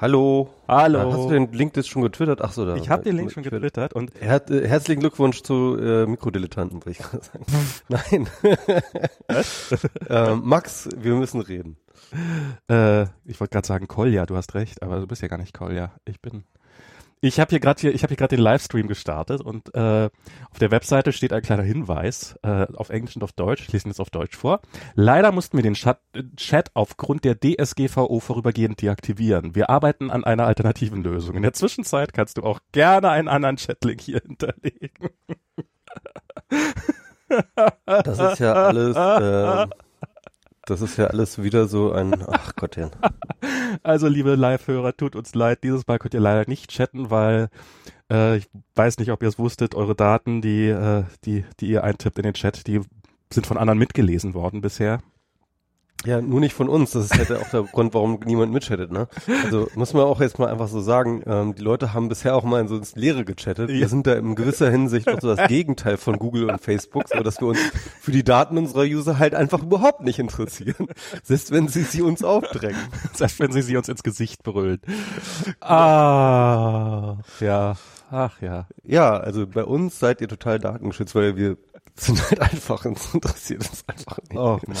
Hallo. Hallo. Hast du den Link jetzt schon getwittert? Ach so, da. Ich habe den Link schon getwittert und Her äh, herzlichen Glückwunsch zu äh, Mikrodilettanten, wollte ich gerade sagen. Nein. äh, Max, wir müssen reden. äh, ich wollte gerade sagen Kolja, du hast recht, aber du bist ja gar nicht Kolja. Ich bin ich habe hier gerade hier, ich habe hier gerade den Livestream gestartet und äh, auf der Webseite steht ein kleiner Hinweis äh, auf Englisch und auf Deutsch. Ich lese ihn jetzt auf Deutsch vor. Leider mussten wir den Chat, Chat aufgrund der DSGVO vorübergehend deaktivieren. Wir arbeiten an einer alternativen Lösung. In der Zwischenzeit kannst du auch gerne einen anderen Chatlink hier hinterlegen. Das ist ja alles. Äh, das ist ja alles wieder so ein, ach Gott, ja. Also, liebe Live-Hörer, tut uns leid. Dieses Mal könnt ihr leider nicht chatten, weil äh, ich weiß nicht, ob ihr es wusstet, eure Daten, die, äh, die, die ihr eintippt in den Chat, die sind von anderen mitgelesen worden bisher. Ja, nur nicht von uns. Das ist halt auch der Grund, warum niemand mitchattet, ne? Also muss man auch jetzt mal einfach so sagen, ähm, die Leute haben bisher auch mal in so ins Leere gechattet. Wir sind da in gewisser Hinsicht auch so das Gegenteil von Google und Facebook, so dass wir uns für die Daten unserer User halt einfach überhaupt nicht interessieren. Selbst wenn sie sie uns aufdrängen. Selbst wenn sie sie uns ins Gesicht brüllen. Ah, ja. Ach ja. Ja, also bei uns seid ihr total datengeschützt, weil wir sind halt einfach interessiert uns einfach nicht. Oh, Mann.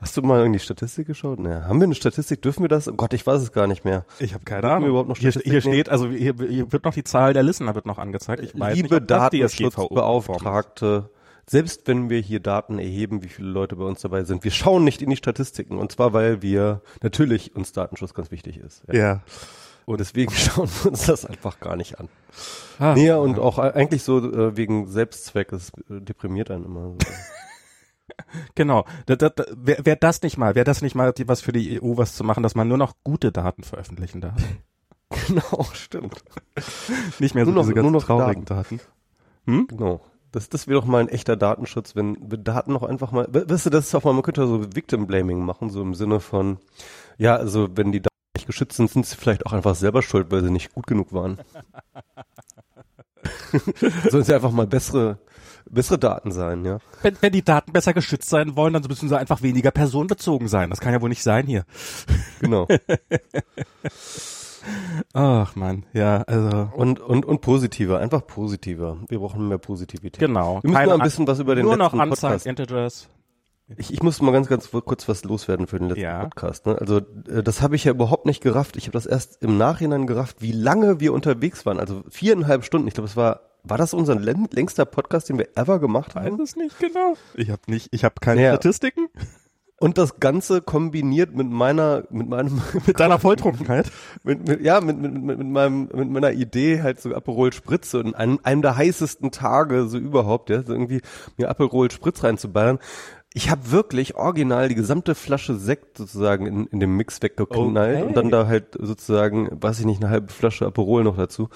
Hast du mal in die Statistik geschaut? Ne, haben wir eine Statistik? Dürfen wir das? Oh Gott, ich weiß es gar nicht mehr. Ich habe keine Dürfen Ahnung. wir überhaupt noch hier, Statistik hier steht, also hier, hier wird noch die Zahl der Listener wird noch angezeigt. Ich weiß Liebe nicht, Datenschutzbeauftragte, selbst wenn wir hier Daten erheben, wie viele Leute bei uns dabei sind, wir schauen nicht in die Statistiken. Und zwar, weil wir natürlich uns Datenschutz ganz wichtig ist. Ja. Und deswegen schauen wir uns das einfach gar nicht an. Ah, nee, und auch eigentlich so äh, wegen Selbstzweck, es äh, deprimiert einen immer. So. Genau. Da, da, da, Wäre wär das nicht mal, wäre das nicht mal die, was für die EU was zu machen, dass man nur noch gute Daten veröffentlichen darf? genau, stimmt. Nicht mehr so Nur noch- diese ganzen nur noch traurigen Daten. Hm? Genau. Das, das wäre doch mal ein echter Datenschutz, wenn wir Daten noch einfach mal, we- weißt du, das ist auch mal, man könnte so Victim Blaming machen, so im Sinne von, ja, also wenn die Daten geschützt sind, sind sie vielleicht auch einfach selber schuld, weil sie nicht gut genug waren. Sollen sie einfach mal bessere, bessere Daten sein, ja. Wenn, wenn die Daten besser geschützt sein wollen, dann müssen sie einfach weniger personenbezogen sein. Das kann ja wohl nicht sein hier. Genau. Ach man, ja, also Und, und, und positiver, einfach positiver. Wir brauchen mehr Positivität. genau. Wir müssen mal ein bisschen was über den nur noch letzten Anzeigen, Podcast. Integers. Ich, ich muss mal ganz, ganz kurz was loswerden für den letzten Ja. Podcast. Ne? Also äh, das habe ich ja überhaupt nicht gerafft. Ich habe das erst im Nachhinein gerafft, wie lange wir unterwegs waren. Also viereinhalb Stunden. Ich glaube, es war, war das unser län- längster Podcast, den wir ever gemacht Weiß haben? es nicht genau. Ich habe nicht, ich habe keine Ja. Statistiken Und das Ganze kombiniert mit meiner, mit meinem, mit deiner Volltrunkenheit. mit, mit, ja, mit, mit, mit, mit meinem, mit meiner Idee halt so Aperol Spritz so in einem, einem der heißesten Tage so überhaupt, ja, so irgendwie mir Aperol Spritz reinzuballern. Ich habe wirklich original die gesamte Flasche Sekt sozusagen in, in dem Mix weggeknallt Okay. und dann da halt sozusagen, weiß ich nicht, eine halbe Flasche Aperol noch dazu.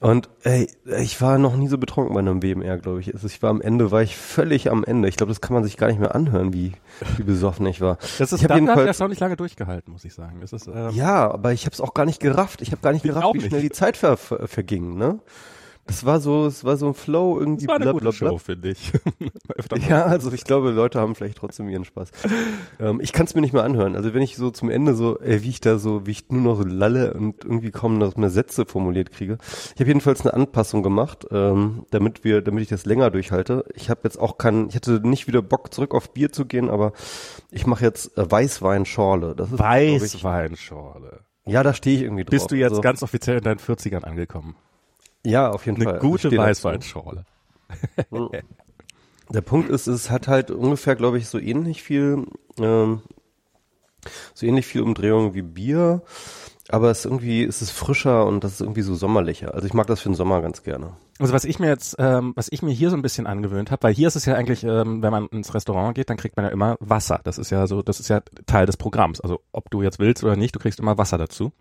Und ey, ich war noch nie so betrunken bei einem WMR, glaube ich. Also ich war am Ende, war ich völlig am Ende. Ich glaube, das kann man sich gar nicht mehr anhören, wie, wie besoffen ich war. Das ist ich hab hat jedenfalls- erstaunlich lange durchgehalten, muss ich sagen. Ist ähm, ja, aber ich habe es auch gar nicht gerafft. Ich habe gar nicht Ich gerafft, wie nicht. schnell die Zeit ver verging. Ne? Das war so, es war so ein Flow irgendwie. das war eine bla, gute. Show, finde ich. Ja, also ich glaube, Leute haben vielleicht trotzdem ihren Spaß. ähm, ich kann es mir nicht mehr anhören. Also wenn ich so zum Ende so, äh, wie ich da so, wie ich nur noch so lalle und irgendwie kaum noch mehr Sätze formuliert kriege. Ich habe jedenfalls eine Anpassung gemacht, ähm, damit wir, damit ich das länger durchhalte. Ich habe jetzt auch keinen, ich hatte nicht wieder Bock zurück auf Bier zu gehen, aber ich mache jetzt äh, Weißweinschorle. Das ist, Weißweinschorle. ja, da stehe ich irgendwie drauf. Bist du jetzt also, ganz offiziell in deinen 40ern angekommen? Ja, auf jeden Eine Fall. Also gute. Weißweinschorle. Der Punkt ist, es hat halt ungefähr, glaube ich, so ähnlich viel, ähm, so ähnlich viel Umdrehung wie Bier, aber es ist irgendwie, es ist frischer und das ist irgendwie so sommerlicher. Also ich mag das für den Sommer ganz gerne. Also was ich mir jetzt, ähm, was ich mir hier so ein bisschen angewöhnt habe, weil hier ist es ja eigentlich, ähm, wenn man ins Restaurant geht, dann kriegt man ja immer Wasser. Das ist ja so, das ist ja Teil des Programms. Also ob du jetzt willst oder nicht, du kriegst immer Wasser dazu.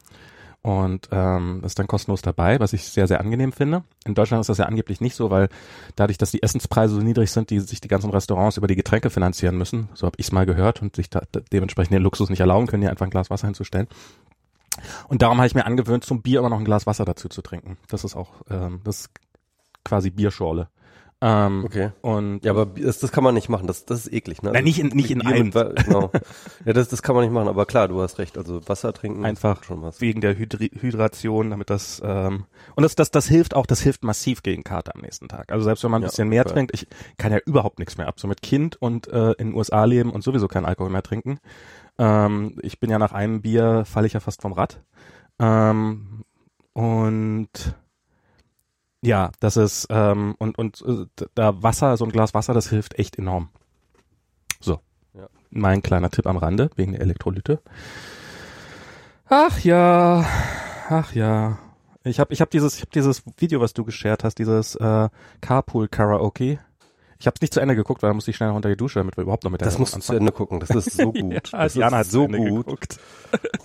Und ähm, ist dann kostenlos dabei, was ich sehr, sehr angenehm finde. In Deutschland ist das ja angeblich nicht so, weil dadurch, dass die Essenspreise so niedrig sind, die sich die ganzen Restaurants über die Getränke finanzieren müssen, so habe ich es mal gehört, und sich da, dementsprechend den Luxus nicht erlauben können, hier einfach ein Glas Wasser hinzustellen. Und darum habe ich mir angewöhnt, zum Bier immer noch ein Glas Wasser dazu zu trinken. Das ist auch, ähm, das ist quasi Bierschorle. Ähm, Okay. Und Ja, aber das, das kann man nicht machen. Das, das ist eklig, ne? Nein, nicht in- nicht in Bier einem. mit Genau. Ja, das, das kann man nicht machen. Aber klar, du hast recht. Also Wasser trinken. einfach schon was. wegen der Hydri Hydration, damit das ähm, und das, das das hilft auch, das hilft massiv gegen Kater am nächsten Tag. Also selbst wenn man ein Ja, bisschen mehr okay. trinkt, ich kann ja überhaupt nichts mehr ab. So mit Kind und äh, in den USA leben und sowieso kein Alkohol mehr trinken. Ähm, ich bin ja nach einem Bier falle ich ja fast vom Rad. Ähm, und ja, das ist ähm, und und äh, da Wasser, so ein Glas Wasser, das hilft echt enorm. So, Ja. mein kleiner Tipp am Rande wegen der Elektrolyte. Ach ja, ach ja. Ich habe ich hab dieses ich hab dieses Video, was du geshared hast, dieses äh, Carpool Karaoke. Ich habe es nicht zu Ende geguckt, weil da musste ich schnell noch unter die Dusche, damit wir überhaupt noch mit der Das musst du zu. Ende gucken. Das ist so gut. Ja, das Jana ist hat so gut. geguckt.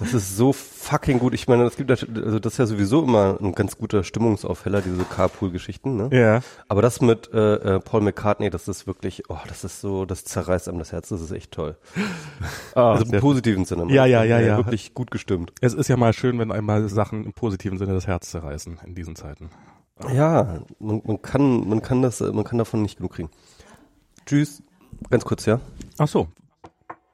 Das ist so fucking gut. Ich meine, das gibt also das ist ja sowieso immer ein ganz guter Stimmungsaufheller, diese Carpool-Geschichten, ne? Ja. Aber das mit äh, äh, Paul McCartney, das ist wirklich, oh, das ist so, das zerreißt einem das Herz. Das ist echt toll. Ah, Also im positiven Sinne. Ja, ja, ja, ja. Wirklich gut gestimmt. es ist ja mal schön, wenn einmal Sachen im positiven Sinne das Herz zerreißen in diesen Zeiten. Ja, man, man kann, man kann das, äh, man kann davon nicht genug kriegen. Tschüss. Ganz kurz, ja. Ach so.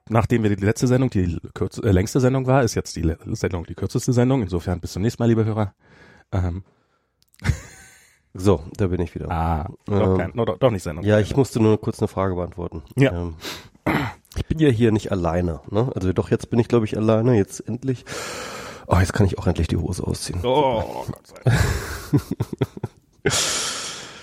Nachdem wir die letzte Sendung, die kürz, äh, längste Sendung war, ist jetzt die Sendung die kürzeste Sendung. Insofern bis zum nächsten Mal, liebe Hörer. Ähm, So, da bin ich wieder. ah, doch, Ähm, kein, no, doch, doch nicht Sendung. Ja, ich musste nur kurz eine Frage beantworten. Ja. Ähm, ich bin ja hier nicht alleine. Ne? Also doch, jetzt bin ich, glaube ich, alleine. Jetzt endlich. Oh, jetzt kann ich auch endlich die Hose ausziehen. Oh, Gott sei Dank.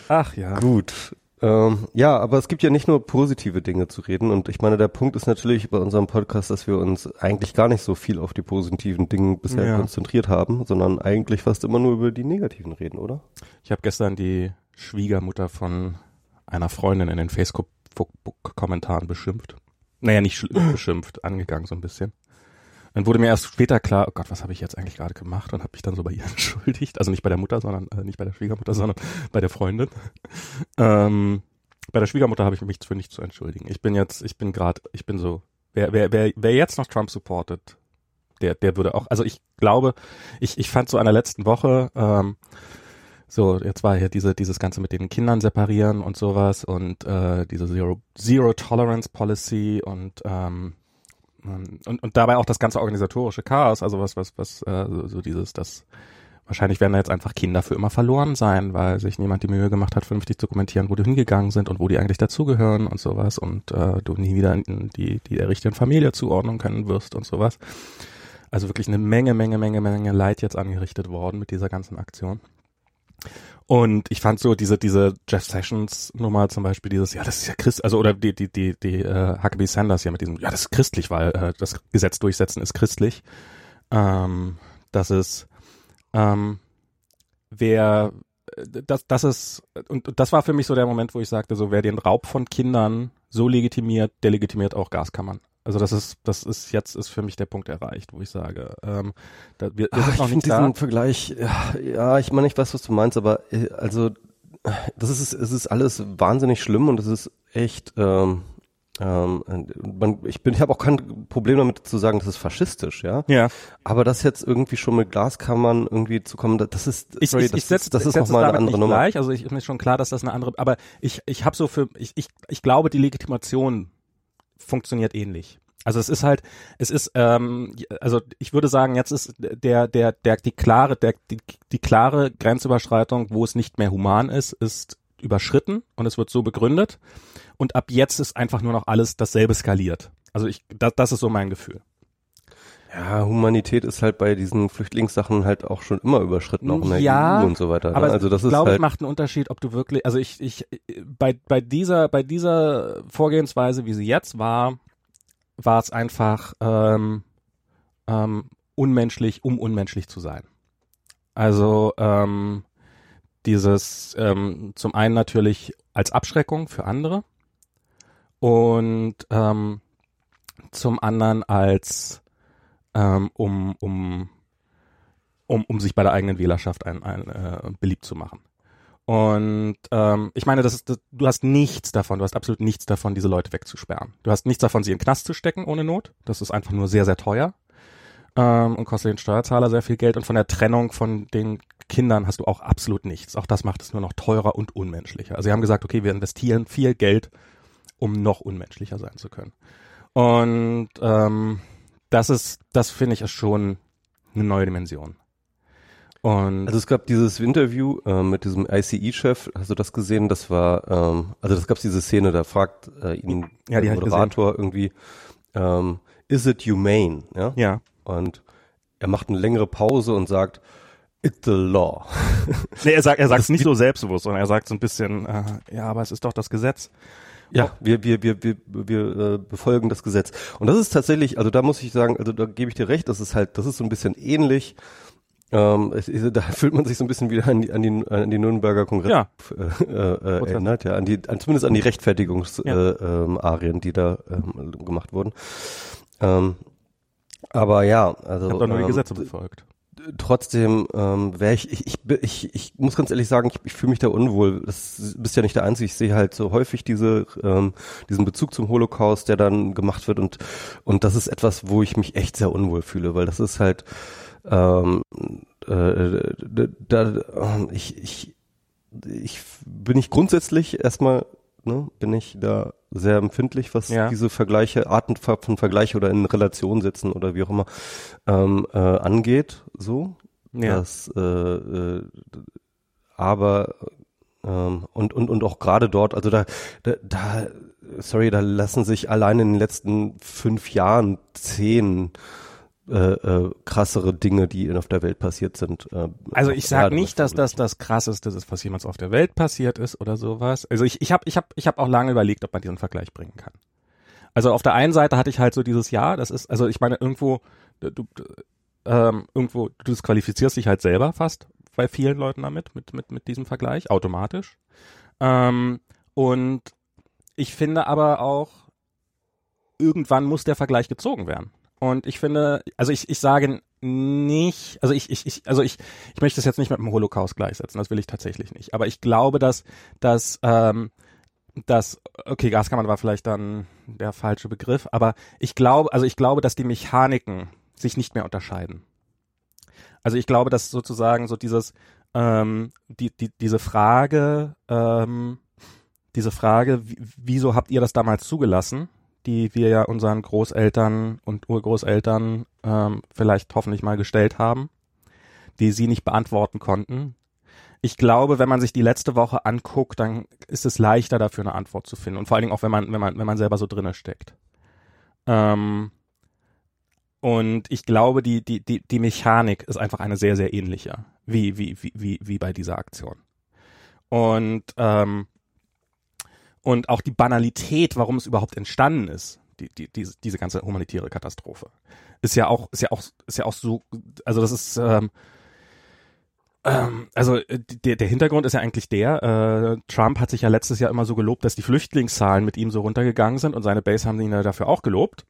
Ach ja. Gut. Ähm, ja, aber es gibt ja nicht nur positive Dinge zu reden. Und ich meine, der Punkt ist natürlich bei unserem Podcast, dass wir uns eigentlich gar nicht so viel auf die positiven Dinge bisher Ja. konzentriert haben, sondern eigentlich fast immer nur über die negativen reden, oder? Ich habe gestern die Schwiegermutter von einer Freundin in den Facebook-Kommentaren beschimpft. Naja, nicht beschimpft, angegangen so ein bisschen. Dann wurde mir erst später klar, oh Gott, was habe ich jetzt eigentlich gerade gemacht und habe mich dann so bei ihr entschuldigt. Also nicht bei der Mutter, sondern äh, nicht bei der Schwiegermutter, sondern bei der Freundin. Ähm, bei der Schwiegermutter habe ich mich für nichts zu entschuldigen. Ich bin jetzt, ich bin gerade, ich bin so, wer, wer, wer, wer jetzt noch Trump supportet, der, der würde auch, also ich glaube, ich, ich fand so an der letzten Woche, ähm, so, jetzt war hier diese, dieses Ganze mit den Kindern separieren und sowas und äh, diese Zero, Zero Tolerance Policy und ähm, und, und dabei auch das ganze organisatorische Chaos, also was, was, was, äh, so, so dieses, das wahrscheinlich werden da jetzt einfach Kinder für immer verloren sein, weil sich niemand die Mühe gemacht hat, vernünftig zu kommentieren, wo die hingegangen sind und wo die eigentlich dazugehören und sowas und äh, du nie wieder in die, die der richtigen Familie zuordnen können wirst und sowas. Also wirklich eine Menge, Menge, Menge, Menge Leid jetzt angerichtet worden mit dieser ganzen Aktion. Und ich fand so diese diese Jeff Sessions Nummer zum Beispiel dieses ja das ist ja Christ also oder die die die die äh, Huckabee Sanders hier mit diesem ja das ist christlich weil äh, das Gesetz durchsetzen ist christlich. Ähm, das ist ähm, wer das das ist und, und das war für mich so der Moment wo ich sagte so wer den Raub von Kindern so legitimiert der legitimiert auch Gaskammern also das ist das ist jetzt ist für mich der Punkt erreicht wo ich sage ähm, da, wir, wir sind ich finde nicht diesen Vergleich, ja, ja, ich meine, ich weiß, was du meinst, aber äh, also das ist es ist alles wahnsinnig schlimm und es ist echt ähm, ähm, man, ich bin, ich habe auch kein Problem damit zu sagen, das ist faschistisch, ja. ja Aber das jetzt irgendwie schon mit Glaskammern irgendwie zu kommen, das ist, ich, sorry, ich, das ich setz, ist, das ist nochmal eine andere nicht Nummer. gleich. Also ich ist mir schon klar, dass das eine andere, aber ich, ich habe so für, ich, ich, ich glaube, die Legitimation funktioniert ähnlich. Also es ist halt, es ist, ähm, also ich würde sagen, jetzt ist der, der, der, die klare, der, die, die klare Grenzüberschreitung, wo es nicht mehr human ist, ist überschritten und es wird so begründet. Und ab jetzt ist einfach nur noch alles dasselbe skaliert. Also ich, das, das ist so mein Gefühl. Ja, Humanität ist halt bei diesen Flüchtlingssachen halt auch schon immer überschritten, auch in der Ja, EU und so weiter. ne? Aber also das ich ist glaube, halt, es macht einen Unterschied, ob du wirklich, also ich, ich, bei, bei dieser, bei dieser Vorgehensweise, wie sie jetzt war, war es einfach ähm, ähm, unmenschlich, um unmenschlich zu sein. Also ähm, dieses ähm, zum einen natürlich als Abschreckung für andere und ähm, zum anderen als ähm, um, um um, um sich bei der eigenen Wählerschaft ein, ein, äh, beliebt zu machen. Und ähm, ich meine, das ist, das, du hast nichts davon, du hast absolut nichts davon, diese Leute wegzusperren. Du hast nichts davon, sie in den Knast zu stecken ohne Not. Das ist einfach nur sehr, sehr teuer. ähm, und kostet den Steuerzahler sehr viel Geld und von der Trennung von den Kindern hast du auch absolut nichts. Auch das macht es nur noch teurer und unmenschlicher. Also sie haben gesagt, okay, wir investieren viel Geld, um noch unmenschlicher sein zu können. Und ähm, das ist, das finde ich ist schon eine neue Dimension. Und also es gab dieses Interview äh, mit diesem ICE-Chef, hast du das gesehen? Das war, ähm, also das gab diese Szene, da fragt äh, ihn ja, der Moderator irgendwie, ähm, is it humane? Ja. ja. Und er macht eine längere Pause und sagt, it's the law. nee, er sagt, er sagt es nicht so selbstbewusst, sondern er sagt so ein bisschen, äh, ja, aber es ist doch das Gesetz. Ja, wir, wir, wir, wir, wir äh, befolgen das Gesetz. Und das ist tatsächlich, also da muss ich sagen, also da gebe ich dir recht, das ist halt, das ist so ein bisschen ähnlich. Ähm, es, da fühlt man sich so ein bisschen wieder an die, an die, an die Nürnberger Kongress ja. äh, äh, erinnert, ja, an die, an, zumindest an die Rechtfertigungsarien, ja. äh, ähm, die da ähm, gemacht wurden. Ähm, aber ja, also. Ich habe da nur die ähm, Gesetze befolgt trotzdem ähm, wäre ich, ich, ich, ich, ich muss ganz ehrlich sagen, ich, ich fühle mich da unwohl. Das bist ja nicht der Einzige. Ich sehe halt so häufig diese, ähm, diesen Bezug zum Holocaust, der dann gemacht wird und, und das ist etwas, wo ich mich echt sehr unwohl fühle, weil das ist halt, ähm, äh, da, ich, ich, ich bin ich grundsätzlich erstmal ne, bin ich da sehr empfindlich, was ja. diese Vergleiche, Arten von Vergleich oder in Relation setzen oder wie auch immer ähm, äh, angeht. So, ja. Das, äh, äh, aber ähm, und und und auch gerade dort, also da, da, da, sorry, da lassen sich allein in den letzten fünf Jahren zehn äh, äh, krassere Dinge, die auf der Welt passiert sind. Äh, also ich sage nicht, dass das das krasseste ist, was jemals auf der Welt passiert ist oder sowas. Also ich ich habe ich hab, ich hab auch lange überlegt, ob man diesen Vergleich bringen kann. Also auf der einen Seite hatte ich halt so dieses Jahr, das ist also ich meine irgendwo du, ähm, irgendwo du disqualifizierst dich halt selber fast bei vielen Leuten damit mit mit mit diesem Vergleich automatisch. Ähm, und ich finde aber auch irgendwann muss der Vergleich gezogen werden. Und ich finde, also ich, ich sage nicht, also ich, ich, ich, also ich, ich möchte das jetzt nicht mit dem Holocaust gleichsetzen, das will ich tatsächlich nicht. Aber ich glaube, dass, dass, ähm, dass, okay, Gaskammer war vielleicht dann der falsche Begriff, aber ich glaube, also ich glaube, dass die Mechaniken sich nicht mehr unterscheiden. Also ich glaube, dass sozusagen so dieses, ähm, die, die, diese Frage, ähm, diese Frage, wieso habt ihr das damals zugelassen? Die wir ja unseren Großeltern und Urgroßeltern ähm, vielleicht hoffentlich mal gestellt haben, die sie nicht beantworten konnten. Ich glaube, wenn man sich die letzte Woche anguckt, dann ist es leichter dafür eine Antwort zu finden und vor allen Dingen auch wenn man wenn man wenn man selber so drinne steckt. Ähm, und ich glaube, die die die die Mechanik ist einfach eine sehr sehr ähnliche wie wie wie wie wie bei dieser Aktion. Und ähm, und auch die Banalität, warum es überhaupt entstanden ist, die, die, diese, diese ganze humanitäre Katastrophe, ist ja auch, ist ja auch, ist ja auch so, also das ist, ähm, ähm, also äh, der, der Hintergrund ist ja eigentlich der, äh, Trump hat sich ja letztes Jahr immer so gelobt, dass die Flüchtlingszahlen mit ihm so runtergegangen sind und seine Base haben ihn ja dafür auch gelobt.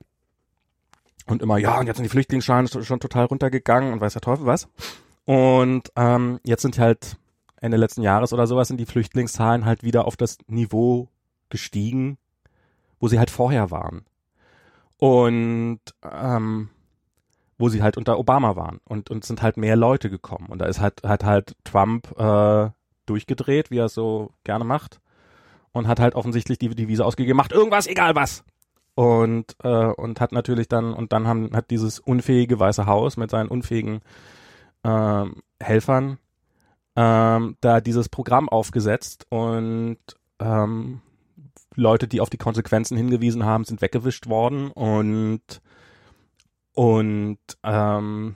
Und immer, ja, und jetzt sind die Flüchtlingszahlen schon total runtergegangen und weiß der Teufel was. Und ähm, jetzt sind halt Ende letzten Jahres oder sowas sind die Flüchtlingszahlen halt wieder auf das Niveau gestiegen, wo sie halt vorher waren. Und ähm, wo sie halt unter Obama waren und, und sind halt mehr Leute gekommen. Und da ist halt, hat halt Trump äh, durchgedreht, wie er es so gerne macht. Und hat halt offensichtlich die Devise ausgegeben, macht irgendwas, egal was. Und, äh, und hat natürlich dann, und dann haben, hat dieses unfähige Weiße Haus mit seinen unfähigen ähm, Helfern ähm, da dieses Programm aufgesetzt und ähm, Leute, die auf die Konsequenzen hingewiesen haben, sind weggewischt worden und und ähm,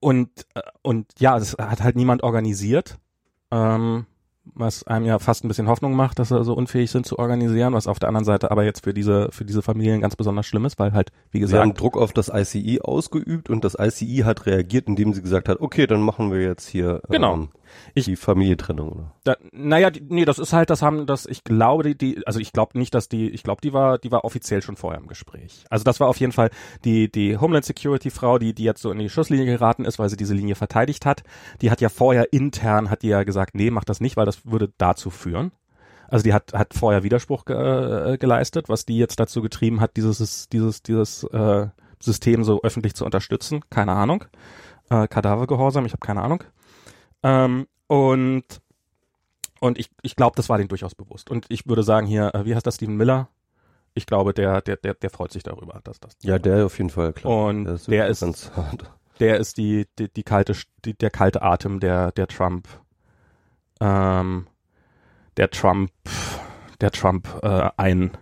und äh, und ja, das hat halt niemand organisiert. Ähm, was einem ja fast ein bisschen Hoffnung macht, dass sie so unfähig sind zu organisieren, was auf der anderen Seite aber jetzt für diese für diese Familien ganz besonders schlimm ist, weil halt wie gesagt, sie haben Druck auf das ICI ausgeübt und das ICI hat reagiert, indem sie gesagt hat, okay, dann machen wir jetzt hier genau. Ähm, ich, die Familientrennung, oder? Da, naja, die, nee, das ist halt, das haben, das, ich glaube, die, die also ich glaube nicht, dass die, ich glaube, die war, die war offiziell schon vorher im Gespräch. Also das war auf jeden Fall die, die Homeland Security Frau, die, die jetzt so in die Schusslinie geraten ist, weil sie diese Linie verteidigt hat. Die hat ja vorher intern, hat die ja gesagt, nee, mach das nicht, weil das würde dazu führen. Also die hat, hat vorher Widerspruch ge, äh, geleistet, was die jetzt dazu getrieben hat, dieses, dieses, dieses, äh, System so öffentlich zu unterstützen. Keine Ahnung. Äh, Kadavergehorsam, ich habe keine Ahnung. Ähm, und und ich, ich glaube, das war denen durchaus bewusst. Und ich würde sagen hier, äh, wie heißt das, Steven Miller? Ich glaube, der, der, der, der freut sich darüber, dass das. Ja, der auf jeden Fall, klar. Und der ist, der ist. Der ist die, die, die kalte, die, der kalte Atem der, der Trump, ähm, der Trump, der Trump äh, ein,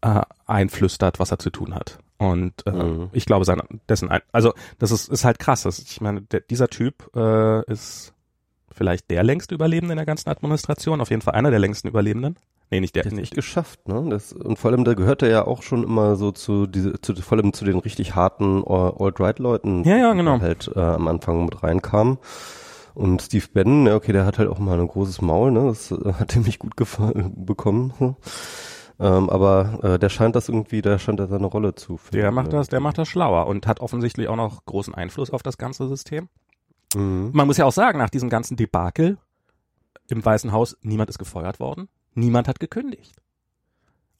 äh, einflüstert, was er zu tun hat. Und äh, mhm. ich glaube, sein, dessen, ein, also das ist, ist halt krass. Das, ich meine, der, dieser Typ äh, ist vielleicht der längste Überlebende in der ganzen Administration, auf jeden Fall einer der längsten Überlebenden. Nee, nicht der. Das nicht geschafft, ne? Das, und vor allem, da gehört er ja auch schon immer so zu diese, zu, vor allem zu den richtig harten Alt-Right-Leuten, ja, ja, genau. die halt äh, am Anfang mit reinkamen. Und Steve Bannon, ja, okay, der hat halt auch mal ein großes Maul, ne? Das äh, hat ihm nicht gut bekommen. So. Ähm, aber äh, der scheint das irgendwie, der scheint da seine Rolle zu finden. Der macht das, der macht das schlauer und hat offensichtlich auch noch großen Einfluss auf das ganze System. Mhm. Man muss ja auch sagen, nach diesem ganzen Debakel im Weißen Haus, niemand ist gefeuert worden, niemand hat gekündigt.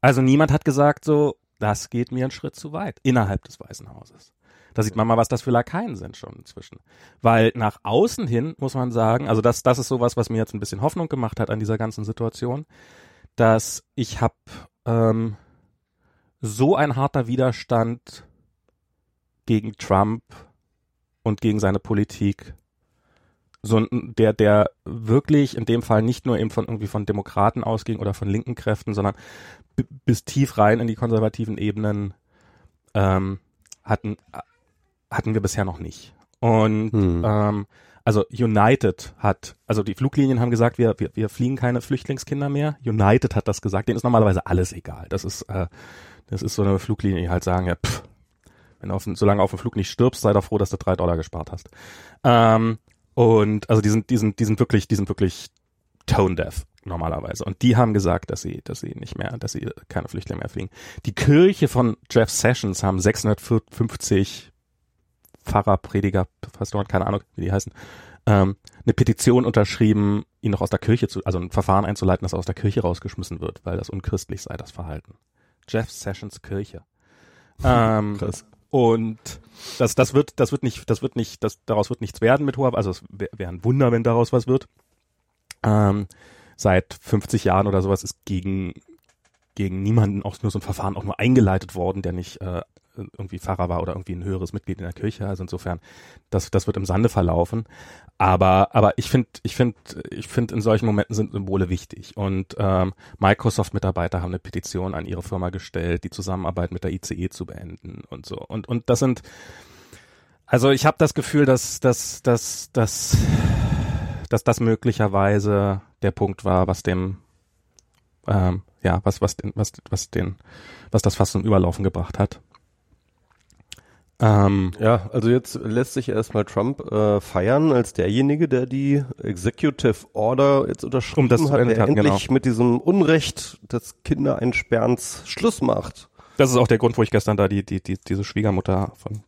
Also niemand hat gesagt so, das geht mir einen Schritt zu weit innerhalb des Weißen Hauses. Da sieht man mal, was das für Lakaien sind schon inzwischen. Weil nach außen hin muss man sagen, also das, das ist sowas, was mir jetzt ein bisschen Hoffnung gemacht hat an dieser ganzen Situation, dass ich habe ähm, so ein harter Widerstand gegen Trump und gegen seine Politik so der, der wirklich in dem Fall nicht nur eben von irgendwie von Demokraten ausging oder von linken Kräften, sondern bis tief rein in die konservativen Ebenen ähm, hatten, hatten wir bisher noch nicht. Und hm. ähm, also United hat, also die Fluglinien haben gesagt, wir, wir, wir fliegen keine Flüchtlingskinder mehr. United hat das gesagt, denen ist normalerweise alles egal. Das ist, äh, das ist so eine Fluglinie, die halt sagen, ja, pff, wenn du auf, solange auf dem Flug nicht stirbst, sei doch froh, dass du drei Dollar gespart hast. Ähm, und also die sind, die sind, die sind wirklich, die sind wirklich tone deaf normalerweise. Und die haben gesagt, dass sie, dass sie nicht mehr, dass sie keine Flüchtlinge mehr fliegen. Die Kirche von Jeff Sessions haben 650 Pfarrer, Prediger, Pastoren, keine Ahnung, wie die heißen, ähm, eine Petition unterschrieben, ihn noch aus der Kirche zu, also ein Verfahren einzuleiten, dass er aus der Kirche rausgeschmissen wird, weil das unchristlich sei, das Verhalten. Jeff Sessions Kirche. ähm, Krass. Und das, das wird, das wird nicht, das wird nicht, das, daraus wird nichts werden mit Huawei. Also es wäre wär ein Wunder, wenn daraus was wird. Ähm, seit 50 Jahren oder sowas ist gegen, gegen niemanden auch nur so ein Verfahren auch nur eingeleitet worden, der nicht äh, irgendwie Pfarrer war oder irgendwie ein höheres Mitglied in der Kirche. Also insofern, das, das wird im Sande verlaufen. Aber, aber ich finde, ich finde, ich finde, in solchen Momenten sind Symbole wichtig. Und ähm, Microsoft-Mitarbeiter haben eine Petition an ihre Firma gestellt, die Zusammenarbeit mit der ICE zu beenden und so. Und, und das sind, also ich habe das Gefühl, dass, dass, dass, dass, dass das möglicherweise der Punkt war, was dem ähm, ja, was, was den, was, was den, was das fast zum Überlaufen gebracht hat. Ähm, ja, also jetzt lässt sich erstmal Trump äh, feiern als derjenige, der die Executive Order jetzt unterschrieben um das hat, der hat, endlich genau. mit diesem Unrecht des Kindereinsperrens Schluss macht. Das ist auch der Grund, wo ich gestern da die, die, die diese Schwiegermutter von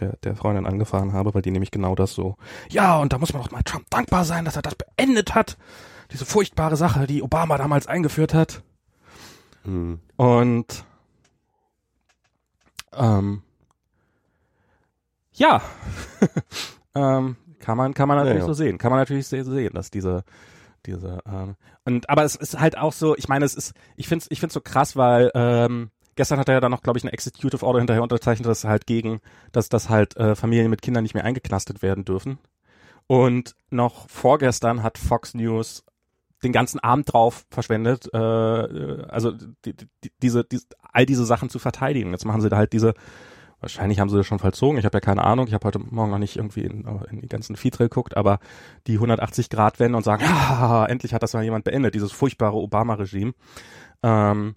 der, der Freundin angefahren habe, weil die nämlich genau das so, ja, und da muss man auch mal Trump dankbar sein, dass er das beendet hat. Diese furchtbare Sache, die Obama damals eingeführt hat. Hm. Und ähm, ja, ähm, kann man kann man natürlich ja, ja. so sehen, kann man natürlich so sehen, dass diese diese ähm, und aber es ist halt auch so, ich meine, es ist, ich finde ich finde so krass, weil ähm, gestern hat er ja dann noch, glaube ich, eine Executive Order hinterher unterzeichnet, dass halt gegen, dass das halt äh, Familien mit Kindern nicht mehr eingeknastet werden dürfen. Und noch vorgestern hat Fox News den ganzen Abend drauf verschwendet, äh, also die, die, diese, die, all diese Sachen zu verteidigen. Jetzt machen sie da halt diese Wahrscheinlich haben sie das schon vollzogen. Ich habe ja keine Ahnung. Ich habe heute Morgen noch nicht irgendwie in, in die ganzen Feeds geguckt, aber die 180-Grad-Wende und sagen, ja, endlich hat das mal jemand beendet, dieses furchtbare Obama-Regime. Ähm,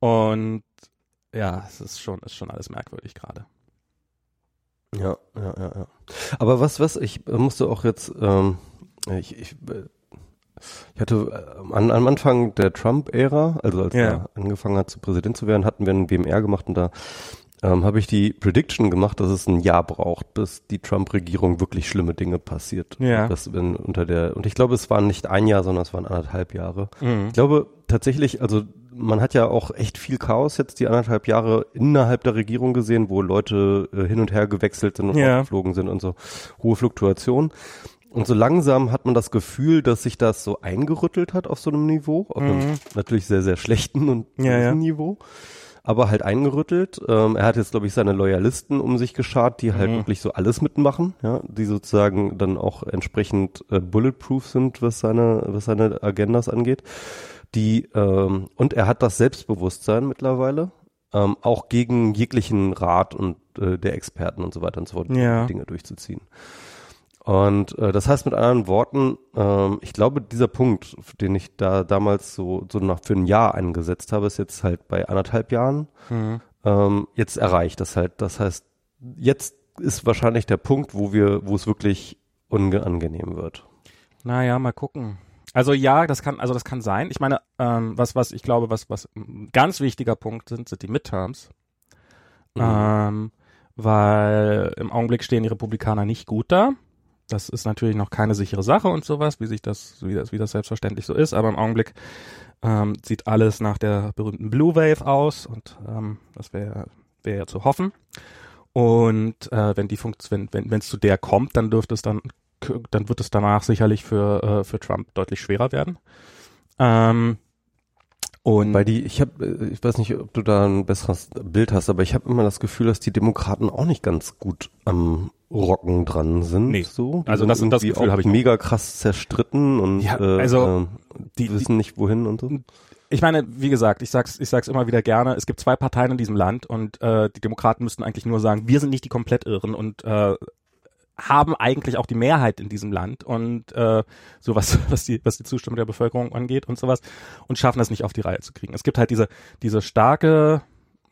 und ja, es ist schon, ist schon alles merkwürdig gerade. Ja, ja, ja, ja. Aber was, was, ich musste auch jetzt, ähm, ich, ich, ich hatte äh, an, am Anfang der Trump-Ära, also als ja. er angefangen hat, zu Präsident zu werden, hatten wir einen WMR gemacht und da ähm, habe ich die Prediction gemacht, dass es ein Jahr braucht, bis die Trump-Regierung wirklich schlimme Dinge passiert. Ja. Das wenn unter der und ich glaube, es waren nicht ein Jahr, sondern es waren anderthalb Jahre. Mhm. Ich glaube tatsächlich, also man hat ja auch echt viel Chaos jetzt die anderthalb Jahre innerhalb der Regierung gesehen, wo Leute äh, hin und her gewechselt sind und Ja. geflogen sind und so hohe Fluktuation. Und so langsam hat man das Gefühl, dass sich das so eingerüttelt hat auf so einem Niveau, auf einem natürlich sehr, sehr schlechten und Mhm. Ja, ja. Niveau, aber halt eingerüttelt. Ähm, er hat jetzt, glaube ich, seine Loyalisten um sich geschart, die halt Mhm. wirklich so alles mitmachen, ja, die sozusagen dann auch entsprechend äh, bulletproof sind, was seine, was seine Agendas angeht. Die, ähm, und er hat das Selbstbewusstsein mittlerweile, ähm, auch gegen jeglichen Rat und äh, der Experten und so weiter und so fort Ja. Dinge durchzuziehen. Und äh, das heißt mit anderen Worten, ähm, ich glaube, dieser Punkt, den ich da damals so, so nach für ein Jahr eingesetzt habe, ist jetzt halt bei anderthalb Jahren Mhm. ähm, jetzt erreicht. Das halt, das heißt, jetzt ist wahrscheinlich der Punkt, wo wir, wo es wirklich unangenehm wird. Naja, mal gucken. Also ja, das kann, also das kann sein. Ich meine, ähm, was, was ich glaube, was, was ein ganz wichtiger Punkt sind, sind die Midterms. Mhm. Ähm, weil im Augenblick stehen die Republikaner nicht gut da. Das ist natürlich noch keine sichere Sache und sowas, wie sich das, wie das, wie das selbstverständlich so ist. Aber im Augenblick ähm, sieht alles nach der berühmten Blue Wave aus und ähm, das wäre wäre ja zu hoffen. Und äh, wenn die Funkt wenn wenn wenn es zu der kommt, dann dürfte es dann dann wird es danach sicherlich für äh, für Trump deutlich schwerer werden. Ähm, und Weil die, ich habe, ich weiß nicht, ob du da ein besseres Bild hast, aber ich habe immer das Gefühl, dass die Demokraten auch nicht ganz gut am Rocken dran sind. Nee. so. Die Also sind das- das Gefühl habe ich mega krass zerstritten und Ja, äh, also die- die wissen nicht wohin und so. ich meine, wie gesagt, ich sag's, ich sag's immer wieder gerne, es gibt zwei Parteien in diesem Land und äh, die Demokraten müssten eigentlich nur sagen, wir sind nicht die komplett Irren und äh, haben eigentlich auch die Mehrheit in diesem Land und äh, so was, die, was die Zustimmung der Bevölkerung angeht und sowas und schaffen es nicht auf die Reihe zu kriegen. Es gibt halt diese, diese starke,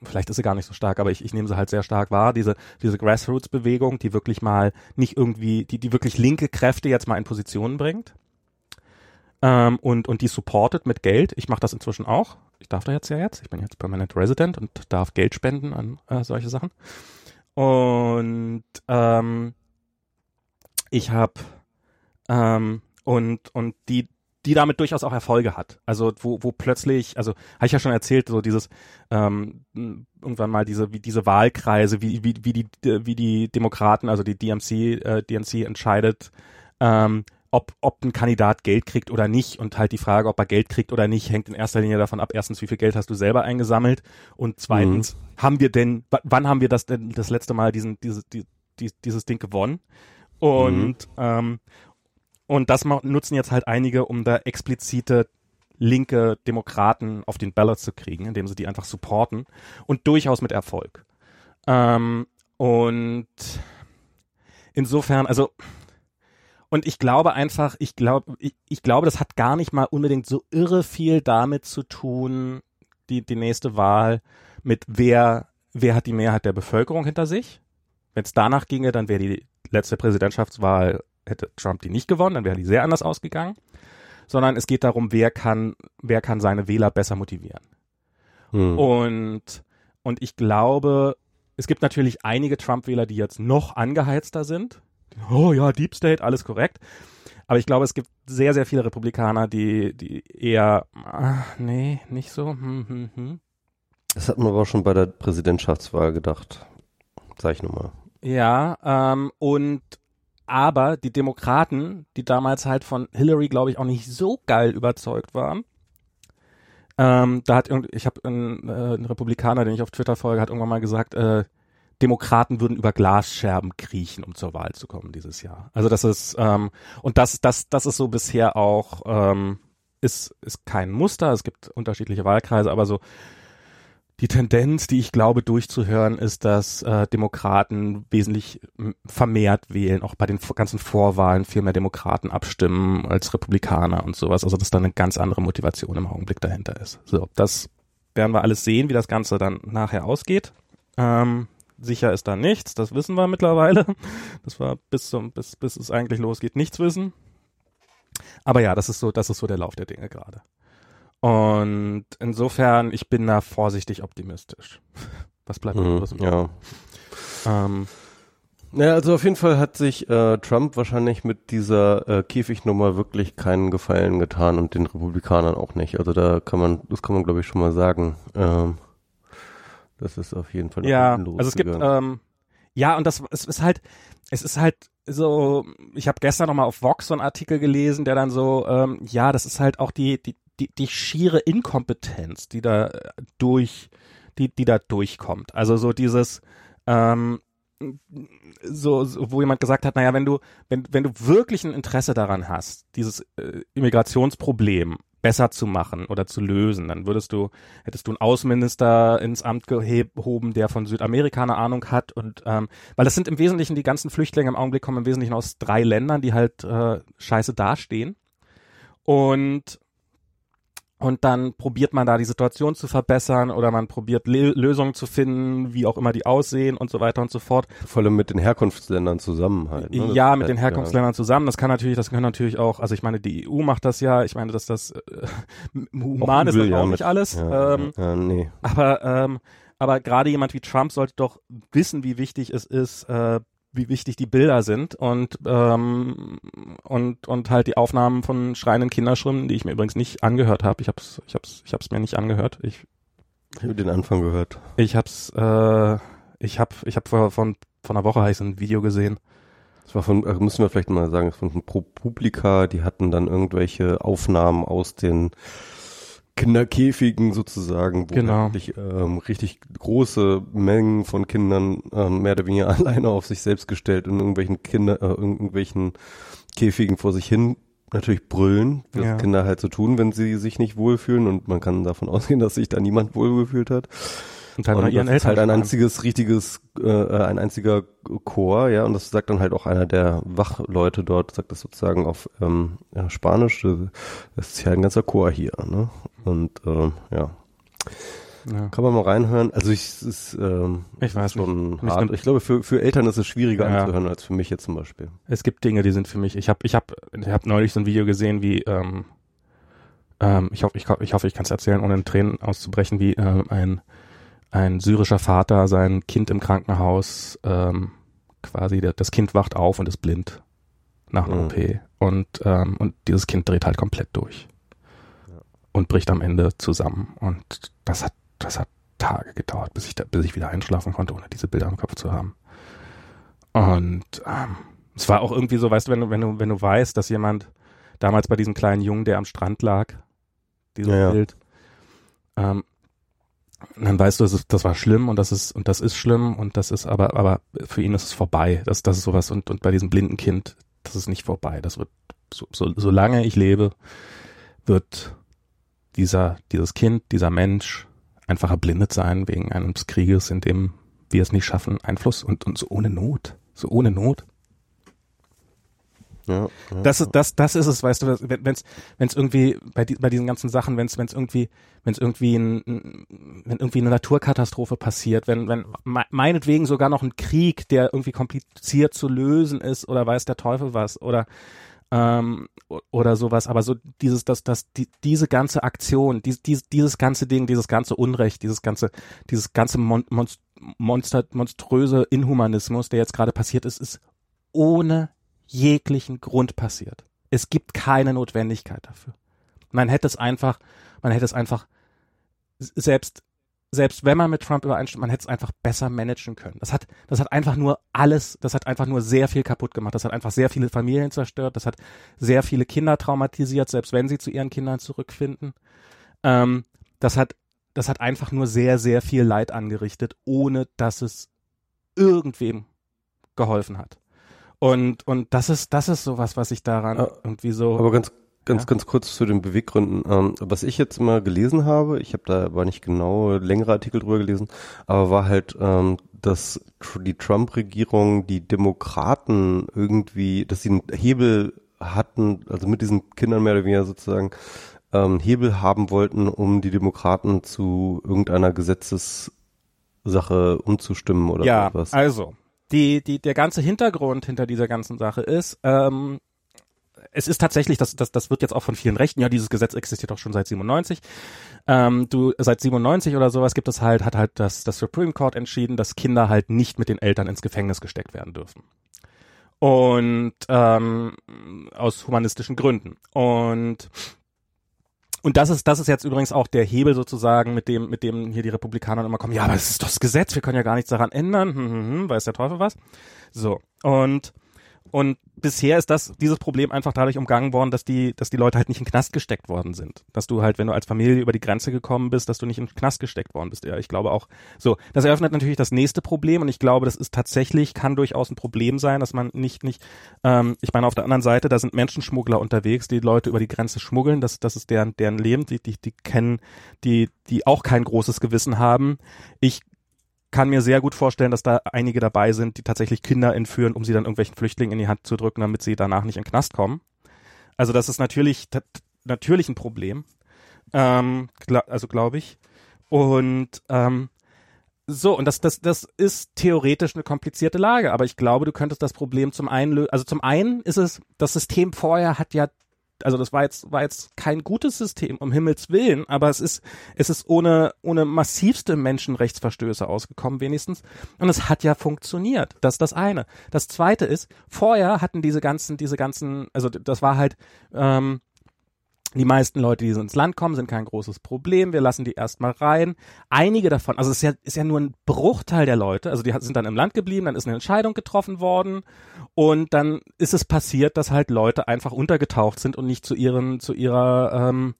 vielleicht ist sie gar nicht so stark, aber ich, ich nehme sie halt sehr stark wahr, diese, diese Grassroots-Bewegung, die wirklich mal nicht irgendwie, die, die wirklich linke Kräfte jetzt mal in Positionen bringt ähm, und, und die supportet mit Geld. Ich mache das inzwischen auch. Ich darf da jetzt ja jetzt. Ich bin jetzt Permanent Resident und darf Geld spenden an äh, solche Sachen. Und ähm, ich habe ähm, und und die die damit durchaus auch Erfolge hat. Also wo wo plötzlich, also habe ich ja schon erzählt, so dieses ähm, irgendwann mal diese wie diese Wahlkreise, wie wie wie die wie die Demokraten, also die DMC äh, DNC entscheidet, ähm, ob, ob ein Kandidat Geld kriegt oder nicht und halt die Frage, ob er Geld kriegt oder nicht, hängt in erster Linie davon ab, erstens, wie viel Geld hast du selber eingesammelt und zweitens, haben wir denn, wann haben wir das denn das letzte Mal diesen, diese, die, die, dieses Ding gewonnen? Und, ähm, und das nutzen jetzt halt einige, um da explizite linke Demokraten auf den Ballot zu kriegen, indem sie die einfach supporten und durchaus mit Erfolg. Ähm, und insofern, also und ich glaube einfach, ich glaube, ich, ich glaube, das hat gar nicht mal unbedingt so irre viel damit zu tun, die, die nächste Wahl, mit wer, wer hat die Mehrheit der Bevölkerung hinter sich. Wenn es danach ginge, dann wäre die letzte Präsidentschaftswahl, hätte Trump die nicht gewonnen, dann wäre die sehr anders ausgegangen. Sondern es geht darum, wer kann, wer kann seine Wähler besser motivieren. Hm. Und, und ich glaube, es gibt natürlich einige Trump-Wähler, die jetzt noch angeheizter sind. Oh ja, Deep State, alles korrekt. Aber ich glaube, es gibt sehr, sehr viele Republikaner, die, die eher, ah, nee, nicht so. Hm, hm, hm. Das hat man aber auch schon bei der Präsidentschaftswahl gedacht. Sag ich nur mal. Ja, ähm, und aber die Demokraten, die damals halt von Hillary, glaube ich, auch nicht so geil überzeugt waren. Ähm, da hat irgend, ich habe einen, äh, einen Republikaner, den ich auf Twitter folge, hat irgendwann mal gesagt, äh, Demokraten würden über Glasscherben kriechen, um zur Wahl zu kommen dieses Jahr. Also das ist ähm, und das das das ist so bisher auch ähm, ist ist kein Muster. Es gibt unterschiedliche Wahlkreise, aber so die Tendenz, die ich glaube durchzuhören, ist, dass äh, Demokraten wesentlich vermehrt wählen, auch bei den ganzen Vorwahlen viel mehr Demokraten abstimmen als Republikaner und sowas. Also dass da eine ganz andere Motivation im Augenblick dahinter ist. So, das werden wir alles sehen, wie das Ganze dann nachher ausgeht. Ähm, sicher ist da nichts, das wissen wir mittlerweile. Das war bis zum, bis, bis es eigentlich losgeht, nichts wissen. Aber ja, das ist so, das ist so der Lauf der Dinge gerade. Und insofern, ich bin da vorsichtig optimistisch. Was bleibt Mhm. im Ja. ähm, Naja, also auf jeden Fall hat sich äh, Trump wahrscheinlich mit dieser äh, Käfignummer wirklich keinen Gefallen getan und den Republikanern auch nicht. Also da kann man, das kann man glaube ich schon mal sagen. Ähm, das ist auf jeden Fall ja. Also es gibt ähm, ja und das es ist halt es ist halt so. Ich habe gestern noch mal auf Vox so einen Artikel gelesen, der dann so ähm, ja, das ist halt auch die die die, die schiere Inkompetenz, die da durch die die da durchkommt. Also so dieses ähm, so, so, wo jemand gesagt hat, naja, wenn du, wenn, wenn du wirklich ein Interesse daran hast, dieses äh, Immigrationsproblem besser zu machen oder zu lösen, dann würdest du, hättest du einen Außenminister ins Amt gehoben, der von Südamerika eine Ahnung hat und ähm, weil das sind im Wesentlichen die ganzen Flüchtlinge im Augenblick kommen im Wesentlichen aus drei Ländern, die halt äh, scheiße dastehen. Und und dann probiert man da die Situation zu verbessern oder man probiert Le Lösungen zu finden, wie auch immer die aussehen und so weiter und so fort. Vor allem mit den Herkunftsländern zusammen halt. Ne? Ja, mit den Herkunftsländern ja. zusammen. Das kann natürlich, das können natürlich auch, also ich meine, die EU macht das ja. Ich meine, dass das äh, human ist das auch nicht alles. Ja, ähm, ja, nee. Aber ähm, aber gerade jemand wie Trump sollte doch wissen, wie wichtig es ist, äh, wie wichtig die Bilder sind und ähm, und und halt die Aufnahmen von schreienden Kinderschwimmen, die ich mir übrigens nicht angehört habe. Ich hab's ich hab's ich hab's mir nicht angehört. Ich ich habe den Anfang gehört. Ich hab's äh, ich hab ich hab vor von von einer Woche heiß ein Video gesehen. Das war von äh, müssen wir vielleicht mal sagen, von ProPublica, die hatten dann irgendwelche Aufnahmen aus den Kinderkäfigen sozusagen, wo genau. wirklich ähm, richtig große Mengen von Kindern ähm, mehr oder weniger alleine auf sich selbst gestellt in irgendwelchen Kinder, äh, irgendwelchen Käfigen vor sich hin natürlich brüllen, was ja. Kinder halt so tun, wenn sie sich nicht wohlfühlen und man kann davon ausgehen, dass sich da niemand wohlgefühlt hat. Und halt, und das ist halt ein einziges, richtiges, äh, ein einziger Chor, ja, und das sagt dann halt auch einer der Wachleute dort, sagt das sozusagen auf ähm, ja, Spanisch, das ist ja ein ganzer Chor hier, ne? Und ähm, ja. Ja. Kann man mal reinhören. Also ich es ist ähm, ich weiß schon nicht. hart. Ich glaube, für, für Eltern ist es schwieriger ja. anzuhören als für mich jetzt zum Beispiel. Es gibt Dinge, die sind für mich. Ich habe ich hab, ich hab neulich so ein Video gesehen, wie ähm, ähm, ich hoffe, ich, ich hoffe, ich kann es erzählen, ohne in Tränen auszubrechen, wie ähm, ein ein syrischer Vater sein Kind im Krankenhaus ähm, quasi, das Kind wacht auf und ist blind nach einer mhm. OP. Und, ähm, und dieses Kind dreht halt komplett durch. Und bricht am Ende zusammen. Und das hat, das hat Tage gedauert, bis ich, da, bis ich wieder einschlafen konnte, ohne diese Bilder im Kopf zu haben. Und ähm, es war auch irgendwie so, weißt du, wenn du, wenn du, wenn du weißt, dass jemand damals bei diesem kleinen Jungen, der am Strand lag, dieses ja, Bild, ähm, dann weißt du, das, ist, das war schlimm und das ist und das ist schlimm und das ist aber aber für ihn ist es vorbei. Das das ist sowas und und bei diesem blinden Kind, das ist nicht vorbei. Das wird so, so solange ich lebe, wird dieser dieses Kind, dieser Mensch einfach erblindet sein wegen eines Krieges, in dem wir es nicht schaffen, Einfluss und und so ohne Not, so ohne Not. Ja, ja, das ist das das ist es, weißt du, wenn es wenn es irgendwie bei die, bei diesen ganzen Sachen, wenn es wenn es irgendwie wenn es irgendwie ein, wenn irgendwie eine Naturkatastrophe passiert, wenn wenn meinetwegen sogar noch ein Krieg, der irgendwie kompliziert zu lösen ist oder weiß der Teufel was oder ähm, oder sowas, aber so dieses, das, das, die, diese ganze Aktion, dies, dies, dieses ganze Ding, dieses ganze Unrecht, dieses ganze, dieses ganze Mon Monster, monströse Inhumanismus, der jetzt gerade passiert ist, ist ohne jeglichen Grund passiert. Es gibt keine Notwendigkeit dafür. Man hätte es einfach, man hätte es einfach selbst selbst wenn man mit Trump übereinstimmt, man hätte es einfach besser managen können. Das hat, das hat einfach nur alles, das hat einfach nur sehr viel kaputt gemacht. Das hat einfach sehr viele Familien zerstört. Das hat sehr viele Kinder traumatisiert, selbst wenn sie zu ihren Kindern zurückfinden. Ähm, das hat, das hat einfach nur sehr, sehr viel Leid angerichtet, ohne dass es irgendwem geholfen hat. Und, und das ist, das ist sowas, was ich daran ja, irgendwie so. Aber ganz, ganz, ja. ganz kurz zu den Beweggründen. Ähm, was ich jetzt mal gelesen habe, ich habe da aber nicht genau längere Artikel drüber gelesen, aber war halt, ähm, dass die Trump-Regierung die Demokraten irgendwie, dass sie einen Hebel hatten, also mit diesen Kindern mehr oder weniger sozusagen, ähm, Hebel haben wollten, um die Demokraten zu irgendeiner Gesetzessache umzustimmen oder ja, was. Ja, also die, die, der ganze Hintergrund hinter dieser ganzen Sache ist, ähm, es ist tatsächlich, das, das, das wird jetzt auch von vielen Rechten, ja, dieses Gesetz existiert doch schon seit 97. Ähm, du, seit 97 oder sowas gibt es halt, hat halt das, das Supreme Court entschieden, dass Kinder halt nicht mit den Eltern ins Gefängnis gesteckt werden dürfen. Und ähm, aus humanistischen Gründen. Und und das ist, das ist jetzt übrigens auch der Hebel sozusagen, mit dem, mit dem hier die Republikaner immer kommen, ja, aber es ist doch das Gesetz, wir können ja gar nichts daran ändern, hm, hm, hm, weiß der Teufel was. So. Und und bisher ist das, dieses Problem einfach dadurch umgangen worden, dass die, dass die Leute halt nicht in den Knast gesteckt worden sind. Dass du halt, wenn du als Familie über die Grenze gekommen bist, dass du nicht in den Knast gesteckt worden bist. Ja, ich glaube auch, so. Das eröffnet natürlich das nächste Problem und ich glaube, das ist tatsächlich, kann durchaus ein Problem sein, dass man nicht, nicht, ähm, ich meine, auf der anderen Seite, da sind Menschenschmuggler unterwegs, die Leute über die Grenze schmuggeln, das, das ist deren, deren Leben, die, die, die kennen, die, die auch kein großes Gewissen haben. Ich kann mir sehr gut vorstellen, dass da einige dabei sind, die tatsächlich Kinder entführen, um sie dann irgendwelchen Flüchtlingen in die Hand zu drücken, damit sie danach nicht in den Knast kommen. Also das ist natürlich natürlich ein Problem. Ähm, also glaube ich. Und ähm, so, und das, das, das ist theoretisch eine komplizierte Lage, aber ich glaube, du könntest das Problem zum einen lösen. Also zum einen ist es, das System vorher hat ja also das war jetzt, war jetzt kein gutes System, um Himmels Willen, aber es ist, es ist ohne, ohne massivste Menschenrechtsverstöße ausgekommen wenigstens. Und es hat ja funktioniert. Das ist das eine. Das zweite ist, vorher hatten diese ganzen, diese ganzen, also das war halt, ähm, die meisten Leute, die ins Land kommen, sind kein großes Problem. Wir lassen die erstmal rein. Einige davon, also es ist ja, ist ja nur ein Bruchteil der Leute, also die sind dann im Land geblieben, dann ist eine Entscheidung getroffen worden und dann ist es passiert, dass halt Leute einfach untergetaucht sind und nicht zu ihren, zu ihrer, ähm,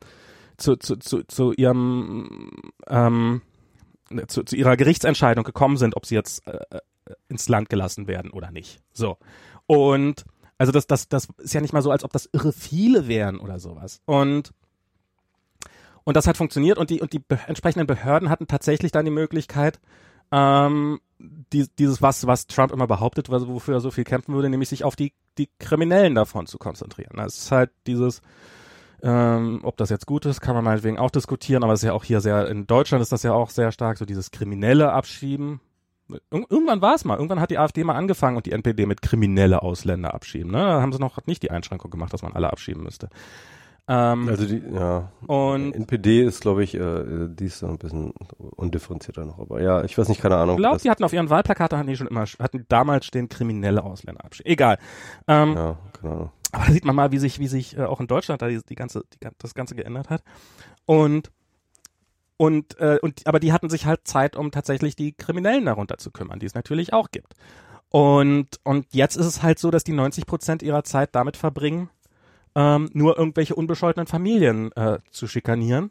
zu, zu, zu, zu ihrem, ähm, zu, zu ihrer Gerichtsentscheidung gekommen sind, ob sie jetzt äh, äh ins Land gelassen werden oder nicht. So. Und also das, das, das ist ja nicht mal so, als ob das irre viele wären oder sowas. Und und das hat funktioniert und die und die entsprechenden Behörden hatten tatsächlich dann die Möglichkeit, ähm, die, dieses was was Trump immer behauptet, was, wofür er so viel kämpfen würde, nämlich sich auf die die Kriminellen davon zu konzentrieren. Das ist halt dieses ähm, ob das jetzt gut ist, kann man meinetwegen auch diskutieren, aber es ist ja auch hier sehr, in Deutschland ist das ja auch sehr stark, so dieses kriminelle Abschieben, irgendwann war es mal. Irgendwann hat die AfD mal angefangen und die NPD mit kriminelle Ausländer abschieben. Ne? Da haben sie noch nicht die Einschränkung gemacht, dass man alle abschieben müsste. Ähm, also die, ja. Und NPD ist, glaube ich, äh, die ist so ein bisschen undifferenzierter noch. Aber ja, ich weiß nicht, keine Ahnung. Ich glaube, die hatten auf ihren Wahlplakaten hatten die schon immer, hatten damals stehen kriminelle Ausländer abschieben. Egal. Ähm, ja, keine Ahnung. Aber da sieht man mal, wie sich, wie sich äh, auch in Deutschland da die, die ganze, die, das Ganze geändert hat. Und und, äh, und aber die hatten sich halt Zeit, um tatsächlich die Kriminellen darunter zu kümmern, die es natürlich auch gibt. Und, und jetzt ist es halt so, dass die 90 Prozent ihrer Zeit damit verbringen, ähm, nur irgendwelche unbescholtenen Familien äh, zu schikanieren.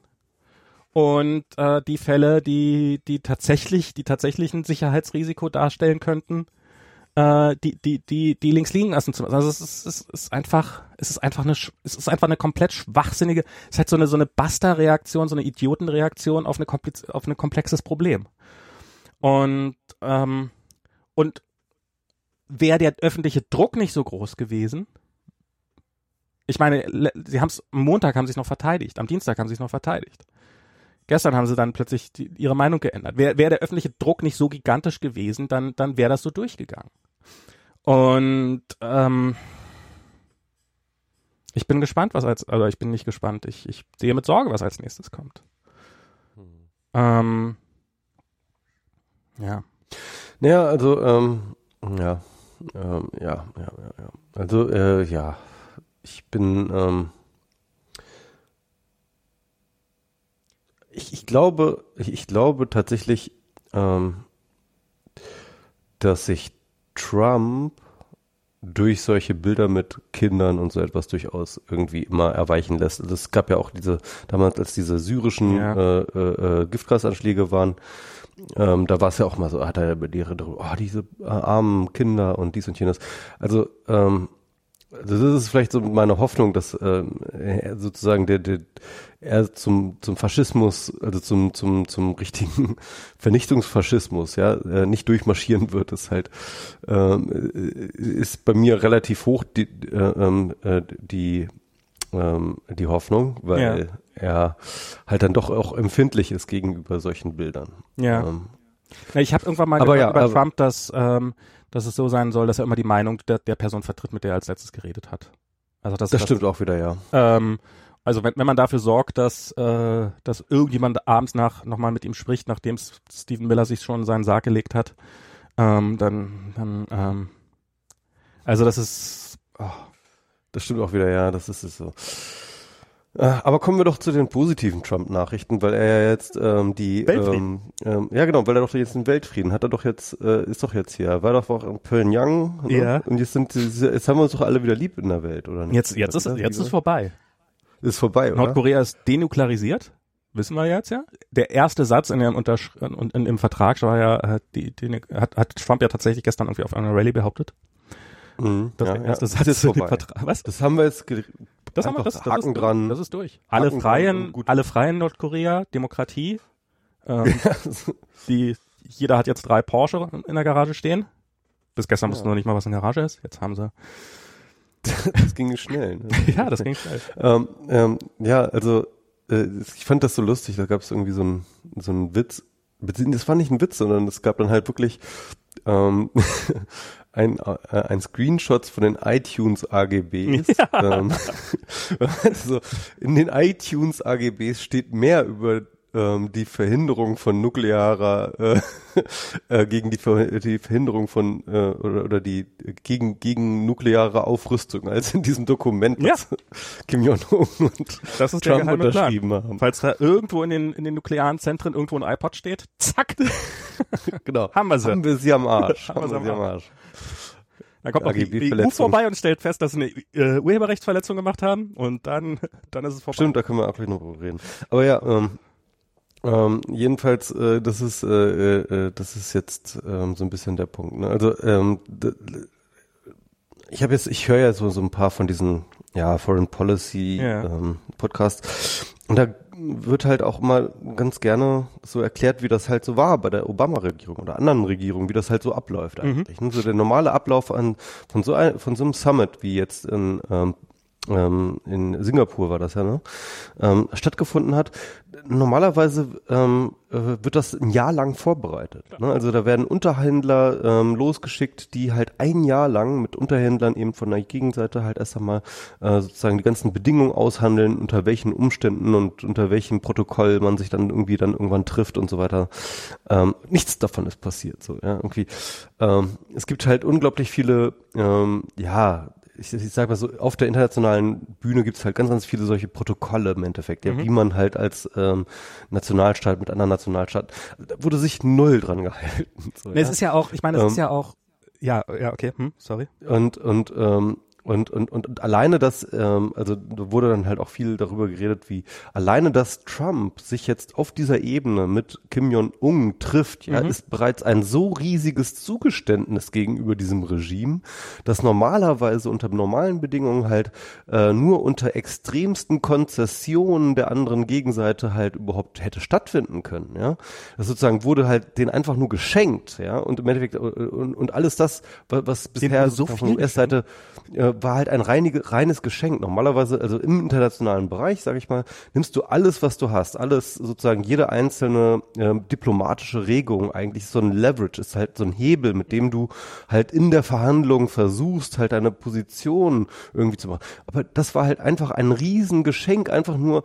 Und äh, die Fälle, die, die tatsächlich, die tatsächlich ein Sicherheitsrisiko darstellen könnten, äh, die, die, die, die links liegen lassen zu Also es ist, es ist einfach, es ist einfach eine, es ist einfach eine komplett schwachsinnige, es ist halt so eine, so eine Basta-Reaktion, so eine Idiotenreaktion auf eine komplex, auf ein komplexes Problem. Und, ähm, und wäre der öffentliche Druck nicht so groß gewesen, ich meine, sie haben es Montag haben sie es noch verteidigt, am Dienstag haben sie es noch verteidigt. Gestern haben sie dann plötzlich die, ihre Meinung geändert. Wäre wär der öffentliche Druck nicht so gigantisch gewesen, dann, dann wäre das so durchgegangen. Und ähm, ich bin gespannt, was als, also ich bin nicht gespannt, ich, ich sehe mit Sorge, was als nächstes kommt. Hm. Ähm, ja. Naja, also, ähm, ja, ähm, ja, ja, ja, ja. Also, äh, ja, ich bin, ähm, ich, ich glaube, ich, ich glaube tatsächlich, ähm, dass sich Trump durch solche Bilder mit Kindern und so etwas durchaus irgendwie immer erweichen lässt. Es gab ja auch diese, damals als diese syrischen ja. äh, äh, äh Giftgasanschläge waren, ähm, da war es ja auch mal so, hat er die oh, diese äh, armen Kinder und dies und jenes. Also ähm, also das ist vielleicht so meine Hoffnung, dass ähm, sozusagen der, der er zum zum Faschismus, also zum zum zum richtigen Vernichtungsfaschismus, ja, äh, nicht durchmarschieren wird. Das halt ähm, äh, ist bei mir relativ hoch die äh, ähm, äh, die ähm, die Hoffnung, weil ja. er halt dann doch auch empfindlich ist gegenüber solchen Bildern. Ja. Ähm, ich habe irgendwann mal aber ja, über Trump, dass ähm, dass es so sein soll, dass er immer die Meinung der, der Person vertritt, mit der er als letztes geredet hat. Also das, Das stimmt auch wieder, ja. Ähm, also wenn, wenn man dafür sorgt, dass, äh, dass irgendjemand abends nach nochmal mit ihm spricht, nachdem Stephen Miller sich schon in seinen Sarg gelegt hat, ähm, dann, dann ähm, also das ist oh, Das stimmt auch wieder, ja, das ist es so. Äh, Aber kommen wir doch zu den positiven Trump-Nachrichten, weil er ja jetzt ähm, die Weltfrieden. Ähm, ähm, ja genau, weil er doch jetzt den Weltfrieden hat er doch jetzt äh, ist doch jetzt hier, Er war doch auch in Pyongyang ne? Ja. und jetzt sind jetzt haben wir uns doch alle wieder lieb in der Welt, oder nicht? jetzt, jetzt ist, jetzt ist vorbei. ist vorbei, oder? Nordkorea ist denuklearisiert. Wissen wir jetzt ja. Der erste Satz in dem Untersch und in, im Vertrag war ja, äh, die, die, hat, hat Trump ja tatsächlich gestern irgendwie auf einer Rallye behauptet. Mhm, Das ja, der erste ja, Satz ist in vorbei. Vertrag. Was? Das haben wir jetzt Das haben wir, einfach das, das Haken ist, dran. Das ist durch. Alle Haken freien, alle freien Nordkorea, Demokratie. Ähm, die, jeder hat jetzt drei Porsche in der Garage stehen. Bis gestern wussten wir noch nicht mal, was eine Garage ist. Jetzt haben sie. das ging schnell. Ne? ja, das ging schnell. Ähm, ähm, ja, also äh, ich fand das so lustig, da gab es irgendwie so einen so einen Witz, das war nicht ein Witz, sondern es gab dann halt wirklich ähm, ein, äh, ein Screenshot von den iTunes AGBs. Ähm, also in den iTunes AGBs steht mehr über ähm, die Verhinderung von nuklearer äh, äh, gegen die, Ver die Verhinderung von äh, oder, oder die gegen gegen nukleare Aufrüstung als in diesem Dokument, Ja. das Kim Jong Un und Das ist der Trump Plan. unterschrieben haben. Falls da irgendwo in den, in den nuklearen Zentren irgendwo ein iPod steht, zack, Genau. haben wir sie. Haben wir sie am Arsch. Haben haben wir sie am Arsch. Dann kommt noch die, die EU vorbei und stellt fest, dass sie eine äh, Urheberrechtsverletzung gemacht haben und dann, dann ist es vorbei. Stimmt, da können wir auch gleich noch drüber reden. Aber ja, ähm, ähm, jedenfalls, äh, das ist, äh, äh, das ist jetzt ähm, so ein bisschen der Punkt. Ne? Also ähm, ich habe jetzt, ich höre ja so so ein paar von diesen ja Foreign Policy Ja. ähm, Podcasts und da wird halt auch immer ganz gerne so erklärt, wie das halt so war bei der Obama-Regierung oder anderen Regierungen, wie das halt so abläuft eigentlich. Ne? So der normale Ablauf an von so ein, von so einem Summit wie jetzt in ähm, ähm, in Singapur war das ja, ne? Ähm, stattgefunden hat. Normalerweise ähm, äh, wird das ein Jahr lang vorbereitet. Ne? Also da werden Unterhändler ähm, losgeschickt, die halt ein Jahr lang mit Unterhändlern eben von der Gegenseite halt erst einmal äh, sozusagen die ganzen Bedingungen aushandeln, unter welchen Umständen und unter welchem Protokoll man sich dann irgendwie dann irgendwann trifft und so weiter. Ähm, nichts davon ist passiert. So, ja, irgendwie. Ähm, es gibt halt unglaublich viele, ähm, ja, ich, ich sag mal so, auf der internationalen Bühne gibt es halt ganz, ganz viele solche Protokolle im Endeffekt, ja, wie man halt als ähm, Nationalstaat mit anderen Nationalstaaten, da wurde sich null dran gehalten. So, Nee, ja. Es ist ja auch, ich meine, es Ähm, ist ja auch, ja, ja, okay, hm, sorry. Und und ähm, und, und, und, und alleine das, ähm, also da wurde dann halt auch viel darüber geredet, wie alleine, dass Trump sich jetzt auf dieser Ebene mit Kim Jong-un trifft, ja, ist bereits ein so riesiges Zugeständnis gegenüber diesem Regime, dass normalerweise unter normalen Bedingungen halt äh, nur unter extremsten Konzessionen der anderen Gegenseite halt überhaupt hätte stattfinden können, ja. Das sozusagen wurde halt denen einfach nur geschenkt, ja, und im Endeffekt äh, und, und alles das, wa- was bisher so viel von US-Seite äh, war halt ein reinige, reines Geschenk. Normalerweise, also im internationalen Bereich, sage ich mal, nimmst du alles, was du hast, alles sozusagen jede einzelne ähm, diplomatische Regung eigentlich ist so ein Leverage, ist halt so ein Hebel, mit dem du halt in der Verhandlung versuchst, halt deine Position irgendwie zu machen. Aber das war halt einfach ein Riesengeschenk, einfach nur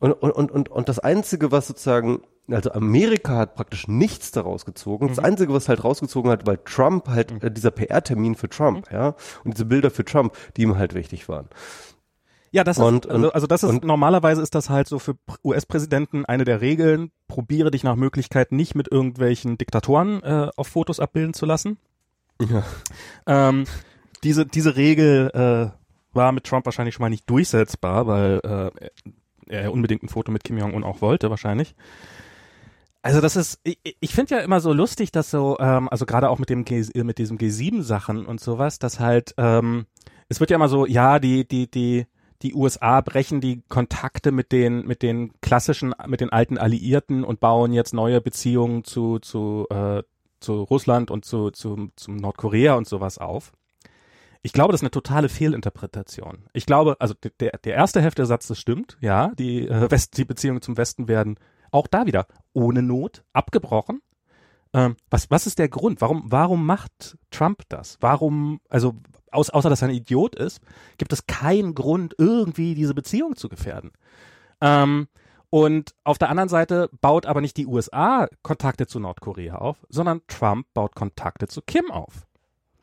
und, und, und, und das Einzige, was sozusagen, also Amerika hat praktisch nichts daraus gezogen. Das Einzige, was halt rausgezogen hat, weil Trump halt, äh, dieser PR-Termin für Trump, ja, und diese Bilder für Trump, die ihm halt wichtig waren. Ja, das Und- ist, also, also das ist, und- normalerweise ist das halt so für Pr- US-Präsidenten eine der Regeln, probiere dich nach Möglichkeit nicht mit irgendwelchen Diktatoren äh, auf Fotos abbilden zu lassen. Ja. Ähm, diese, diese Regel äh, war mit Trump wahrscheinlich schon mal nicht durchsetzbar, weil äh, er unbedingt ein Foto mit Kim Jong-un auch wollte, wahrscheinlich. Also das ist, ich, ich finde ja immer so lustig, dass so, ähm, also gerade auch mit dem G, äh, mit diesem G7-Sachen und sowas, dass halt, ähm, es wird ja immer so, ja, die, die, die, die USA brechen die Kontakte mit den, mit den klassischen, mit den alten Alliierten und bauen jetzt neue Beziehungen zu, zu, äh, zu Russland und zu, zu, zum Nordkorea und sowas auf. Ich glaube, das ist eine totale Fehlinterpretation. Ich glaube, also der, der erste Heftsatz, das stimmt, ja, die, äh, West, die Beziehungen zum Westen werden auch da wieder ohne Not abgebrochen. Ähm, was, was ist der Grund? Warum, warum macht Trump das? Warum, also aus, außer dass er ein Idiot ist, gibt es keinen Grund, irgendwie diese Beziehung zu gefährden. Ähm, und auf der anderen Seite baut aber nicht die USA Kontakte zu Nordkorea auf, sondern Trump baut Kontakte zu Kim auf.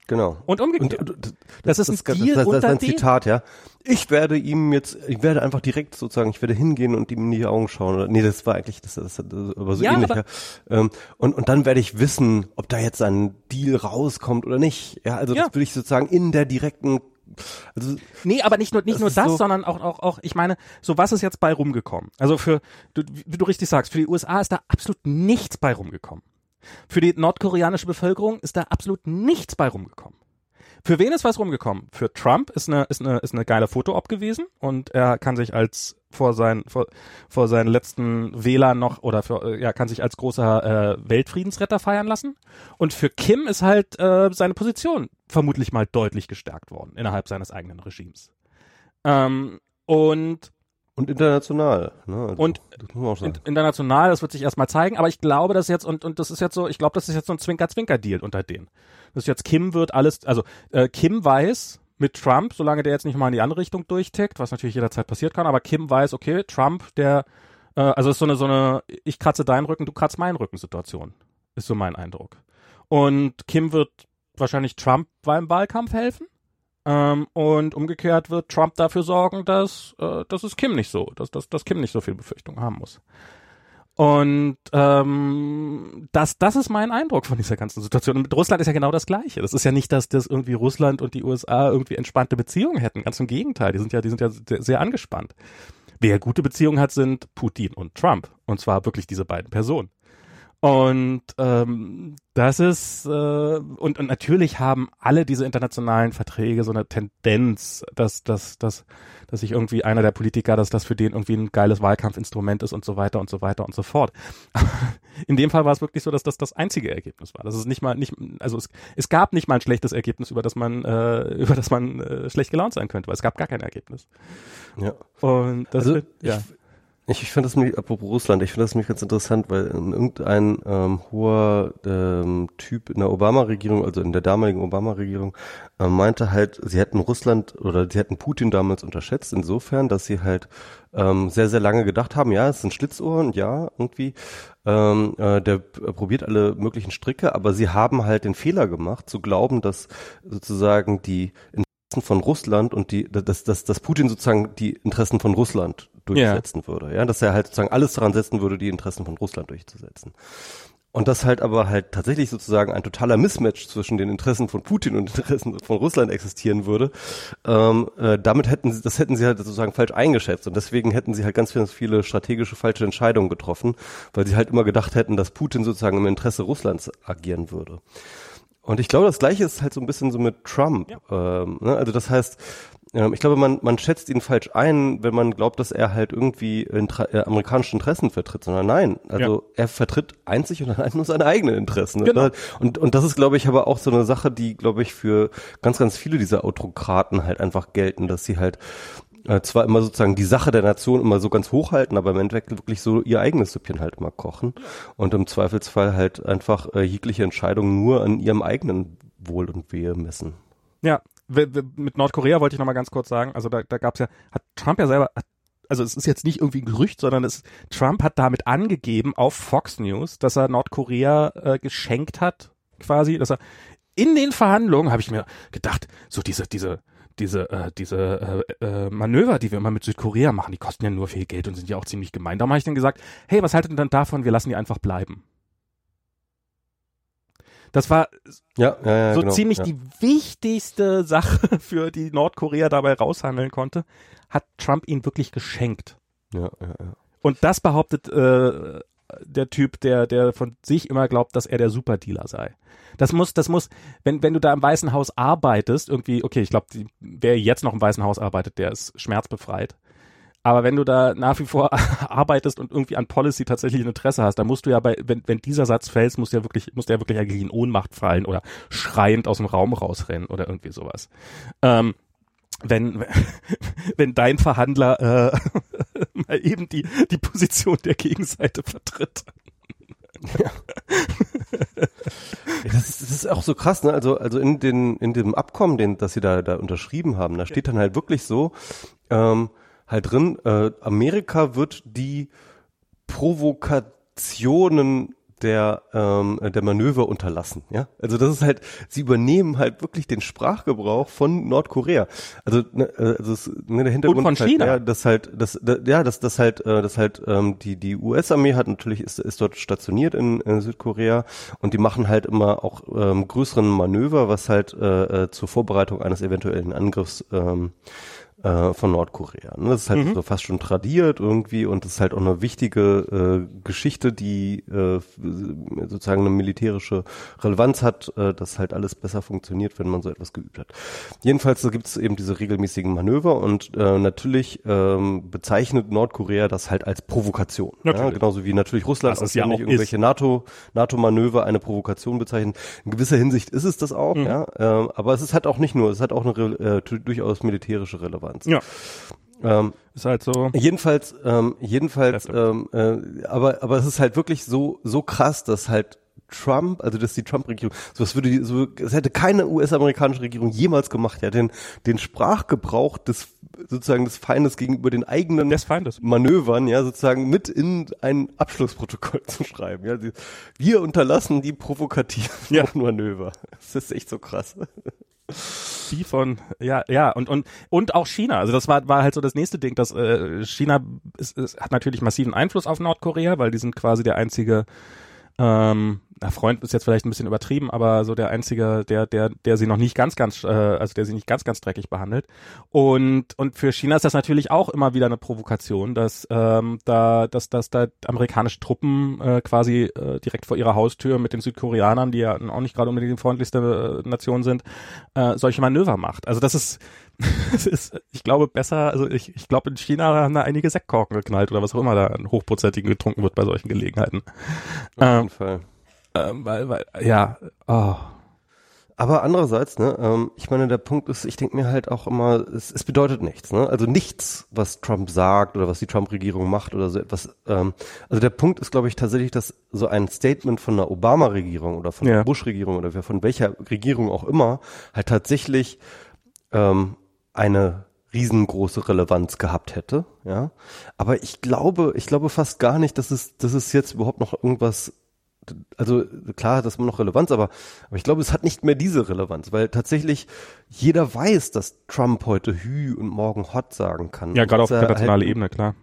Genau. Und umgekehrt. Und, und, das, das, ist ein Deal das, das, das ist ein Zitat, ja. Ich werde ihm jetzt, ich werde einfach direkt sozusagen, ich werde hingehen und ihm in die Augen schauen. Oder, nee, das war eigentlich, das, das, das aber so ja, ähnlich. Aber, ja. Ähm, und, und dann werde ich wissen, ob da jetzt ein Deal rauskommt oder nicht. Ja, also ja. das würde ich sozusagen in der direkten also, nee, aber nicht nur nicht das nur das, so sondern auch auch auch ich meine, so was ist jetzt bei rumgekommen? Also für du, wie du richtig sagst, für die USA ist da absolut nichts bei rumgekommen. Für die nordkoreanische Bevölkerung ist da absolut nichts bei rumgekommen. Für wen ist was rumgekommen? Für Trump ist eine, ist eine, ist eine geile Foto-Op gewesen und er kann sich als vor seinen, vor, vor seinen letzten Wählern noch oder für, äh, ja, kann sich als großer äh, Weltfriedensretter feiern lassen. Und für Kim ist halt äh, seine Position vermutlich mal deutlich gestärkt worden innerhalb seines eigenen Regimes. Ähm, und und international. Ne? Also, und international, das wird sich erstmal zeigen, aber ich glaube, dass jetzt, und, und das ist jetzt so, ich glaube, das ist jetzt so ein Zwinker-Zwinker-Deal unter denen. Das ist jetzt Kim wird alles, also äh, Kim weiß mit Trump, solange der jetzt nicht mal in die andere Richtung durchtickt, was natürlich jederzeit passiert kann, aber Kim weiß, okay, Trump, der, äh, also ist so eine, so eine, ich kratze deinen Rücken, du kratzt meinen Rücken Situation. Ist so mein Eindruck. Und Kim wird wahrscheinlich Trump beim Wahlkampf helfen ähm, und umgekehrt wird Trump dafür sorgen, dass, äh, dass es Kim nicht so, dass, dass, dass Kim nicht so viel Befürchtung haben muss. Und ähm, das, das ist mein Eindruck von dieser ganzen Situation. Und mit Russland ist ja genau das Gleiche. Das ist ja nicht, dass das irgendwie Russland und die USA irgendwie entspannte Beziehungen hätten. Ganz im Gegenteil, die sind ja, die sind ja sehr, sehr angespannt. Wer gute Beziehungen hat, sind Putin und Trump. Und zwar wirklich diese beiden Personen. Und ähm, das ist äh, und, und natürlich haben alle diese internationalen Verträge so eine Tendenz, dass dass dass dass sich irgendwie einer der Politiker, dass das für den irgendwie ein geiles Wahlkampfinstrument ist und so weiter und so weiter und so fort. In dem Fall war es wirklich so, dass das das einzige Ergebnis war. Das ist nicht mal nicht also es, es gab nicht mal ein schlechtes Ergebnis, über das man äh, über das man äh, schlecht gelaunt sein könnte, weil es gab gar kein Ergebnis. Ja. Und das also, wird, ja. Ich, ich, ich finde das mich, apropos Russland, ich finde das mich ganz interessant, weil irgendein ähm, hoher ähm, Typ in der Obama-Regierung, also in der damaligen Obama-Regierung, äh, meinte halt, sie hätten Russland oder sie hätten Putin damals unterschätzt, insofern, dass sie halt ähm, sehr, sehr lange gedacht haben, ja, es sind Schlitzohren, ja, irgendwie, ähm, äh, der probiert alle möglichen Stricke, aber sie haben halt den Fehler gemacht, zu glauben, dass sozusagen die von Russland und die, dass, dass, dass Putin sozusagen die Interessen von Russland durchsetzen ja. würde. Ja, dass er halt sozusagen alles daran setzen würde, die Interessen von Russland durchzusetzen. Und dass halt aber halt tatsächlich sozusagen ein totaler Mismatch zwischen den Interessen von Putin und Interessen von Russland existieren würde. Ähm, äh, damit hätten sie, das hätten sie halt sozusagen falsch eingeschätzt und deswegen hätten sie halt ganz, ganz viele strategische falsche Entscheidungen getroffen, weil sie halt immer gedacht hätten, dass Putin sozusagen im Interesse Russlands agieren würde. Und ich glaube, das Gleiche ist halt so ein bisschen so mit Trump. Ja. Ähm, ne? Also das heißt, ähm, ich glaube, man, man schätzt ihn falsch ein, wenn man glaubt, dass er halt irgendwie Intra äh, amerikanische Interessen vertritt, sondern nein, also ja. er vertritt einzig und allein nur seine eigenen Interessen. Genau. Und, und das ist, glaube ich, aber auch so eine Sache, die, glaube ich, für ganz, ganz viele dieser Autokraten halt einfach gelten, dass sie halt äh, zwar immer sozusagen die Sache der Nation immer so ganz hochhalten, aber im Endeffekt wirklich so ihr eigenes Süppchen halt immer kochen und im Zweifelsfall halt einfach äh, jegliche Entscheidungen nur an ihrem eigenen Wohl und Wehe messen. Ja, mit Nordkorea wollte ich noch mal ganz kurz sagen, also da, da gab es ja, hat Trump ja selber, also es ist jetzt nicht irgendwie ein Gerücht, sondern es, Trump hat damit angegeben auf Fox News, dass er Nordkorea äh, geschenkt hat, quasi, dass er in den Verhandlungen, habe ich mir gedacht, so diese, diese, diese, äh, diese äh, äh, Manöver, die wir immer mit Südkorea machen, die kosten ja nur viel Geld und sind ja auch ziemlich gemein. Da habe ich dann gesagt, hey, was haltet ihr denn davon? Wir lassen die einfach bleiben. Das war ja, ja, ja, so genau, ziemlich die wichtigste Sache, für die Nordkorea dabei raushandeln konnte, hat Trump ihn wirklich geschenkt. Ja, ja, ja. Und das behauptet äh, der Typ, der, der von sich immer glaubt, dass er der Superdealer sei. Das muss, das muss, wenn, wenn du da im Weißen Haus arbeitest, irgendwie, okay, ich glaube, wer jetzt noch im Weißen Haus arbeitet, der ist schmerzbefreit. Aber wenn du da nach wie vor arbeitest und irgendwie an Policy tatsächlich ein Interesse hast, dann musst du ja bei, wenn, wenn dieser Satz fällt, musst du ja wirklich, musst du ja wirklich eigentlich in Ohnmacht fallen oder schreiend aus dem Raum rausrennen oder irgendwie sowas. Ähm, wenn, wenn dein Verhandler äh, mal eben die, die Position der Gegenseite vertritt. Ja. das, ist, das ist auch so krass, ne? Also, also in den, in dem Abkommen, den, das sie da, da unterschrieben haben, da steht dann halt wirklich so, ähm, halt drin, äh, Amerika wird die Provokationen der, ähm, der Manöver unterlassen. Ja, also das ist halt, sie übernehmen halt wirklich den Sprachgebrauch von Nordkorea. Also, ne, äh, also es, ne, der Hintergrund Und von ist halt, China. ja, das halt, das, da, ja, das, das halt, äh, das halt, ähm, die die US-Armee hat natürlich ist, ist dort stationiert in, in Südkorea und die machen halt immer auch ähm, größeren Manöver, was halt äh, äh, zur Vorbereitung eines eventuellen Angriffs ähm, äh, von Nordkorea. Ne? Das ist halt Mhm. so fast schon tradiert irgendwie und das ist halt auch eine wichtige äh, Geschichte, die äh, sozusagen eine militärische Relevanz hat, äh, dass halt alles besser funktioniert, wenn man so etwas geübt hat. Jedenfalls so gibt es eben diese regelmäßigen Manöver und äh, natürlich ähm, bezeichnet Nordkorea das halt als Provokation. Ja? Genauso wie natürlich Russland auch ja auch irgendwelche NATO, NATO-Manöver eine Provokation bezeichnet. In gewisser Hinsicht ist es das auch, Mhm. ja. Ähm, aber es ist halt auch nicht nur, es hat auch eine äh, durchaus militärische Relevanz. Ja, Ähm, ist halt so. jedenfalls, ähm, jedenfalls, ähm, äh, aber aber es ist halt wirklich so so krass, dass halt Trump, also dass die Trump-Regierung, so was würde die, so, es hätte keine US-amerikanische Regierung jemals gemacht, ja, den den Sprachgebrauch des sozusagen des Feindes gegenüber den eigenen Des Feindes. Manövern, ja, sozusagen mit in ein Abschlussprotokoll zu schreiben. Ja, die, wir unterlassen die provokativen Ja. Manöver. Das ist echt so krass. Die von, ja, ja, und, und, und auch China. Also das war, war halt so das nächste Ding, dass äh, China ist, ist, hat natürlich massiven Einfluss auf Nordkorea, weil die sind quasi der einzige ähm, na, Freund ist jetzt vielleicht ein bisschen übertrieben, aber so der einzige, der, der, der sie noch nicht ganz, ganz, äh, also der sie nicht ganz, ganz dreckig behandelt. Und und für China ist das natürlich auch immer wieder eine Provokation, dass ähm, da, dass, dass da amerikanische Truppen äh, quasi äh, direkt vor ihrer Haustür mit den Südkoreanern, die ja auch nicht gerade unbedingt die freundlichste äh, Nation sind, äh, solche Manöver macht. Also das ist, das ist, ich glaube besser, also ich, ich glaube in China haben da einige Sektkorken geknallt oder was auch immer da an hochprozentigen getrunken wird bei solchen Gelegenheiten. Auf Ähm, jeden Fall. Ähm, weil, weil, ja, oh. Aber andererseits, ne, ähm, ich meine, der Punkt ist, ich denke mir halt auch immer, es, es bedeutet nichts, ne? Also nichts, was Trump sagt oder was die Trump-Regierung macht oder so etwas. Ähm, also der Punkt ist, glaube ich, tatsächlich, dass so ein Statement von der Obama-Regierung oder von Ja. der Bush-Regierung oder von welcher Regierung auch immer halt tatsächlich ähm, eine riesengroße Relevanz gehabt hätte, ja. Aber ich glaube, ich glaube fast gar nicht, dass es, dass es jetzt überhaupt noch irgendwas also klar hat das immer noch Relevanz, aber, aber ich glaube, es hat nicht mehr diese Relevanz, weil tatsächlich jeder weiß, dass Trump heute Hü und morgen Hot sagen kann. ja, gerade auf er internationaler halt, Ebene, klar.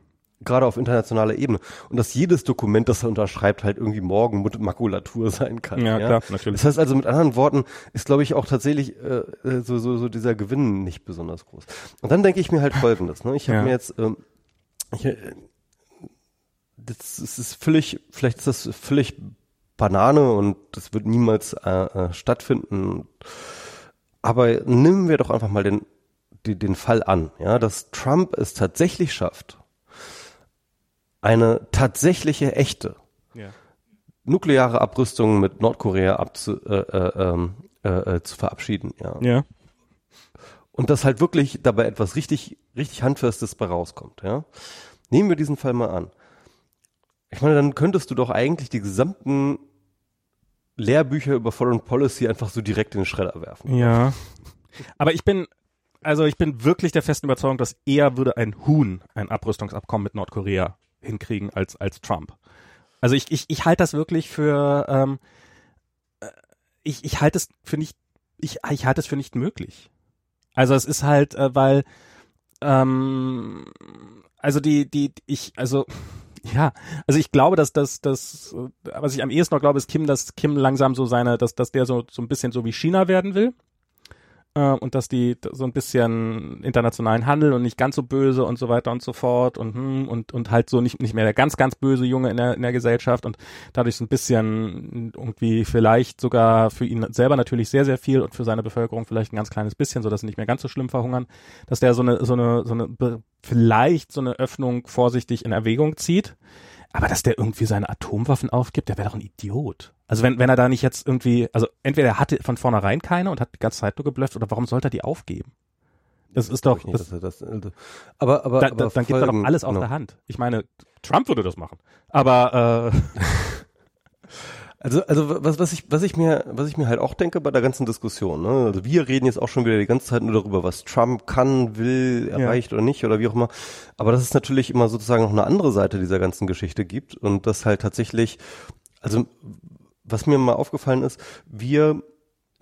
Gerade auf internationaler Ebene. Und dass jedes Dokument, das er unterschreibt, halt irgendwie morgen mit Makulatur sein kann. Ja, klar, natürlich. Das heißt also mit anderen Worten, ist glaube ich auch tatsächlich äh, äh, so, so, so dieser Gewinn nicht besonders groß. Und dann denke ich mir halt folgendes, ne? Ich habe Ja. mir jetzt, ähm, ich, äh, das ist völlig, vielleicht ist das völlig Banane und das wird niemals äh, äh, stattfinden. Aber nehmen wir doch einfach mal den, die, den Fall an, ja, dass Trump es tatsächlich schafft, eine tatsächliche, echte Ja. nukleare Abrüstung mit Nordkorea abzu, äh, äh, ähm, äh, äh, zu verabschieden, ja. Ja. Und dass halt wirklich dabei etwas richtig, richtig Handfestes bei rauskommt, ja. Nehmen wir diesen Fall mal an. Ich meine, dann könntest du doch eigentlich die gesamten Lehrbücher über Foreign Policy einfach so direkt in den Schredder werfen. Ja. Aber ich bin, also ich bin wirklich der festen Überzeugung, dass eher würde ein Huhn ein Abrüstungsabkommen mit Nordkorea hinkriegen als, als Trump. Also ich, ich, ich halte das wirklich für, ähm, äh, ich, ich halte es für nicht, ich, ich halte es für nicht möglich. Also es ist halt, äh, weil, ähm, also die, die, ich, also, ja, also ich glaube, dass das, das, äh, was ich am ehesten noch glaube, ist Kim, dass Kim langsam so seine, dass, dass der so, so ein bisschen so wie China werden will. Äh, und dass die so ein bisschen internationalen Handel und nicht ganz so böse und so weiter und so fort und, hm, und, und halt so nicht, nicht mehr der ganz, ganz böse Junge in der, in der Gesellschaft und dadurch so ein bisschen irgendwie vielleicht sogar für ihn selber natürlich sehr, sehr viel und für seine Bevölkerung vielleicht ein ganz kleines bisschen, so dass sie nicht mehr ganz so schlimm verhungern, dass der so eine, so eine, so eine, vielleicht so eine Öffnung vorsichtig in Erwägung zieht. Aber dass der irgendwie seine Atomwaffen aufgibt, der wäre doch ein Idiot. Also wenn, wenn er da nicht jetzt irgendwie, also entweder er hatte von vornherein keine und hat die ganze Zeit nur geblufft, oder warum sollte er die aufgeben? Das ist doch, Ich nicht, das, das, also, aber, aber, da, aber da, dann gibt er doch alles auf genau. der Hand. Ich meine, Trump würde das machen. Aber äh, Also, also was, was ich, was ich mir, was ich mir halt auch denke bei der ganzen Diskussion, ne? Also wir reden jetzt auch schon wieder die ganze Zeit nur darüber, was Trump kann, will, erreicht ja. oder nicht oder wie auch immer. Aber dass es natürlich immer sozusagen noch eine andere Seite dieser ganzen Geschichte gibt und das halt tatsächlich, also was mir mal aufgefallen ist, wir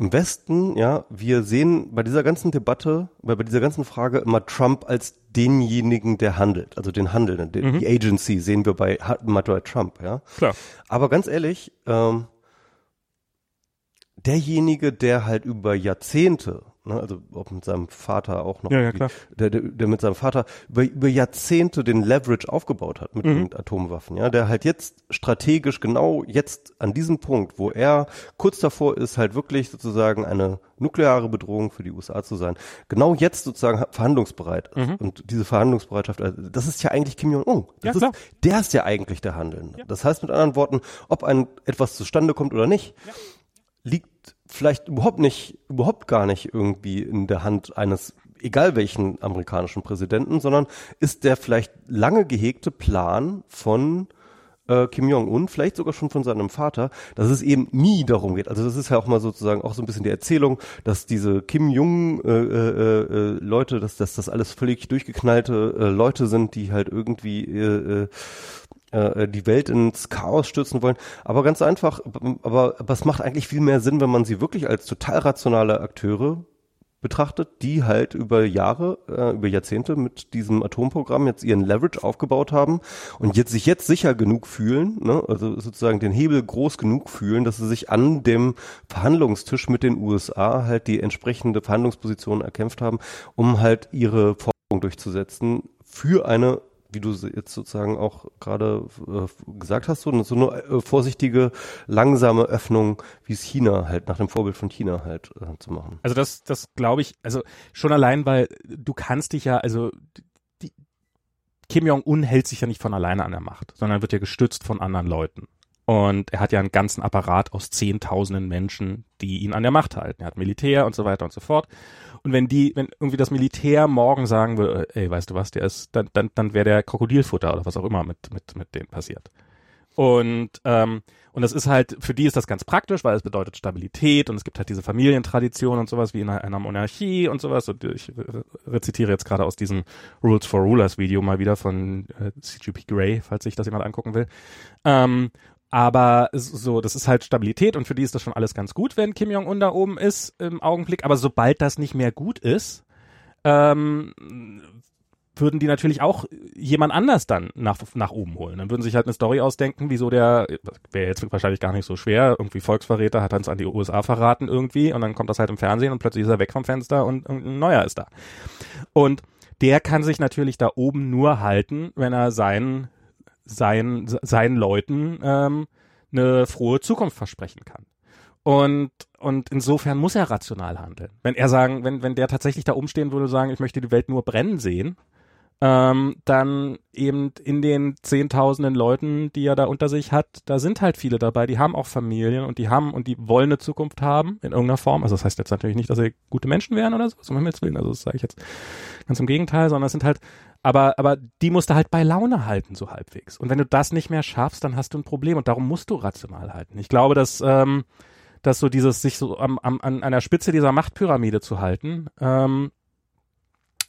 im Westen, ja, wir sehen bei dieser ganzen Debatte, bei, bei dieser ganzen Frage immer Trump als denjenigen, der handelt, also den Handelnden, den, mhm. die Agency sehen wir bei, bei Trump, ja. Klar. Aber ganz ehrlich, ähm, derjenige, der halt über Jahrzehnte ne, also ob mit seinem Vater auch noch, ja, ja, klar. Der, der, der mit seinem Vater über, über Jahrzehnte den Leverage aufgebaut hat mit mhm. den Atomwaffen, ja, der halt jetzt strategisch genau jetzt an diesem Punkt, wo er kurz davor ist, halt wirklich sozusagen eine nukleare Bedrohung für die USA zu sein, genau jetzt sozusagen verhandlungsbereit. Mhm. Und diese Verhandlungsbereitschaft, also das ist ja eigentlich Kim Jong-un. Ja, ist, der ist ja eigentlich der Handelnde. Das heißt mit anderen Worten, ob ein etwas zustande kommt oder nicht, liegt vielleicht überhaupt nicht, überhaupt gar nicht irgendwie in der Hand eines egal welchen amerikanischen Präsidenten, sondern ist der vielleicht lange gehegte Plan von äh, Kim Jong-un, vielleicht sogar schon von seinem Vater, dass es eben nie darum geht. Also das ist ja auch mal sozusagen auch so ein bisschen die Erzählung, dass diese Kim Jong äh, äh, äh, dass, dass das alles völlig durchgeknallte äh, Leute sind, die halt irgendwie äh, die Welt ins Chaos stürzen wollen. Aber ganz einfach, aber, aber es macht eigentlich viel mehr Sinn, wenn man sie wirklich als total rationale Akteure betrachtet, die halt über Jahre, äh, über Jahrzehnte mit diesem Atomprogramm jetzt ihren Leverage aufgebaut haben und jetzt sich jetzt sicher genug fühlen, ne, also sozusagen den Hebel groß genug fühlen, dass sie sich an dem Verhandlungstisch mit den USA halt die entsprechende Verhandlungsposition erkämpft haben, um halt ihre Forderung durchzusetzen für eine wie du jetzt sozusagen auch gerade äh, gesagt hast, so, so eine äh, vorsichtige, langsame Öffnung, wie es China halt, nach dem Vorbild von China halt äh, zu machen. Also das, das glaube ich, also schon allein, weil du kannst dich ja, also die, Kim Jong-un hält sich ja nicht von alleine an der Macht, sondern wird ja gestützt von anderen Leuten. Und er hat ja einen ganzen Apparat aus Zehntausenden Menschen, die ihn an der Macht halten. Er hat Militär und so weiter und so fort. Und wenn die, wenn irgendwie das Militär morgen sagen würde, ey, weißt du was, der ist, dann, dann, dann wäre der Krokodilfutter oder was auch immer mit, mit, mit denen passiert. Und, ähm, und das ist halt, für die ist das ganz praktisch, weil es bedeutet Stabilität und es gibt halt diese Familientradition und sowas wie in einer, Monarchie und sowas. Und ich rezitiere jetzt gerade aus diesem Rules for Rulers Video mal wieder von äh, CGP Grey, falls sich das jemand angucken will. Ähm, aber so, das ist halt Stabilität und für die ist das schon alles ganz gut, wenn Kim Jong-un da oben ist im Augenblick. Aber sobald das nicht mehr gut ist, ähm, würden die natürlich auch jemand anders dann nach, nach oben holen. Dann würden sich halt eine Story ausdenken, wieso der, wäre jetzt wahrscheinlich gar nicht so schwer, irgendwie Volksverräter hat uns an die USA verraten irgendwie und dann kommt das halt im Fernsehen und plötzlich ist er weg vom Fenster und, ein neuer ist da. Und der kann sich natürlich da oben nur halten, wenn er seinen seinen, seinen Leuten ähm, eine frohe Zukunft versprechen kann. Und, und insofern muss er rational handeln. Wenn er sagen, wenn, wenn der tatsächlich da umstehen würde, sagen, ich möchte die Welt nur brennen sehen, ähm, dann eben in den zehntausenden Leuten, die er da unter sich hat, da sind halt viele dabei, die haben auch Familien und die haben und die wollen eine Zukunft haben in irgendeiner Form. Also das heißt jetzt natürlich nicht, dass sie gute Menschen wären oder so, um Himmels Willen, also das sage ich jetzt ganz im Gegenteil, sondern es sind halt aber, aber die musst du halt bei Laune halten, so halbwegs. Und wenn du das nicht mehr schaffst, dann hast du ein Problem und darum musst du rational halten. Ich glaube, dass, ähm, dass so dieses, sich so am, am, an einer Spitze dieser Machtpyramide zu halten, ähm,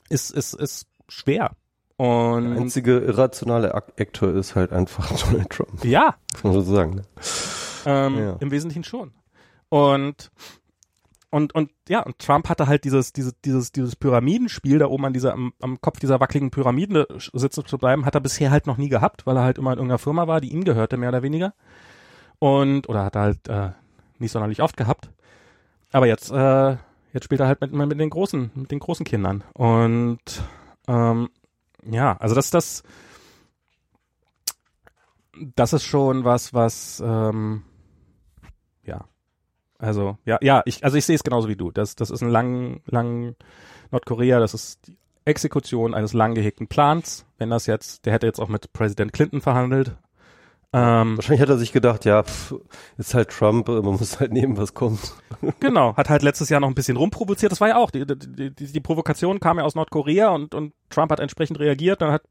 ist, ist, ist schwer. Und Der einzige irrationale Akteur ist halt einfach Donald Trump. Ja. Muss man so sagen. Ne? Ähm, ja. Im Wesentlichen schon. Und und, und ja, und Trump hatte halt dieses, dieses, dieses, dieses Pyramidenspiel da oben an dieser, am, am Kopf dieser wackeligen Pyramide sitzen zu bleiben, hat er bisher halt noch nie gehabt, weil er halt immer in irgendeiner Firma war, die ihm gehörte, mehr oder weniger. Und, oder hat er halt äh, nicht sonderlich oft gehabt. Aber jetzt, äh, jetzt spielt er halt mit, mit den großen, mit den großen Kindern. Und ähm, ja, also das, das, das ist schon was, was ähm, ja, also, ja, ja, ich, also ich sehe es genauso wie du. Das, das ist ein lang, lang Nordkorea, das ist die Exekution eines lang gehegten Plans. Wenn das jetzt, der hätte jetzt auch mit Präsident Clinton verhandelt. Ähm, Wahrscheinlich hat er sich gedacht, ja, pff, ist halt Trump, man muss halt nehmen, was kommt. genau, hat halt letztes Jahr noch ein bisschen rumprovoziert. Das war ja auch, die, die, die, die Provokation kam ja aus Nordkorea und, und Trump hat entsprechend reagiert. Dann hat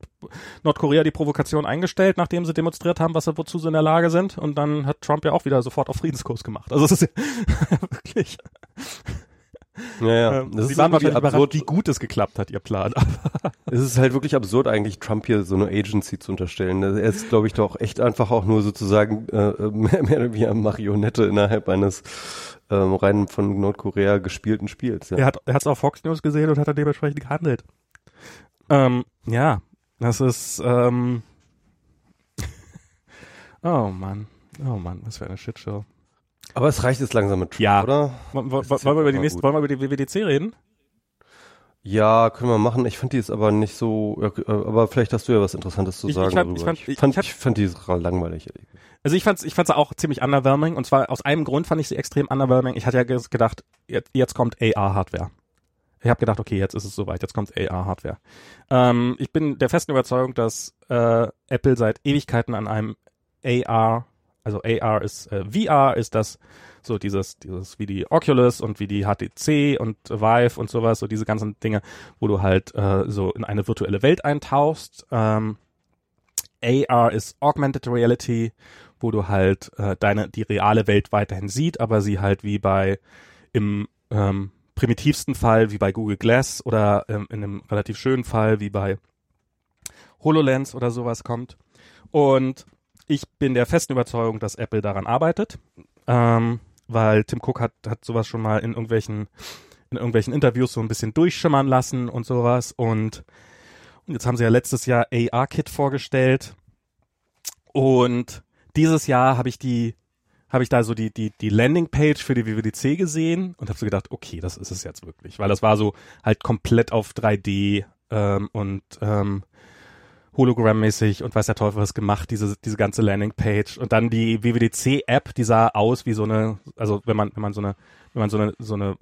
Nordkorea die Provokation eingestellt, nachdem sie demonstriert haben, was wozu sie in der Lage sind. Und dann hat Trump ja auch wieder sofort auf Friedenskurs gemacht. Also es ist ja wirklich. Ja, ja. Ähm, Das Sie ist waren wahrscheinlich absurd. wie gut es geklappt hat, ihr Plan. Es ist halt wirklich absurd, eigentlich Trump hier so eine Agency zu unterstellen. Er ist, glaube ich, doch echt einfach auch nur sozusagen äh, mehr, mehr oder weniger Marionette innerhalb eines ähm, rein von Nordkorea gespielten Spiels. Ja. Er hat hat's auf Fox News gesehen und hat dann dementsprechend gehandelt. Ähm, ja, das ist ähm, Oh Mann. Oh Mann, was für eine Shitshow. Aber es reicht jetzt langsam mit Trump, Ja. oder? Wollen, wollen, ist wollen wir über die nächste, wollen wir über die WWDC reden? Ja, können wir machen. Ich fand die jetzt aber nicht so, aber vielleicht hast du ja was Interessantes zu Ich- ich sagen fand- darüber. ich fand- ich, ich- fand, ich ich fand die langweilig. Also ich fand's, ich fand's auch ziemlich underwhelming und zwar aus einem Grund fand ich sie extrem underwhelming. Ich hatte ja gedacht, jetzt, jetzt kommt AR-Hardware. Ich habe gedacht, okay, jetzt ist es soweit, jetzt kommt AR-Hardware. Ähm, ich bin der festen Überzeugung, dass äh, Apple seit Ewigkeiten an einem AR, also AR ist äh, VR, ist das so dieses, dieses wie die Oculus und wie die HTC und Vive und sowas, so diese ganzen Dinge, wo du halt äh, so in eine virtuelle Welt eintauchst. Ähm, AR ist Augmented Reality, wo du halt äh, deine die reale Welt weiterhin sieht, aber sie halt wie bei im ähm, primitivsten Fall wie bei Google Glass oder ähm, in einem relativ schönen Fall wie bei HoloLens oder sowas kommt. Und ich bin der festen Überzeugung, dass Apple daran arbeitet, ähm, weil Tim Cook hat, hat sowas schon mal in irgendwelchen in irgendwelchen Interviews so ein bisschen durchschimmern lassen und sowas und und jetzt haben sie ja letztes Jahr AR-Kit vorgestellt. Und dieses Jahr habe ich die, habe ich da so die, die, die Landingpage für die WWDC gesehen und habe so gedacht, okay, das ist es jetzt wirklich. Weil das war so halt komplett auf 3D ähm, und ähm, Hologramm-mäßig und weiß der Teufel was gemacht, diese, diese ganze Landingpage. Und dann die WWDC-App, die sah aus wie so eine, also wenn man, wenn man so eine, wenn man so eine, so eine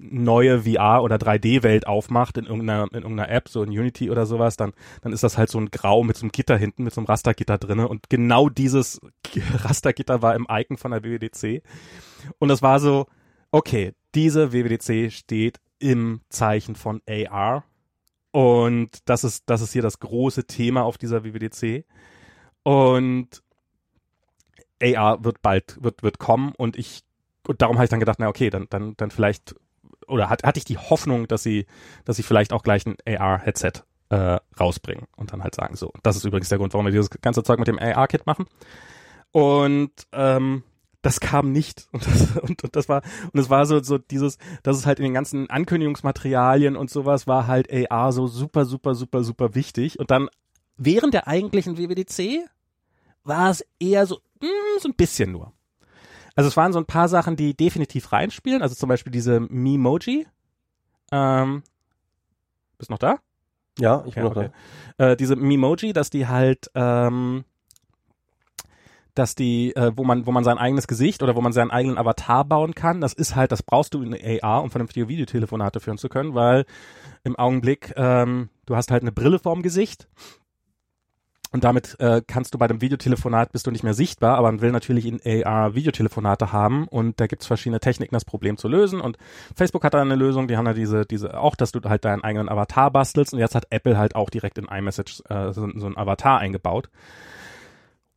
neue VR- oder 3D-Welt aufmacht in irgendeiner, in irgendeiner App, so in Unity oder sowas, dann, dann ist das halt so ein Grau mit so einem Gitter hinten, mit so einem Rastergitter drinne und genau dieses Rastergitter war im Icon von der WWDC. Und das war so, okay, diese WWDC steht im Zeichen von AR und das ist, das ist hier das große Thema auf dieser WWDC und AR wird bald, wird, wird kommen. Und ich, und darum habe ich dann gedacht, na okay, dann, dann, dann vielleicht oder hat, hatte ich die Hoffnung, dass sie, dass sie vielleicht auch gleich ein AR-Headset äh, rausbringen und dann halt sagen, so, das ist übrigens der Grund, warum wir dieses ganze Zeug mit dem AR-Kit machen. Und ähm, das kam nicht und das, und, und das war und es war so so dieses, dass es halt in den ganzen Ankündigungsmaterialien und sowas war halt AR so super super super super wichtig und dann während der eigentlichen WWDC war es eher so mh, so ein bisschen nur. Also es waren so ein paar Sachen, die definitiv reinspielen. Also zum Beispiel diese Memoji. Ähm, bist noch da? Ja, ich bin Ja, noch okay. Äh, diese Memoji, dass die halt, ähm, dass die, äh, wo man, wo man sein eigenes Gesicht oder wo man seinen eigenen Avatar bauen kann, das ist halt, das brauchst du in AR, um vernünftige Videotelefonate führen zu können, weil im Augenblick, ähm, du hast halt eine Brille vorm Gesicht und damit äh, kannst du bei dem Videotelefonat bist du nicht mehr sichtbar, aber man will natürlich in AR Videotelefonate haben und da gibt's verschiedene Techniken, das Problem zu lösen. Und Facebook hat da eine Lösung, die haben da diese, diese, auch, dass du halt deinen eigenen Avatar bastelst und jetzt hat Apple halt auch direkt in iMessage äh, so, so ein Avatar eingebaut.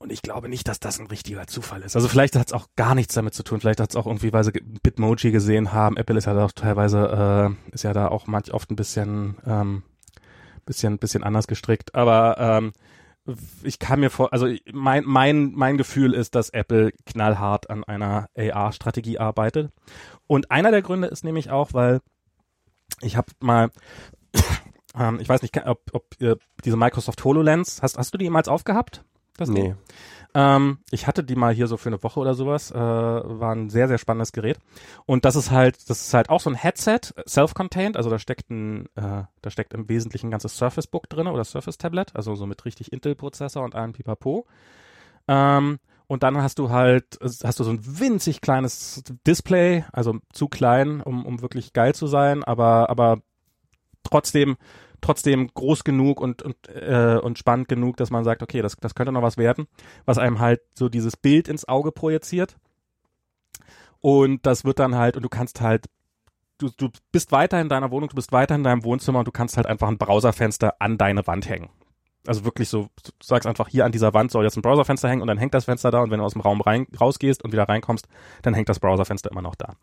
Und ich glaube nicht, dass das ein richtiger Zufall ist. Also vielleicht hat's auch gar nichts damit zu tun. Vielleicht hat's auch irgendwie, weil sie Bitmoji gesehen haben. Apple ist ja da auch teilweise, äh, ist ja da auch manch oft ein bisschen, ähm, bisschen, bisschen anders gestrickt. Aber ähm, ich kann mir vor, also mein, mein, mein Gefühl ist, dass Apple knallhart an einer AR-Strategie arbeitet. Und einer der Gründe ist nämlich auch, weil ich habe mal, ähm, ich weiß nicht, ob, ob äh, diese Microsoft HoloLens, hast, hast du die jemals aufgehabt? Das Ding? Nee. Ähm, ich hatte die mal hier so für eine Woche oder sowas. Äh, war ein sehr, sehr spannendes Gerät. Und das ist halt, das ist halt auch so ein Headset, self-contained, also da steckt ein, äh, da steckt im Wesentlichen ein ganzes Surface Book drin oder Surface Tablet, also so mit richtig Intel-Prozessor und allem Pipapo. Ähm, und dann hast du halt, hast du so ein winzig kleines Display, also zu klein, um, um wirklich geil zu sein, aber, aber trotzdem trotzdem groß genug und und äh, und spannend genug, dass man sagt, okay, das das könnte noch was werden, was einem halt so dieses Bild ins Auge projiziert. Und das wird dann halt und du kannst halt du, du bist weiter in deiner Wohnung, du bist weiter in deinem Wohnzimmer und du kannst halt einfach ein Browserfenster an deine Wand hängen. Also wirklich so, du sagst einfach, hier an dieser Wand soll jetzt ein Browserfenster hängen und dann hängt das Fenster da und wenn du aus dem Raum rein, rausgehst und wieder reinkommst, dann hängt das Browserfenster immer noch da.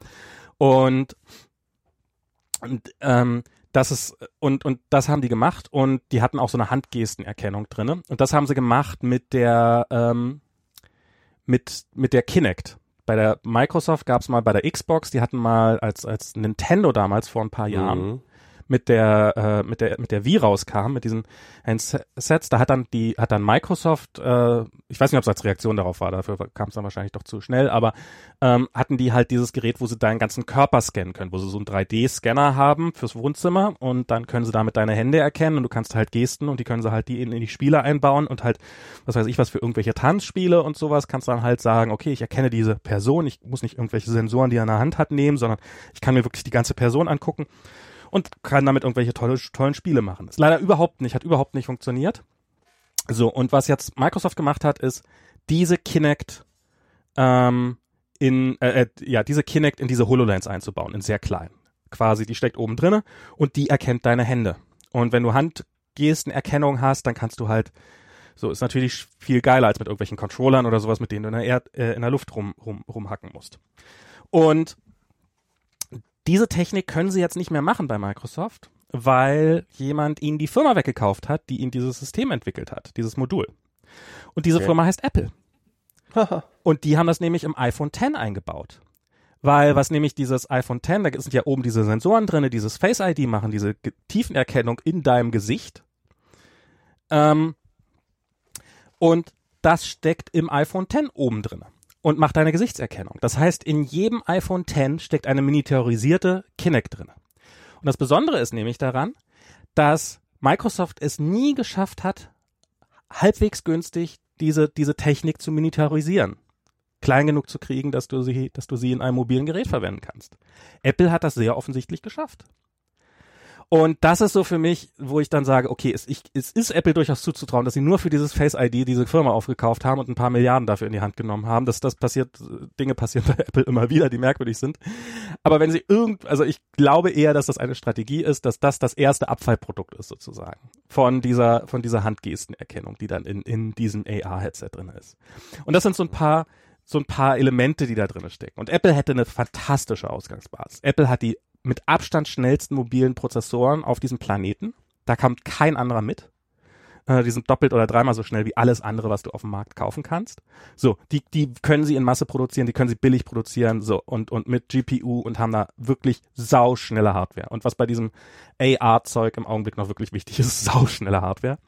Und, und ähm, das ist und und das haben die gemacht und die hatten auch so eine Handgestenerkennung drinne und das haben sie gemacht mit der ähm, mit mit der Kinect. Bei der Microsoft gab es mal bei der Xbox, die hatten mal als als Nintendo damals vor ein paar Jahren Mhm. Mit der äh, mit der mit der Wii rauskam mit diesen Handsets, da hat dann die hat dann Microsoft, äh, ich weiß nicht, ob es als Reaktion darauf war, dafür kam es dann wahrscheinlich doch zu schnell, aber ähm, hatten die halt dieses Gerät, wo sie deinen ganzen Körper scannen können, wo sie so einen 3D-Scanner haben fürs Wohnzimmer und dann können sie damit deine Hände erkennen und du kannst halt Gesten und die können sie halt die in, in die Spiele einbauen und halt, was weiß ich was, für irgendwelche Tanzspiele und sowas kannst dann halt sagen, okay, ich erkenne diese Person, ich muss nicht irgendwelche Sensoren, die er in der Hand hat, nehmen, sondern ich kann mir wirklich die ganze Person angucken und kann damit irgendwelche tolle, tollen Spiele machen. Ist leider überhaupt nicht, hat überhaupt nicht funktioniert. So, und was jetzt Microsoft gemacht hat, ist diese Kinect ähm, in, äh, äh, ja, diese Kinect in diese HoloLens einzubauen, in sehr klein. Quasi, die steckt oben drinne und die erkennt deine Hände. Und wenn du Handgestenerkennung hast, dann kannst du halt, so ist natürlich viel geiler als mit irgendwelchen Controllern oder sowas, mit denen du in der, Erd, äh, in der Luft rum, rum, rumhacken musst. Und diese Technik können sie jetzt nicht mehr machen bei Microsoft, weil jemand ihnen die Firma weggekauft hat, die ihnen dieses System entwickelt hat, dieses Modul. Und diese Okay. Firma heißt Apple. Und die haben das nämlich im iPhone X eingebaut. Weil was nämlich dieses iPhone X, da sind ja oben diese Sensoren drinne, dieses Face ID machen, diese Ge- Tiefenerkennung in deinem Gesicht. Ähm, und das steckt im iPhone X oben drinne und macht deine Gesichtserkennung. Das heißt, in jedem iPhone X steckt eine miniaturisierte Kinect drinne. Und das Besondere ist nämlich daran, dass Microsoft es nie geschafft hat, halbwegs günstig diese, diese Technik zu miniaturisieren. Klein genug zu kriegen, dass du sie, dass du sie in einem mobilen Gerät verwenden kannst. Apple hat das sehr offensichtlich geschafft. Und das ist so für mich, wo ich dann sage, okay, es, ich, es ist Apple durchaus zuzutrauen, dass sie nur für dieses Face ID diese Firma aufgekauft haben und ein paar Milliarden dafür in die Hand genommen haben. Dass das passiert, Dinge passieren bei Apple immer wieder, die merkwürdig sind. Aber wenn sie irgend, also ich glaube eher, dass das eine Strategie ist, dass das das erste Abfallprodukt ist sozusagen von dieser, von dieser Handgestenerkennung, die dann in, in diesem AR-Headset drin ist. Und das sind so ein paar, so ein paar Elemente, die da drin stecken. Und Apple hätte eine fantastische Ausgangsbasis. Apple hat die mit Abstand schnellsten mobilen Prozessoren auf diesem Planeten. Da kommt kein anderer mit. Äh, die sind doppelt oder dreimal so schnell wie alles andere, was du auf dem Markt kaufen kannst. So, die, die können sie in Masse produzieren, die können sie billig produzieren, so, und, und mit GPU und haben da wirklich sauschnelle Hardware. Und was bei diesem AR-Zeug im Augenblick noch wirklich wichtig ist, sauschnelle Hardware.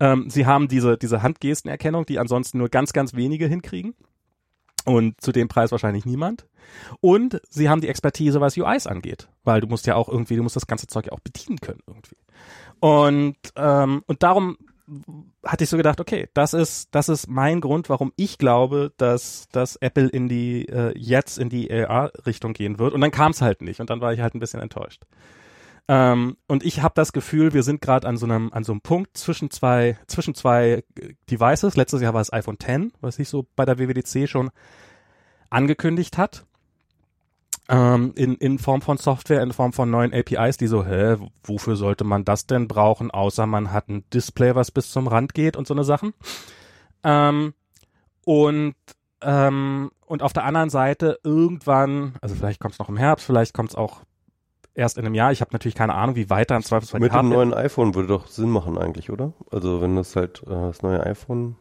Ähm, sie haben diese, diese Handgestenerkennung, die ansonsten nur ganz, ganz wenige hinkriegen. Und zu dem Preis wahrscheinlich niemand. Und sie haben die Expertise, was UIs angeht. Weil du musst ja auch irgendwie, du musst das ganze Zeug ja auch bedienen können irgendwie. Und, ähm, und darum hatte ich so gedacht, okay, das ist, das ist mein Grund, warum ich glaube, dass, dass Apple in die, äh, jetzt in die AR-Richtung gehen wird. Und dann kam es halt nicht. Und dann war ich halt ein bisschen enttäuscht. Ähm, und ich habe das Gefühl, wir sind gerade an so einem an so einem Punkt zwischen zwei zwischen zwei äh, Devices. Letztes Jahr war es iPhone X, was sich so bei der WWDC schon angekündigt hat. Ähm, in, in Form von Software, in Form von neuen APIs, die so, hä, wofür sollte man das denn brauchen, außer man hat ein Display, was bis zum Rand geht und so eine Sachen. Ähm, und ähm, und auf der anderen Seite irgendwann, also vielleicht kommt es noch im Herbst, vielleicht kommt es auch erst in einem Jahr. Ich habe natürlich keine Ahnung, wie weiter im Zweifelsfall Mit dem neuen iPhone würde doch Sinn machen eigentlich, oder? Also wenn das halt äh, das neue iPhone.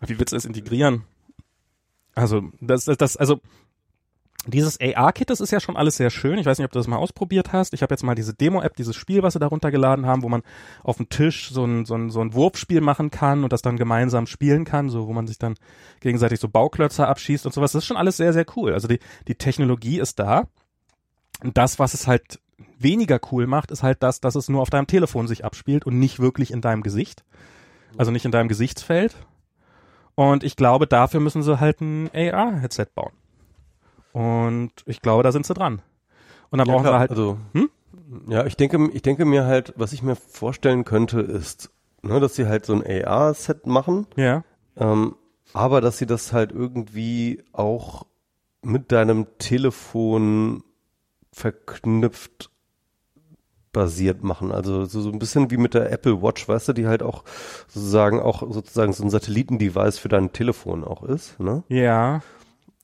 Wie willst du es integrieren? Also, das, das, das also dieses AR-Kit, das ist ja schon alles sehr schön. Ich weiß nicht, ob du das mal ausprobiert hast. Ich habe jetzt mal diese Demo-App, dieses Spiel, was sie da runtergeladen haben, wo man auf dem Tisch so ein, so, ein, so ein Wurfspiel machen kann und das dann gemeinsam spielen kann, so wo man sich dann gegenseitig so Bauklötze abschießt und sowas. Das ist schon alles sehr, sehr cool. Also die, die Technologie ist da. Und das, was es halt weniger cool macht, ist halt das, dass es nur auf deinem Telefon sich abspielt und nicht wirklich in deinem Gesicht. Also nicht in deinem Gesichtsfeld. Und ich glaube, dafür müssen sie halt ein AR-Headset bauen. Und ich glaube, da sind sie dran. Und dann brauchen klar, sie halt, also Hm? Ja, ich denke, ich denke mir halt, was ich mir vorstellen könnte, ist, ne, dass sie halt so ein AR-Set machen. Ja. Ähm, aber dass sie das halt irgendwie auch mit deinem Telefon verknüpft basiert machen. Also so, so ein bisschen wie mit der Apple Watch, weißt du, die halt auch sozusagen auch sozusagen so ein Satellitendevice für dein Telefon auch ist, ne? Ja.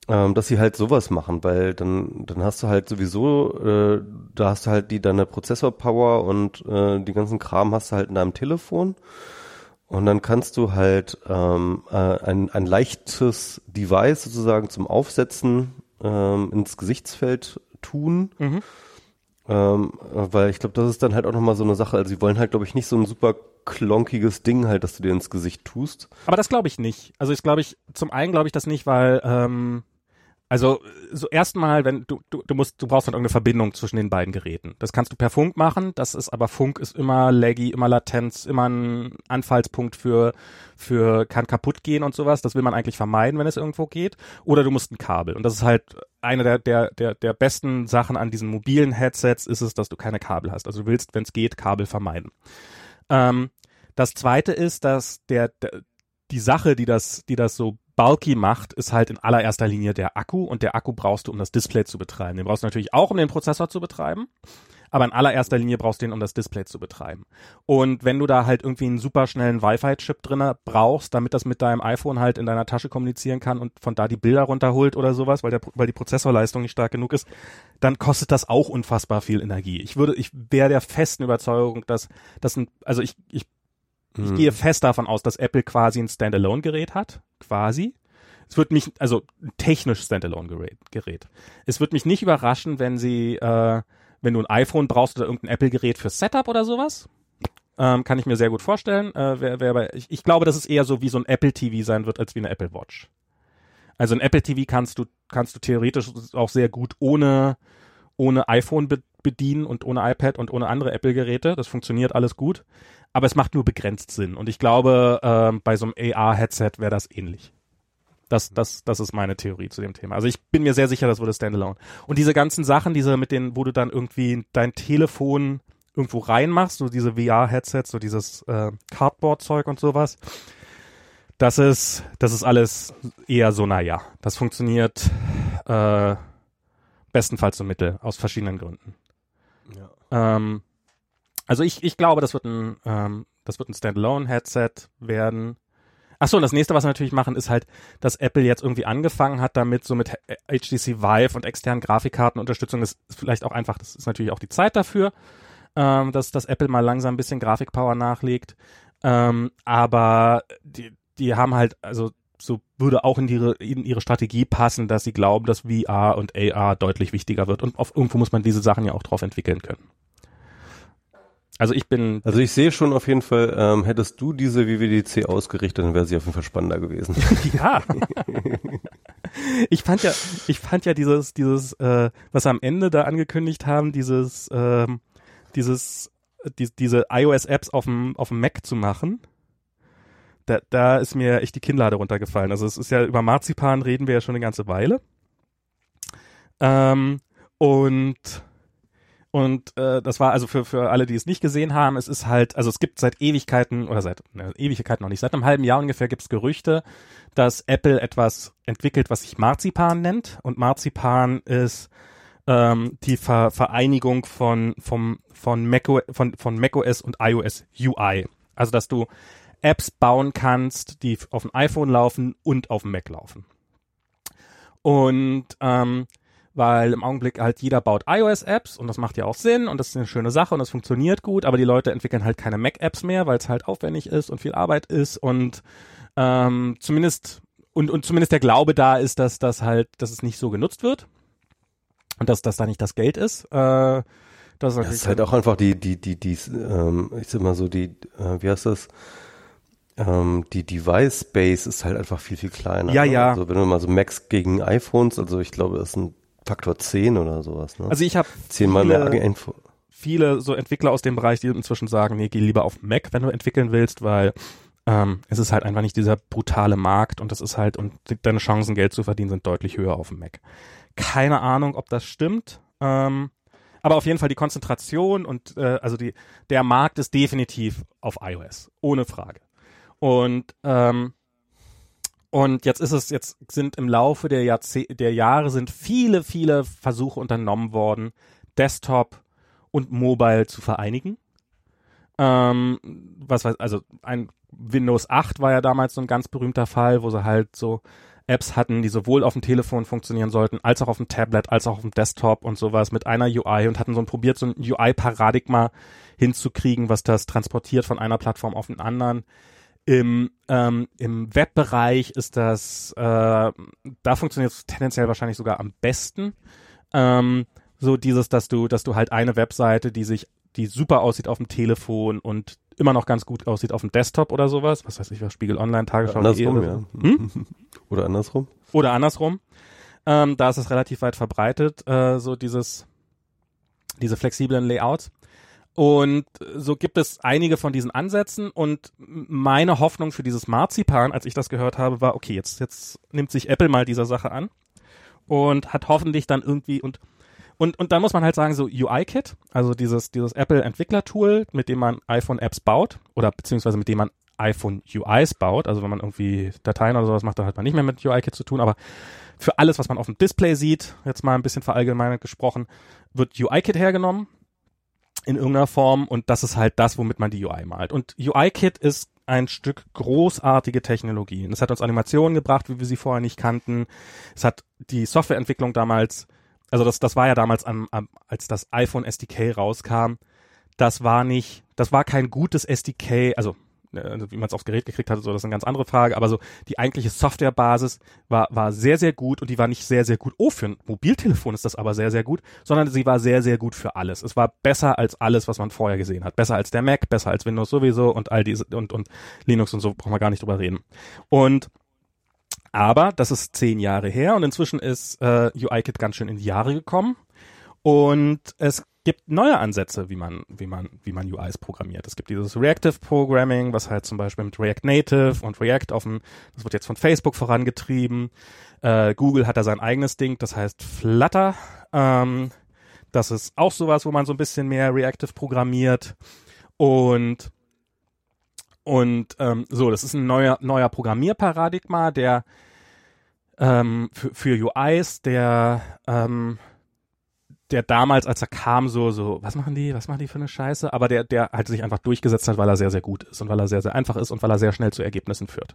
Ähm, dass sie halt sowas machen, weil dann dann hast du halt sowieso, äh, da hast du halt die deine Prozessorpower und äh, die ganzen Kram hast du halt in deinem Telefon. Und dann kannst du halt ähm, äh, ein, ein leichtes Device sozusagen zum Aufsetzen ähm, ins Gesichtsfeld tun. Mhm. Ähm, weil ich glaube, das ist dann halt auch nochmal so eine Sache. Also sie wollen halt, glaube ich, nicht so ein super klonkiges Ding halt, dass du dir ins Gesicht tust. Aber das glaube ich nicht. Also ich glaube ich, zum einen glaube ich das nicht, weil ähm, also so erstmal, wenn du, du du musst, du brauchst halt irgendeine Verbindung zwischen den beiden Geräten. Das kannst du per Funk machen. Das ist aber Funk ist immer laggy, immer Latenz, immer ein Anfallspunkt für für kann kaputt gehen und sowas. Das will man eigentlich vermeiden, wenn es irgendwo geht. Oder du musst ein Kabel. Und das ist halt eine der der der der besten Sachen an diesen mobilen Headsets ist es, dass du keine Kabel hast. Also du willst, wenn es geht, Kabel vermeiden. Ähm, das zweite ist, dass der, der die Sache, die das, die das so bulky macht, ist halt in allererster Linie der Akku und der Akku brauchst du, um das Display zu betreiben. Den brauchst du natürlich auch, um den Prozessor zu betreiben, aber in allererster Linie brauchst du den, um das Display zu betreiben. Und wenn du da halt irgendwie einen super schnellen Wi-Fi-Chip drinne brauchst, damit das mit deinem iPhone halt in deiner Tasche kommunizieren kann und von da die Bilder runterholt oder sowas, weil der, weil die Prozessorleistung nicht stark genug ist, dann kostet das auch unfassbar viel Energie. Ich würde, ich wäre der festen Überzeugung, dass das ein, also ich, ich ich gehe fest davon aus, dass Apple quasi ein Standalone-Gerät hat, quasi. Es wird mich, also ein technisch Standalone-Gerät. Es wird mich nicht überraschen, wenn sie, äh, wenn du ein iPhone brauchst oder irgendein Apple-Gerät für Setup oder sowas. Ähm, kann ich mir sehr gut vorstellen. Äh, wer, wer bei, ich, ich glaube, dass es eher so wie so ein Apple TV sein wird, als wie eine Apple Watch. Also ein Apple TV kannst du, kannst du theoretisch auch sehr gut ohne, ohne iPhone be bedienen und ohne iPad und ohne andere Apple-Geräte. Das funktioniert alles gut aber es macht nur begrenzt Sinn. Und ich glaube, ähm, bei so einem AR-Headset wäre das ähnlich. Das, das, das ist meine Theorie zu dem Thema. Also ich bin mir sehr sicher, das würde Standalone. Und diese ganzen Sachen, diese mit den, wo du dann irgendwie dein Telefon irgendwo reinmachst, so diese VR-Headsets, so dieses äh, Cardboard-Zeug und sowas, das ist, das ist alles eher so, naja, das funktioniert äh, bestenfalls so mittel, aus verschiedenen Gründen. Ja. Ähm, also ich, ich glaube, das wird ein, ähm, das wird ein Standalone-Headset werden. Ach so, und das nächste, was wir natürlich machen, ist halt, dass Apple jetzt irgendwie angefangen hat damit, so mit HTC Vive und externen Grafikkartenunterstützung. Das ist vielleicht auch einfach, das ist natürlich auch die Zeit dafür, ähm, dass, dass Apple mal langsam ein bisschen Grafikpower nachlegt. Ähm, aber die, die haben halt, also so würde auch in ihre, in ihre Strategie passen, dass sie glauben, dass VR und AR deutlich wichtiger wird. Und auf, irgendwo muss man diese Sachen ja auch drauf entwickeln können. Also ich bin. Also ich sehe schon auf jeden Fall, ähm, hättest du diese WWDC ausgerichtet, dann wäre sie auf jeden Fall spannender gewesen. ja. ich fand ja, ich fand ja dieses, dieses, äh, was am Ende da angekündigt haben, dieses, ähm, dieses, die, diese iOS-Apps auf dem, auf dem Mac zu machen. Da, da ist mir echt die Kinnlade runtergefallen. Also es ist ja über Marzipan reden wir ja schon eine ganze Weile. Ähm, und und äh, das war also für, für alle, die es nicht gesehen haben, es ist halt, also es gibt seit Ewigkeiten oder seit ne, Ewigkeiten noch nicht, seit einem halben Jahr ungefähr gibt es Gerüchte, dass Apple etwas entwickelt, was sich Marzipan nennt. Und Marzipan ist ähm, die Ver Vereinigung von, vom, von, macOS, von, von macOS und iOS UI. Also dass du Apps bauen kannst, die auf dem iPhone laufen und auf dem Mac laufen. Und ähm, weil im Augenblick halt jeder baut iOS-Apps und das macht ja auch Sinn und das ist eine schöne Sache und das funktioniert gut, aber die Leute entwickeln halt keine Mac-Apps mehr, weil es halt aufwendig ist und viel Arbeit ist und ähm, zumindest und, und zumindest der Glaube da ist, dass das halt, dass es nicht so genutzt wird und dass das da nicht das Geld ist. Äh, das ist, das ist halt auch einfach die, die, die, die, ähm, ich sag mal so, die, äh, wie heißt das? ähm, die Device Base ist halt einfach viel, viel kleiner. Ja, ne? ja. Also wenn du mal so Macs gegen iPhones, also ich glaube, das sind Faktor 10 oder sowas. Ne? Also ich habe zehnmal mehr Info. Viele so Entwickler aus dem Bereich, die inzwischen sagen, nee, geh lieber auf Mac, wenn du entwickeln willst, weil ähm, es ist halt einfach nicht dieser brutale Markt und das ist halt, und deine Chancen, Geld zu verdienen, sind deutlich höher auf dem Mac. Keine Ahnung, ob das stimmt. Ähm, Aber auf jeden Fall die Konzentration und äh, also die der Markt ist definitiv auf iOS, ohne Frage. Und ähm, und jetzt ist es, jetzt sind im Laufe der, Jahrzeh der Jahre sind viele, viele Versuche unternommen worden, Desktop und Mobile zu vereinigen. Ähm, was weiß, also ein Windows 8 war ja damals so ein ganz berühmter Fall, wo sie halt so Apps hatten, die sowohl auf dem Telefon funktionieren sollten, als auch auf dem Tablet, als auch auf dem Desktop und sowas mit einer UI und hatten so ein probiert, so ein UI-Paradigma hinzukriegen, was das transportiert von einer Plattform auf den anderen. Im, ähm, im Webbereich ist das, äh, da funktioniert es tendenziell wahrscheinlich sogar am besten. Ähm, so dieses, dass du, dass du halt eine Webseite, die sich, die super aussieht auf dem Telefon und immer noch ganz gut aussieht auf dem Desktop oder sowas. Was weiß ich, was Spiegel Online, Tagesschau. Andersrum, oder, ja. so. hm? Oder andersrum. oder andersrum. Ähm, da ist es relativ weit verbreitet, äh, so dieses, diese flexiblen Layouts. Und so gibt es einige von diesen Ansätzen und meine Hoffnung für dieses Marzipan, als ich das gehört habe, war, okay, jetzt, jetzt nimmt sich Apple mal dieser Sache an und hat hoffentlich dann irgendwie und und, und dann muss man halt sagen, so UI-Kit, also dieses, dieses Apple-Entwickler-Tool, mit dem man iPhone-Apps baut oder beziehungsweise mit dem man iPhone-UIs baut. Also wenn man irgendwie Dateien oder sowas macht, dann hat man nicht mehr mit UI-Kit zu tun. Aber für alles, was man auf dem Display sieht, jetzt mal ein bisschen verallgemeinert gesprochen, wird UI-Kit hergenommen in irgendeiner Form und das ist halt das, womit man die UI malt. Und UI-Kit ist ein Stück großartige Technologie. Es hat uns Animationen gebracht, wie wir sie vorher nicht kannten. Es hat die Softwareentwicklung damals also das, das war ja damals, am, am, als das iPhone SDK rauskam, das war nicht, das war kein gutes SDK, also äh, wie man es aufs Gerät gekriegt hatte, so das ist eine ganz andere Frage, aber so die eigentliche Softwarebasis war war sehr sehr gut und die war nicht sehr sehr gut. Oh, für ein Mobiltelefon ist das aber sehr sehr gut, sondern sie war sehr sehr gut für alles. Es war besser als alles, was man vorher gesehen hat, besser als der Mac, besser als Windows sowieso und all diese und und Linux und so brauchen wir gar nicht drüber reden. Und aber das ist zehn Jahre her und inzwischen ist äh, UIKit ganz schön in die Jahre gekommen. Und es gibt neue Ansätze, wie man, wie man, wie man UIs programmiert. Es gibt dieses Reactive Programming, was halt zum Beispiel mit React Native und React auf dem, das wird jetzt von Facebook vorangetrieben. Äh, Google hat da sein eigenes Ding, das heißt Flutter. Ähm, das ist auch sowas, wo man so ein bisschen mehr Reactive programmiert. Und und ähm, so, das ist ein neuer, neuer Programmierparadigma, der ähm, für, für UIs, der ähm, der damals, als er kam, so, so, was machen die, was machen die für eine Scheiße, aber der, der halt sich einfach durchgesetzt hat, weil er sehr, sehr gut ist und weil er sehr, sehr einfach ist und weil er sehr schnell zu Ergebnissen führt.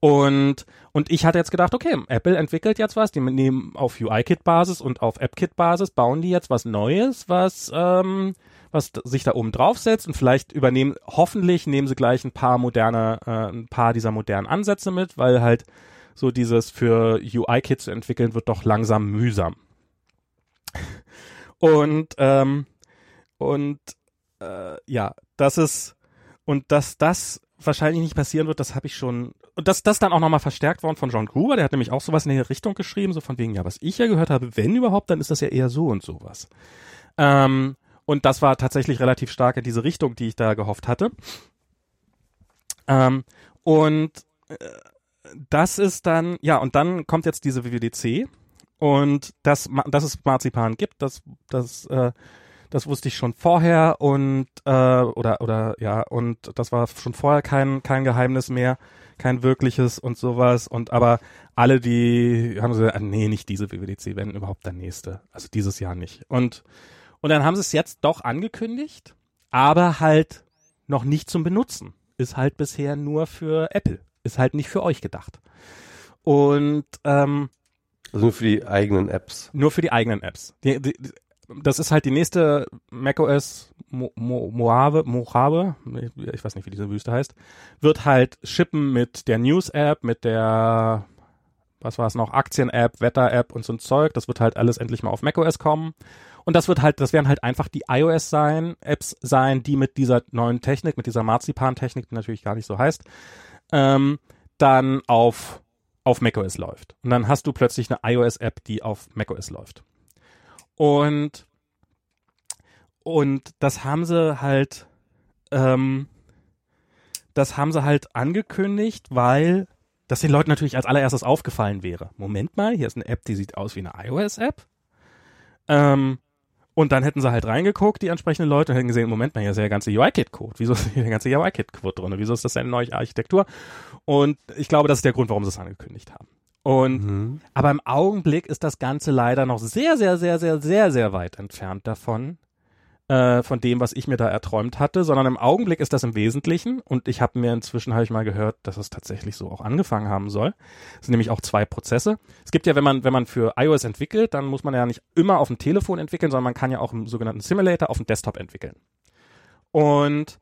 Und, und ich hatte jetzt gedacht, okay, Apple entwickelt jetzt was, die nehmen auf UI-Kit-Basis und auf App-Kit-Basis, bauen die jetzt was Neues, was, ähm, was sich da oben draufsetzt und vielleicht übernehmen, hoffentlich nehmen sie gleich ein paar moderne, äh, ein paar dieser modernen Ansätze mit, weil halt so dieses für UI-Kit zu entwickeln wird doch langsam mühsam. Und, ähm, und äh, ja, das ist, und dass das wahrscheinlich nicht passieren wird, das habe ich schon. Und das, das dann auch nochmal verstärkt worden von John Gruber, der hat nämlich auch sowas in der Richtung geschrieben, so von wegen, ja, was ich ja gehört habe, wenn überhaupt, dann ist das ja eher so und sowas. Ähm, und das war tatsächlich relativ stark in diese Richtung, die ich da gehofft hatte. Ähm, und äh, das ist dann, ja, und dann kommt jetzt diese WWDC und das, dass es Marzipan gibt, das, das, äh, das wusste ich schon vorher und äh, oder oder ja und das war schon vorher kein kein Geheimnis mehr, kein wirkliches und sowas und aber alle die haben so nee, nicht diese WWDC, wenn überhaupt der nächste, also dieses Jahr nicht und und dann haben sie es jetzt doch angekündigt, aber halt noch nicht zum Benutzen. Ist halt bisher nur für Apple. Ist halt nicht für euch gedacht. Und ähm, also nur für die eigenen Apps. Nur für die eigenen Apps. Die, die, das ist halt die nächste macOS Mo, Mo, Mojave, Mojave, ich weiß nicht, wie diese Wüste heißt, wird halt shippen mit der News-App, mit der, was war es noch, Aktien-App, Wetter-App und so ein Zeug. Das wird halt alles endlich mal auf macOS kommen. Und das wird halt, das werden halt einfach die iOS sein, Apps sein, die mit dieser neuen Technik, mit dieser Marzipan-Technik, die natürlich gar nicht so heißt, ähm, dann auf, auf macOS läuft. Und dann hast du plötzlich eine iOS-App, die auf macOS läuft. Und, und das haben sie halt, ähm, das haben sie halt angekündigt, weil das den Leuten natürlich als allererstes aufgefallen wäre. Moment mal, hier ist eine App, die sieht aus wie eine iOS-App. Ähm, Und dann hätten sie halt reingeguckt, die entsprechenden Leute, und hätten gesehen, Moment mal, hier ist ja der ganze UI-Kit-Code. Wieso ist hier der ganze UI-Kit-Code drin? Wieso ist das eine neue Architektur? Und ich glaube, das ist der Grund, warum sie es angekündigt haben. Und, mhm. aber im Augenblick ist das Ganze leider noch sehr, sehr, sehr, sehr, sehr, sehr weit entfernt davon, äh, von dem, was ich mir da erträumt hatte, sondern im Augenblick ist das im Wesentlichen und ich habe mir inzwischen habe ich mal gehört, dass es tatsächlich so auch angefangen haben soll. Es sind nämlich auch zwei Prozesse. Es gibt ja, wenn man wenn man für iOS entwickelt, dann muss man ja nicht immer auf dem Telefon entwickeln, sondern man kann ja auch im sogenannten Simulator auf dem Desktop entwickeln. Und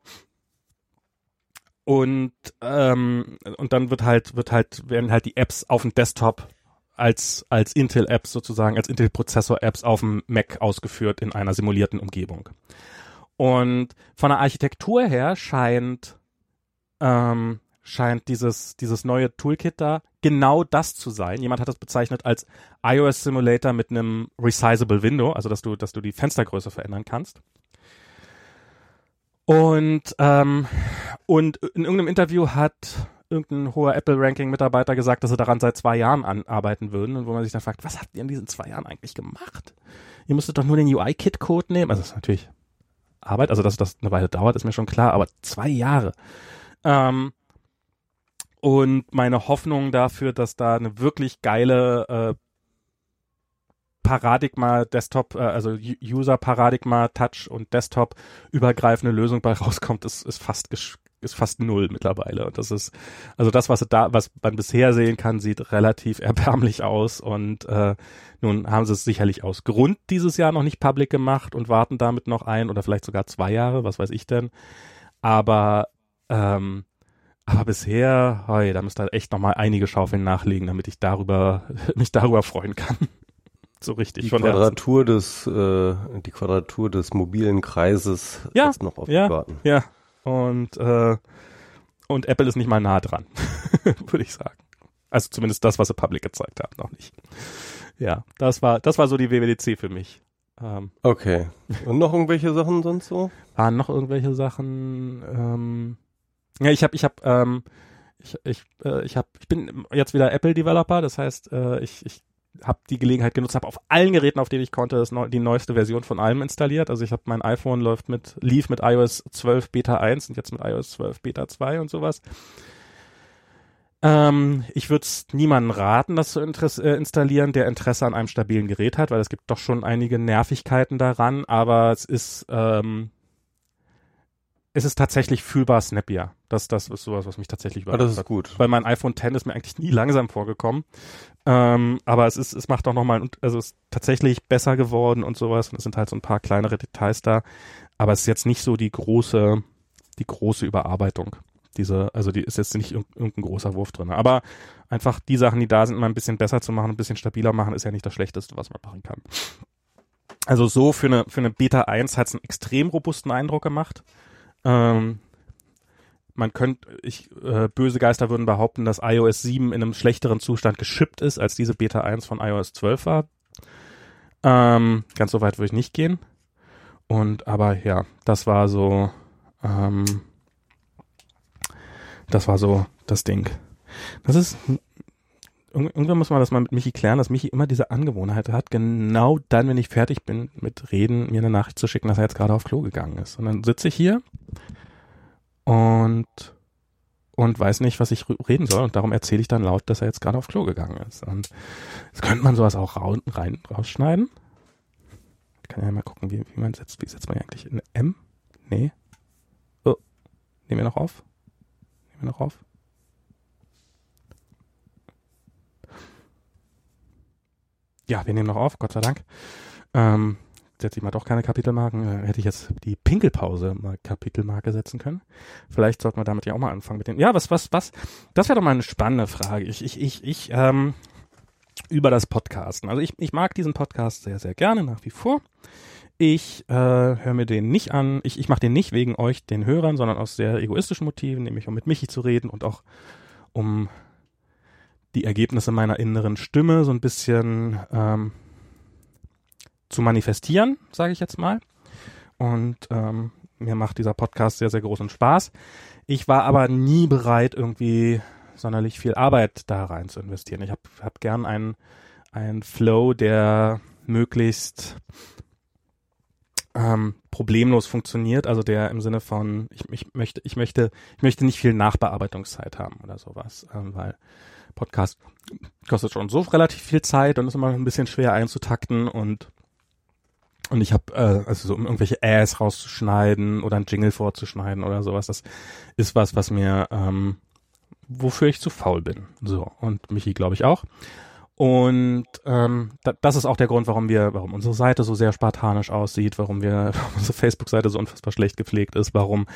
und ähm, und dann wird halt wird halt werden halt die Apps auf dem Desktop als, als Intel-Apps sozusagen, als Intel-Prozessor-Apps auf dem Mac ausgeführt in einer simulierten Umgebung. Und von der Architektur her scheint, ähm, scheint dieses, dieses neue Toolkit da genau das zu sein. Jemand hat das bezeichnet als iOS Simulator mit einem resizable Window, also dass du, dass du die Fenstergröße verändern kannst. Und, ähm, und in irgendeinem Interview hat irgendein hoher Apple-Ranking-Mitarbeiter gesagt, dass sie daran seit zwei Jahren arbeiten würden und wo man sich dann fragt, was habt ihr in diesen zwei Jahren eigentlich gemacht? Ihr müsstet doch nur den UI-Kit-Code nehmen. Also das ist natürlich Arbeit, also dass das eine Weile dauert, ist mir schon klar, aber zwei Jahre. Ähm, und meine Hoffnung dafür, dass da eine wirklich geile äh, Paradigma Desktop, äh, also User Paradigma Touch und Desktop übergreifende Lösung bei rauskommt, ist, ist fast ist fast null mittlerweile. Und das ist, also das, was da, was man bisher sehen kann, sieht relativ erbärmlich aus. Und äh, nun haben sie es sicherlich aus Grund dieses Jahr noch nicht public gemacht und warten damit noch ein oder vielleicht sogar zwei Jahre, was weiß ich denn. Aber ähm, aber bisher, hey, da müsste halt echt noch mal einige Schaufeln nachlegen, damit ich darüber mich darüber freuen kann. So richtig. Die Quadratur des äh, die Quadratur des mobilen Kreises ja, ist noch auf ja, warten. Ja, und, äh, und Apple ist nicht mal nah dran, würde ich sagen. Also zumindest das, was sie public gezeigt haben, noch nicht. Ja, das war, das war so die WWDC für mich. Ähm, okay. Und noch irgendwelche Sachen sonst so? Waren noch irgendwelche Sachen? Ähm, ja, ich habe, ich habe, ähm, ich, ich, äh, ich habe, ich bin jetzt wieder Apple Developer. Das heißt, äh, ich, ich habe die Gelegenheit genutzt, habe auf allen Geräten, auf denen ich konnte, neu, die neueste Version von allem installiert. Also ich habe mein iPhone läuft mit lief mit iOS 12 Beta 1 und jetzt mit iOS 12 Beta 2 und sowas. Ähm, ich würde es niemandem raten, das zu äh, installieren, der Interesse an einem stabilen Gerät hat, weil es gibt doch schon einige Nervigkeiten daran, aber es ist ähm, es ist tatsächlich fühlbar snappier. Das, das ist sowas, was mich tatsächlich überrascht. Ah, das ist gut. Weil mein iPhone X ist mir eigentlich nie langsam vorgekommen. Ähm, aber es ist, es macht auch nochmal, also es ist tatsächlich besser geworden und sowas. Und es sind halt so ein paar kleinere Details da. Aber es ist jetzt nicht so die große, die große Überarbeitung. Diese, also die ist jetzt nicht irgendein großer Wurf drin. Aber einfach die Sachen, die da sind, mal ein bisschen besser zu machen, ein bisschen stabiler machen, ist ja nicht das Schlechteste, was man machen kann. Also so für eine, für eine Beta 1 hat es einen extrem robusten Eindruck gemacht. Ähm, man könnte, ich, äh, böse Geister würden behaupten, dass iOS 7 in einem schlechteren Zustand geschippt ist, als diese Beta 1 von iOS 12 war. Ähm, ganz so weit würde ich nicht gehen. Und aber ja, das war so, ähm, das war so das Ding. Das ist irgendwann muss man das mal mit Michi klären, dass Michi immer diese Angewohnheit hat, genau dann, wenn ich fertig bin mit Reden, mir eine Nachricht zu schicken, dass er jetzt gerade auf Klo gegangen ist. Und dann sitze ich hier und und weiß nicht, was ich reden soll und darum erzähle ich dann laut, dass er jetzt gerade auf Klo gegangen ist. Und jetzt könnte man sowas auch ra rein, rausschneiden. Ich kann ja mal gucken, wie, wie man setzt. Wie setzt man eigentlich in M? Nee. Oh. Nehmen wir noch auf? Nehmen wir noch auf? Ja, wir nehmen noch auf, Gott sei Dank. Ähm, setze ich mal doch keine Kapitelmarken. Äh, hätte ich jetzt die Pinkelpause mal Kapitelmarke setzen können. Vielleicht sollten wir damit ja auch mal anfangen mit den. Ja, was, was, was? Das wäre doch mal eine spannende Frage. Ich, ich, ich, ich, ähm, über das Podcasten. Also ich, ich mag diesen Podcast sehr, sehr gerne nach wie vor. Ich äh, höre mir den nicht an. Ich, ich mache den nicht wegen euch, den Hörern, sondern aus sehr egoistischen Motiven, nämlich um mit Michi zu reden und auch um die Ergebnisse meiner inneren Stimme so ein bisschen ähm, zu manifestieren, sage ich jetzt mal. Und ähm, mir macht dieser Podcast sehr, sehr großen Spaß. Ich war aber nie bereit, irgendwie sonderlich viel Arbeit da rein zu investieren. Ich habe hab gern einen, einen Flow, der möglichst ähm, problemlos funktioniert, also der im Sinne von ich, ich möchte ich möchte ich möchte nicht viel Nachbearbeitungszeit haben oder sowas, ähm, weil Podcast kostet schon so relativ viel Zeit und ist immer ein bisschen schwer einzutakten und und ich habe äh, also so um irgendwelche Äs rauszuschneiden oder ein Jingle vorzuschneiden oder sowas, das ist was, was mir ähm, wofür ich zu faul bin. So und Michi glaube ich auch. Und ähm, da, das ist auch der Grund, warum wir, warum unsere Seite so sehr spartanisch aussieht, warum wir, warum unsere Facebook-Seite so unfassbar schlecht gepflegt ist, warum,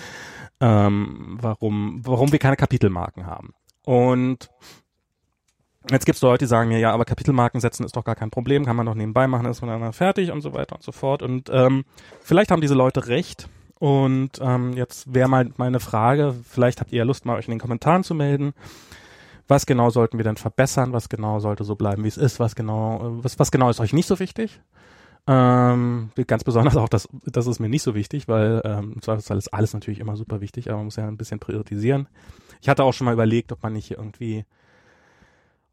ähm, warum, warum wir keine Kapitelmarken haben. Und jetzt gibt's Leute, die sagen mir, ja, aber Kapitelmarken setzen ist doch gar kein Problem, kann man doch nebenbei machen, ist man dann fertig und so weiter und so fort. Und ähm, vielleicht haben diese Leute recht. Und ähm, jetzt wäre mal meine Frage, vielleicht habt ihr ja Lust, mal euch in den Kommentaren zu melden was genau sollten wir denn verbessern, was genau sollte so bleiben, wie es ist, was genau, was, was genau ist euch nicht so wichtig. Ähm, ganz besonders auch das, das ist mir nicht so wichtig, weil ähm, im Zweifelsfall ist alles natürlich immer super wichtig, aber man muss ja ein bisschen priorisieren. Ich hatte auch schon mal überlegt, ob man nicht irgendwie,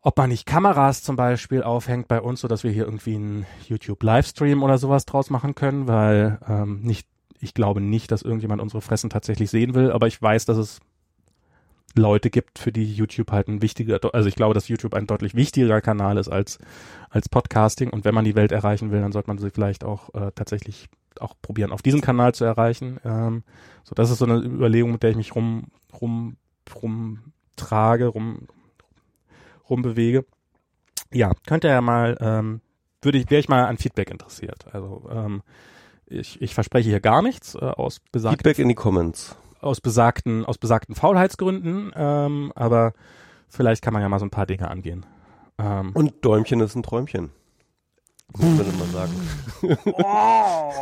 ob man nicht Kameras zum Beispiel aufhängt bei uns, so dass wir hier irgendwie einen YouTube-Livestream oder sowas draus machen können, weil ähm, nicht, ich glaube nicht, dass irgendjemand unsere Fressen tatsächlich sehen will, aber ich weiß, dass es Leute gibt, für die YouTube halt ein wichtiger, also ich glaube, dass YouTube ein deutlich wichtigerer Kanal ist als, als Podcasting und wenn man die Welt erreichen will, dann sollte man sie vielleicht auch äh, tatsächlich auch probieren, auf diesem Kanal zu erreichen. Ähm, so, das ist so eine Überlegung, mit der ich mich rum, rum, rum trage, rum, rumbewege. Ja, könnt ihr ja mal, ähm, würde ich, wäre ich mal an Feedback interessiert. Also ähm, ich, ich verspreche hier gar nichts äh, aus besagten Feedback in die Comments aus besagten, aus besagten Faulheitsgründen, ähm, aber vielleicht kann man ja mal so ein paar Dinge angehen. Ähm, Und Däumchen ist ein Träumchen. Muss man sagen. Oh.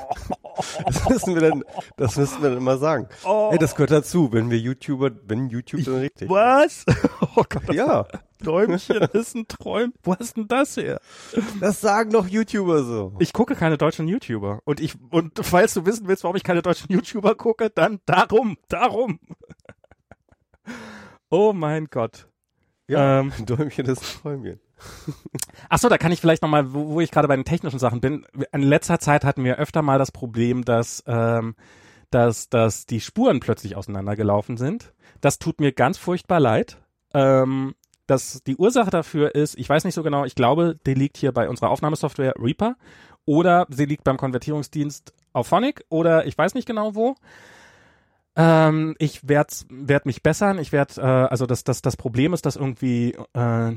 das müssen wir dann, das müssen wir dann immer sagen. Oh. Ey, das gehört dazu, wenn wir YouTuber, wenn YouTube dann richtig. Was? Oh Gott, ja. Däumchen ist ein Träum. Wo hast denn das her? Das sagen doch YouTuber so. Ich gucke keine deutschen YouTuber. Und ich, und falls du wissen willst, warum ich keine deutschen YouTuber gucke, dann darum, darum. Oh mein Gott. Ja, ähm, Däumchen ist ein Träumchen. Ach so, da kann ich vielleicht nochmal, wo, wo ich gerade bei den technischen Sachen bin. In letzter Zeit hatten wir öfter mal das Problem, dass, ähm, dass, dass die Spuren plötzlich auseinandergelaufen sind. Das tut mir ganz furchtbar leid. Ähm, dass die Ursache dafür ist, ich weiß nicht so genau, ich glaube, die liegt hier bei unserer Aufnahmesoftware Reaper oder sie liegt beim Konvertierungsdienst auf Phonic oder ich weiß nicht genau wo. Ähm, ich werde werd mich bessern. Ich werde, äh, also das, das, das Problem ist, dass irgendwie äh,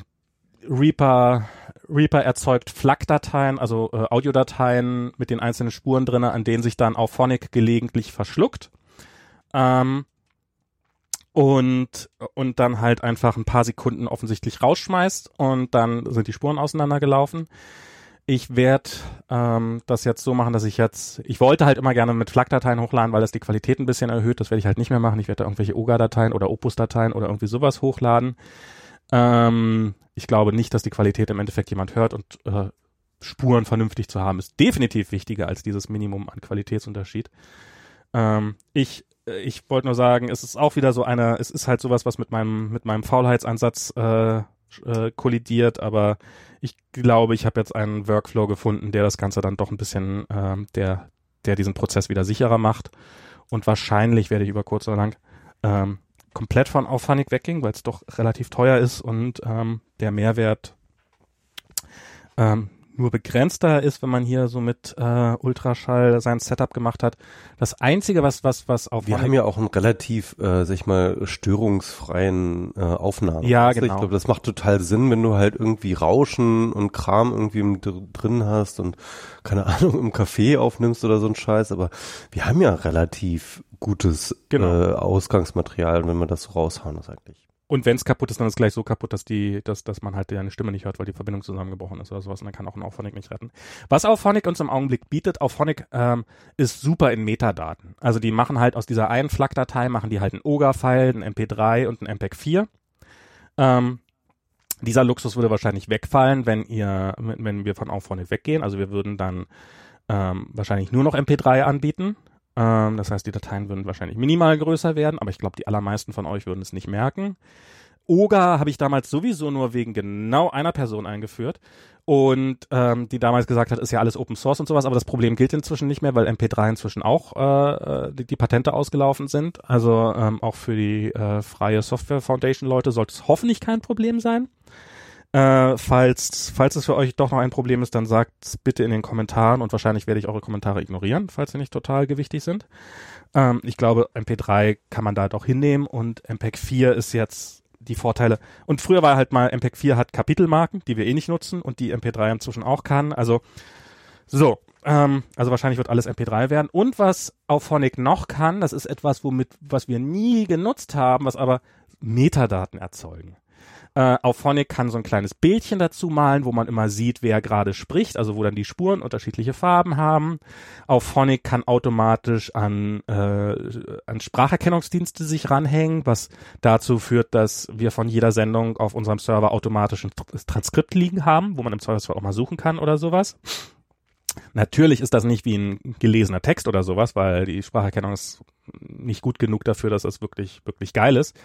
Reaper, Reaper erzeugt FLAC-Dateien, also äh, Audiodateien mit den einzelnen Spuren drin, an denen sich dann auch Phonic gelegentlich verschluckt. Ähm, und, und dann halt einfach ein paar Sekunden offensichtlich rausschmeißt und dann sind die Spuren auseinandergelaufen. Ich werde ähm, das jetzt so machen, dass ich jetzt, ich wollte halt immer gerne mit FLAC-Dateien hochladen, weil das die Qualität ein bisschen erhöht. Das werde ich halt nicht mehr machen. Ich werde da irgendwelche OGA-Dateien oder Opus-Dateien oder irgendwie sowas hochladen. Ähm, ich glaube nicht, dass die Qualität im Endeffekt jemand hört und äh, Spuren vernünftig zu haben, ist definitiv wichtiger als dieses Minimum an Qualitätsunterschied. Ähm, ich ich wollte nur sagen, es ist auch wieder so eine, es ist halt sowas, was mit meinem mit meinem Faulheitsansatz äh, äh, kollidiert, aber ich glaube, ich habe jetzt einen Workflow gefunden, der das Ganze dann doch ein bisschen, äh, der der diesen Prozess wieder sicherer macht. Und wahrscheinlich werde ich über kurz oder lang ähm, komplett von Auphonic wegging, weil es doch relativ teuer ist und ähm, der Mehrwert ähm, nur begrenzter ist, wenn man hier so mit äh, Ultraschall sein Setup gemacht hat. Das einzige, was was was auf wir haben ja auch einen relativ, äh, sag ich mal, störungsfreien äh, Aufnahmen. Ja, also genau. Ich glaube, das macht total Sinn, wenn du halt irgendwie Rauschen und Kram irgendwie drin hast und keine Ahnung im Café aufnimmst oder so ein Scheiß. Aber wir haben ja relativ gutes genau. äh, Ausgangsmaterial, wenn man das so raushauen ist eigentlich. Und wenn es kaputt ist, dann ist es gleich so kaputt, dass die, dass, dass man halt deine Stimme nicht hört, weil die Verbindung zusammengebrochen ist oder sowas. Und dann kann auch ein Auphonic nicht retten. Was Auphonic uns im Augenblick bietet, Auphonic ähm, ist super in Metadaten. Also die machen halt aus dieser einen FLAC-Datei, machen die halt einen OGA-File, einen MP3 und einen MPEG 4. Ähm, dieser Luxus würde wahrscheinlich wegfallen, wenn ihr, wenn wir von Auphonic weggehen. Also wir würden dann ähm, wahrscheinlich nur noch MP3 anbieten. Ähm, das heißt, die Dateien würden wahrscheinlich minimal größer werden, aber ich glaube, die allermeisten von euch würden es nicht merken. Oga habe ich damals sowieso nur wegen genau einer Person eingeführt und ähm, die damals gesagt hat, ist ja alles Open Source und sowas, aber das Problem gilt inzwischen nicht mehr, weil MP3 inzwischen auch äh, die, die Patente ausgelaufen sind. Also ähm, auch für die äh, freie Software Foundation Leute sollte es hoffentlich kein Problem sein. Äh, falls, falls es für euch doch noch ein Problem ist, dann sagt bitte in den Kommentaren und wahrscheinlich werde ich eure Kommentare ignorieren, falls sie nicht total gewichtig sind. Ähm, ich glaube, MP3 kann man da doch hinnehmen und MPEG 4 ist jetzt die Vorteile. Und früher war halt mal, MPEG 4 hat Kapitelmarken, die wir eh nicht nutzen und die MP3 inzwischen auch kann. Also so, ähm, also wahrscheinlich wird alles MP3 werden. Und was Auphonic noch kann, das ist etwas, womit, was wir nie genutzt haben, was aber Metadaten erzeugen. Äh, Auphonic kann so ein kleines Bildchen dazu malen, wo man immer sieht, wer gerade spricht, also wo dann die Spuren unterschiedliche Farben haben. Auphonic kann automatisch an, äh, an Spracherkennungsdienste sich ranhängen, was dazu führt, dass wir von jeder Sendung auf unserem Server automatisch ein Transkript liegen haben, wo man im Zweifelsfall auch mal suchen kann oder sowas. Natürlich ist das nicht wie ein gelesener Text oder sowas, weil die Spracherkennung ist nicht gut genug dafür, dass das wirklich, wirklich geil ist.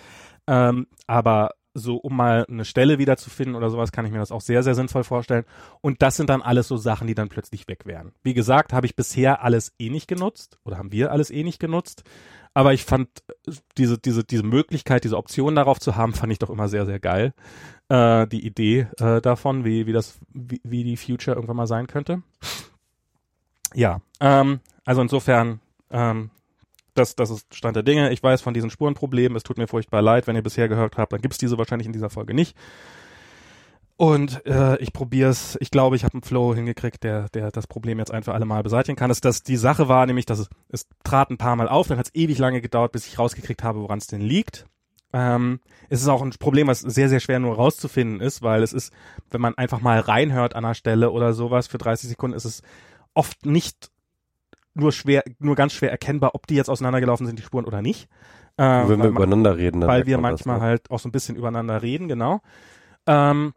Ähm, aber so um mal eine Stelle wiederzufinden oder sowas, kann ich mir das auch sehr, sehr sinnvoll vorstellen. Und das sind dann alles so Sachen, die dann plötzlich weg wären. Wie gesagt, habe ich bisher alles eh nicht genutzt oder haben wir alles eh nicht genutzt. Aber ich fand diese, diese, diese Möglichkeit, diese Option darauf zu haben, fand ich doch immer sehr, sehr geil. Äh, die Idee äh, davon, wie, wie das, wie, wie die Future irgendwann mal sein könnte. Ja, ähm, also insofern ähm, das, das ist Stand der Dinge. Ich weiß von diesen Spurenproblemen. Es tut mir furchtbar leid, wenn ihr bisher gehört habt, dann gibt's diese wahrscheinlich in dieser Folge nicht. Und äh, ich probiere es, ich glaube, ich habe einen Flow hingekriegt, der, der das Problem jetzt ein für alle Mal beseitigen kann. Dass das die Sache war, nämlich, dass es, es trat ein paar Mal auf, dann hat es ewig lange gedauert, bis ich rausgekriegt habe, woran es denn liegt. Ähm, es ist auch ein Problem, was sehr, sehr schwer nur rauszufinden ist, weil es ist, wenn man einfach mal reinhört an einer Stelle oder sowas für 30 Sekunden, ist es oft nicht nur schwer, nur ganz schwer erkennbar, ob die jetzt auseinandergelaufen sind, die Spuren oder nicht. Ähm, Wenn wir übereinander reden, dann weil wir manchmal das, ne? halt auch so ein bisschen übereinander reden, genau. Ähm,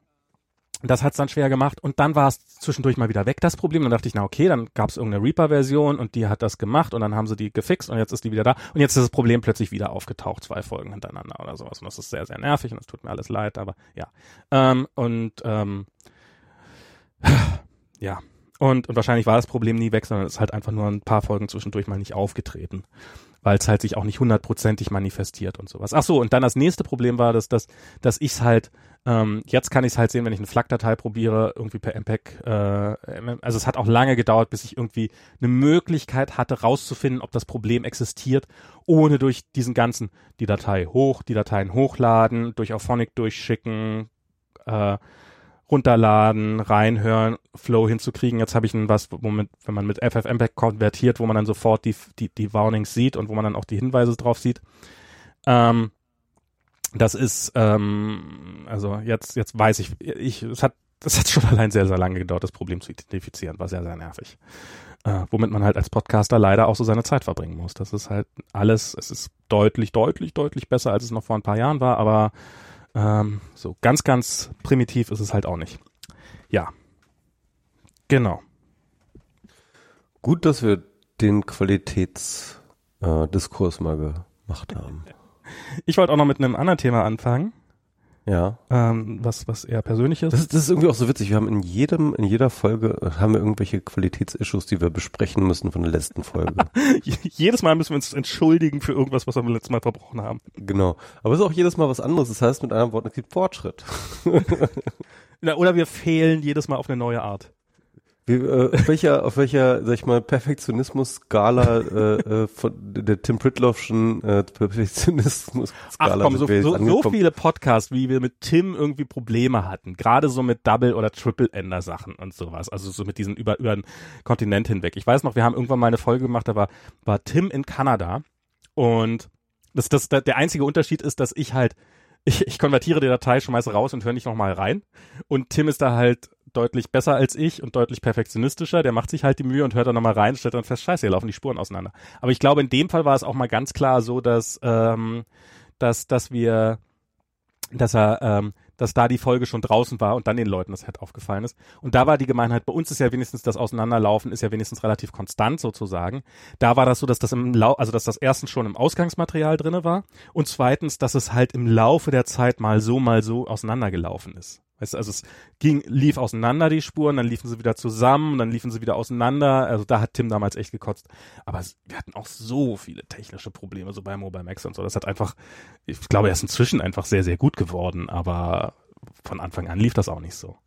das hat's dann schwer gemacht und dann war es zwischendurch mal wieder weg, das Problem. Dann dachte ich, na okay, dann gab's irgendeine Reaper-Version und die hat das gemacht und dann haben sie die gefixt und jetzt ist die wieder da und jetzt ist das Problem plötzlich wieder aufgetaucht, zwei Folgen hintereinander oder sowas. Und das ist sehr, sehr nervig und es tut mir alles leid, aber ja. Ähm, und ähm, ja, und, und wahrscheinlich war das Problem nie weg, sondern es ist halt einfach nur ein paar Folgen zwischendurch mal nicht aufgetreten. Weil es halt sich auch nicht hundertprozentig manifestiert und sowas. Ach so, und dann das nächste Problem war, dass, dass, dass ich es halt, ähm, jetzt kann ich es halt sehen, wenn ich eine FLAC-Datei probiere, irgendwie per MPEG. Äh, also es hat auch lange gedauert, bis ich irgendwie eine Möglichkeit hatte, rauszufinden, ob das Problem existiert, ohne durch diesen ganzen, die Datei hoch, die Dateien hochladen, durch Auphonic durchschicken, äh, runterladen, reinhören, Flow hinzukriegen. Jetzt habe ich ein was, womit, wenn man mit FFmpeg konvertiert, wo man dann sofort die, die, die Warnings sieht und wo man dann auch die Hinweise drauf sieht. Ähm, das ist, ähm, also jetzt, jetzt weiß ich, ich, es hat, das hat schon allein sehr, sehr lange gedauert, das Problem zu identifizieren, war sehr, sehr nervig. Äh, womit man halt als Podcaster leider auch so seine Zeit verbringen muss. Das ist halt alles, es ist deutlich, deutlich, deutlich besser, als es noch vor ein paar Jahren war, aber ähm, so ganz, ganz primitiv ist es halt auch nicht. Ja. Genau. Gut, dass wir den Qualitätsdiskurs äh, mal gemacht haben. Ich wollte auch noch mit einem anderen Thema anfangen. Ja. Ähm, was, was eher persönlich ist. Das, ist. das ist irgendwie auch so witzig. Wir haben in jedem, in jeder Folge äh, haben wir irgendwelche Qualitätsissues, die wir besprechen müssen von der letzten Folge. jedes Mal müssen wir uns entschuldigen für irgendwas, was wir letztes Mal verbrochen haben. Genau. Aber es ist auch jedes Mal was anderes. Das heißt mit einem Wort, es gibt Fortschritt. Oder wir fehlen jedes Mal auf eine neue Art. Wie, äh, auf welcher, auf welcher, sag ich mal, Perfektionismus-Skala äh, äh, von der Tim Pritloffschen äh, Perfektionismus-Skala Ach komm, so, so, so viele Podcasts, wie wir mit Tim irgendwie Probleme hatten, gerade so mit Double- oder Triple-Ender-Sachen und sowas, also so mit diesen über, über den Kontinent hinweg. Ich weiß noch, wir haben irgendwann mal eine Folge gemacht, da war, war Tim in Kanada und das, das, der einzige Unterschied ist, dass ich halt ich, ich konvertiere die Datei, schmeiße raus und höre nicht nochmal rein. Und Tim ist da halt deutlich besser als ich und deutlich perfektionistischer. Der macht sich halt die Mühe und hört dann nochmal rein, stellt dann fest, scheiße, hier laufen die Spuren auseinander. Aber ich glaube, in dem Fall war es auch mal ganz klar so, dass, ähm, dass, dass wir, dass er, ähm, dass da die Folge schon draußen war und dann den Leuten das halt aufgefallen ist. Und da war die Gemeinheit, bei uns ist ja wenigstens das Auseinanderlaufen, ist ja wenigstens relativ konstant sozusagen. Da war das so, dass das im Lau also dass das erstens schon im Ausgangsmaterial drinne war und zweitens, dass es halt im Laufe der Zeit mal so, mal so auseinandergelaufen ist. Weißt du, also es ging, lief auseinander die Spuren, dann liefen sie wieder zusammen, dann liefen sie wieder auseinander. Also da hat Tim damals echt gekotzt. Aber wir hatten auch so viele technische Probleme, so bei Mobile Max und so. Das hat einfach, ich glaube, er ist inzwischen einfach sehr, sehr gut geworden, aber von Anfang an lief das auch nicht so.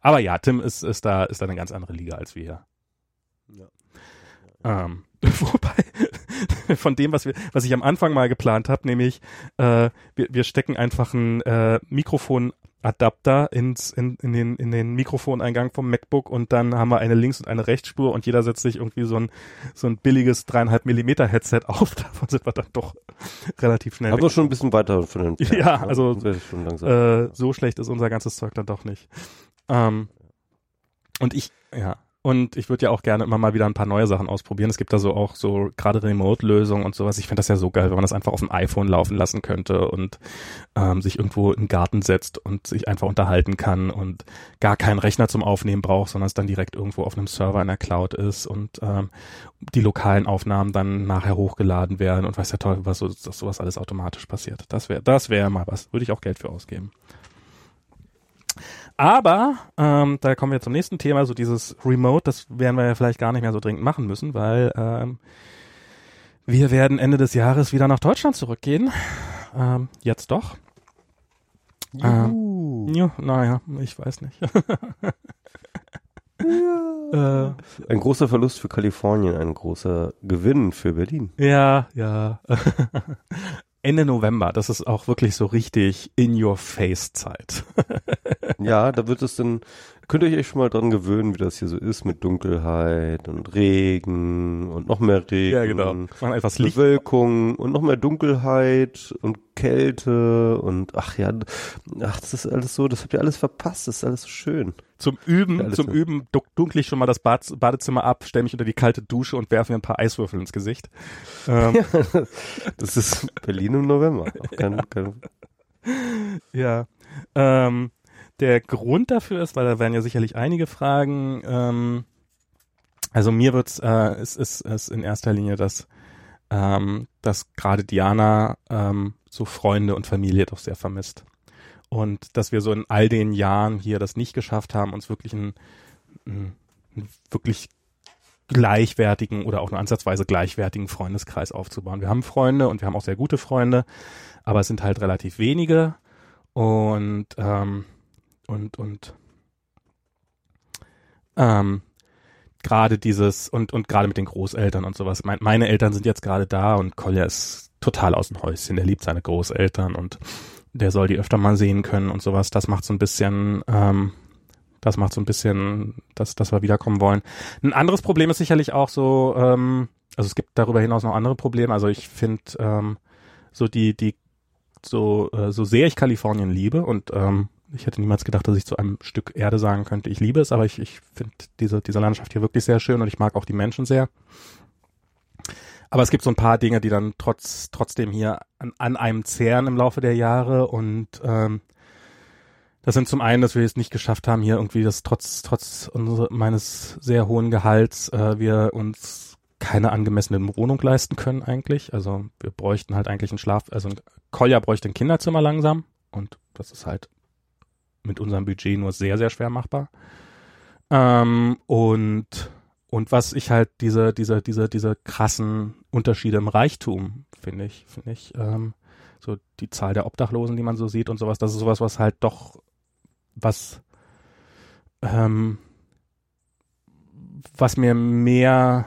Aber ja, Tim ist, ist da, ist da eine ganz andere Liga als wir hier. Ja. Ähm, wobei, von dem, was wir, was ich am Anfang mal geplant habe, nämlich äh, wir, wir stecken einfach ein äh, Mikrofon Adapter ins, in, in, den, in den Mikrofoneingang vom MacBook und dann haben wir eine Links- und eine Rechtsspur und jeder setzt sich irgendwie so ein, so ein billiges dreieinhalb Millimeter Headset auf. Davon sind wir dann doch relativ schnell. Aber schon ein bisschen weiter von den Pferden, Ja, also äh, so schlecht ist unser ganzes Zeug dann doch nicht. Ähm, und ich, ja, und ich würde ja auch gerne immer mal wieder ein paar neue Sachen ausprobieren. Es gibt da so auch so gerade Remote-Lösungen und sowas. Ich finde das ja so geil, wenn man das einfach auf dem iPhone laufen lassen könnte und ähm, sich irgendwo in den Garten setzt und sich einfach unterhalten kann und gar keinen Rechner zum Aufnehmen braucht, sondern es dann direkt irgendwo auf einem Server in der Cloud ist und ähm, die lokalen Aufnahmen dann nachher hochgeladen werden und weiß der Teufel, was so, dass sowas alles automatisch passiert. Das wäre, das wäre mal was. Würde ich auch Geld für ausgeben. Aber ähm, da kommen wir zum nächsten Thema, so dieses Remote, das werden wir ja vielleicht gar nicht mehr so dringend machen müssen, weil ähm, wir werden Ende des Jahres wieder nach Deutschland zurückgehen. Ähm, jetzt doch. Juhu. Ähm, ja, naja, ich weiß nicht. ja. äh, ein großer Verlust für Kalifornien, ein großer Gewinn für Berlin. Ja, ja. Ende November, das ist auch wirklich so richtig in your face Zeit. ja, da wird es dann, könnt ihr euch schon mal dran gewöhnen, wie das hier so ist mit Dunkelheit und Regen und noch mehr Regen. Ja, genau. Man etwas Licht. Bewölkung und noch mehr Dunkelheit und Kälte und ach ja, ach, das ist alles so, das habt ihr alles verpasst, das ist alles so schön. Zum Üben, zum so. Üben dunkle ich schon mal das Bad, Badezimmer ab, stelle mich unter die kalte Dusche und werfe mir ein paar Eiswürfel ins Gesicht. Ähm. Ja, das ist Berlin im November. Kein, kein ja. Ähm, der Grund dafür ist, weil da werden ja sicherlich einige Fragen, ähm, also mir wird's, äh, ist, ist, ist in erster Linie das, ähm, dass gerade Diana ähm, so Freunde und Familie doch sehr vermisst. Und dass wir so in all den Jahren hier das nicht geschafft haben, uns wirklich einen, einen wirklich gleichwertigen oder auch nur ansatzweise gleichwertigen Freundeskreis aufzubauen. Wir haben Freunde und wir haben auch sehr gute Freunde, aber es sind halt relativ wenige und ähm, und und ähm, gerade dieses und und gerade mit den Großeltern und sowas. Mein, meine Eltern sind jetzt gerade da und Kolja ist total aus dem Häuschen. Der liebt seine Großeltern und der soll die öfter mal sehen können und sowas. Das macht so ein bisschen, ähm, das macht so ein bisschen, dass, dass wir wiederkommen wollen. Ein anderes Problem ist sicherlich auch so, ähm, also es gibt darüber hinaus noch andere Probleme. Also ich finde ähm, so die, die, so, äh, so sehr ich Kalifornien liebe und ähm, ich hätte niemals gedacht, dass ich zu einem Stück Erde sagen könnte, ich liebe es, aber ich, ich finde diese, diese Landschaft hier wirklich sehr schön und ich mag auch die Menschen sehr. Aber es gibt so ein paar Dinge, die dann trotz, trotzdem hier an, an einem zehren im Laufe der Jahre und ähm, das sind zum einen, dass wir es nicht geschafft haben, hier irgendwie das trotz, trotz unsere, meines sehr hohen Gehalts, äh, wir uns keine angemessene Wohnung leisten können eigentlich. Also wir bräuchten halt eigentlich einen Schlaf, also ein Kolja bräuchte ein Kinderzimmer langsam und das ist halt mit unserem Budget nur sehr, sehr schwer machbar. Ähm, und und was ich halt diese, diese, diese, diese krassen Unterschiede im Reichtum, finde ich, finde ich, ähm, so die Zahl der Obdachlosen, die man so sieht und sowas, das ist sowas, was halt doch, was, ähm, was mir mehr,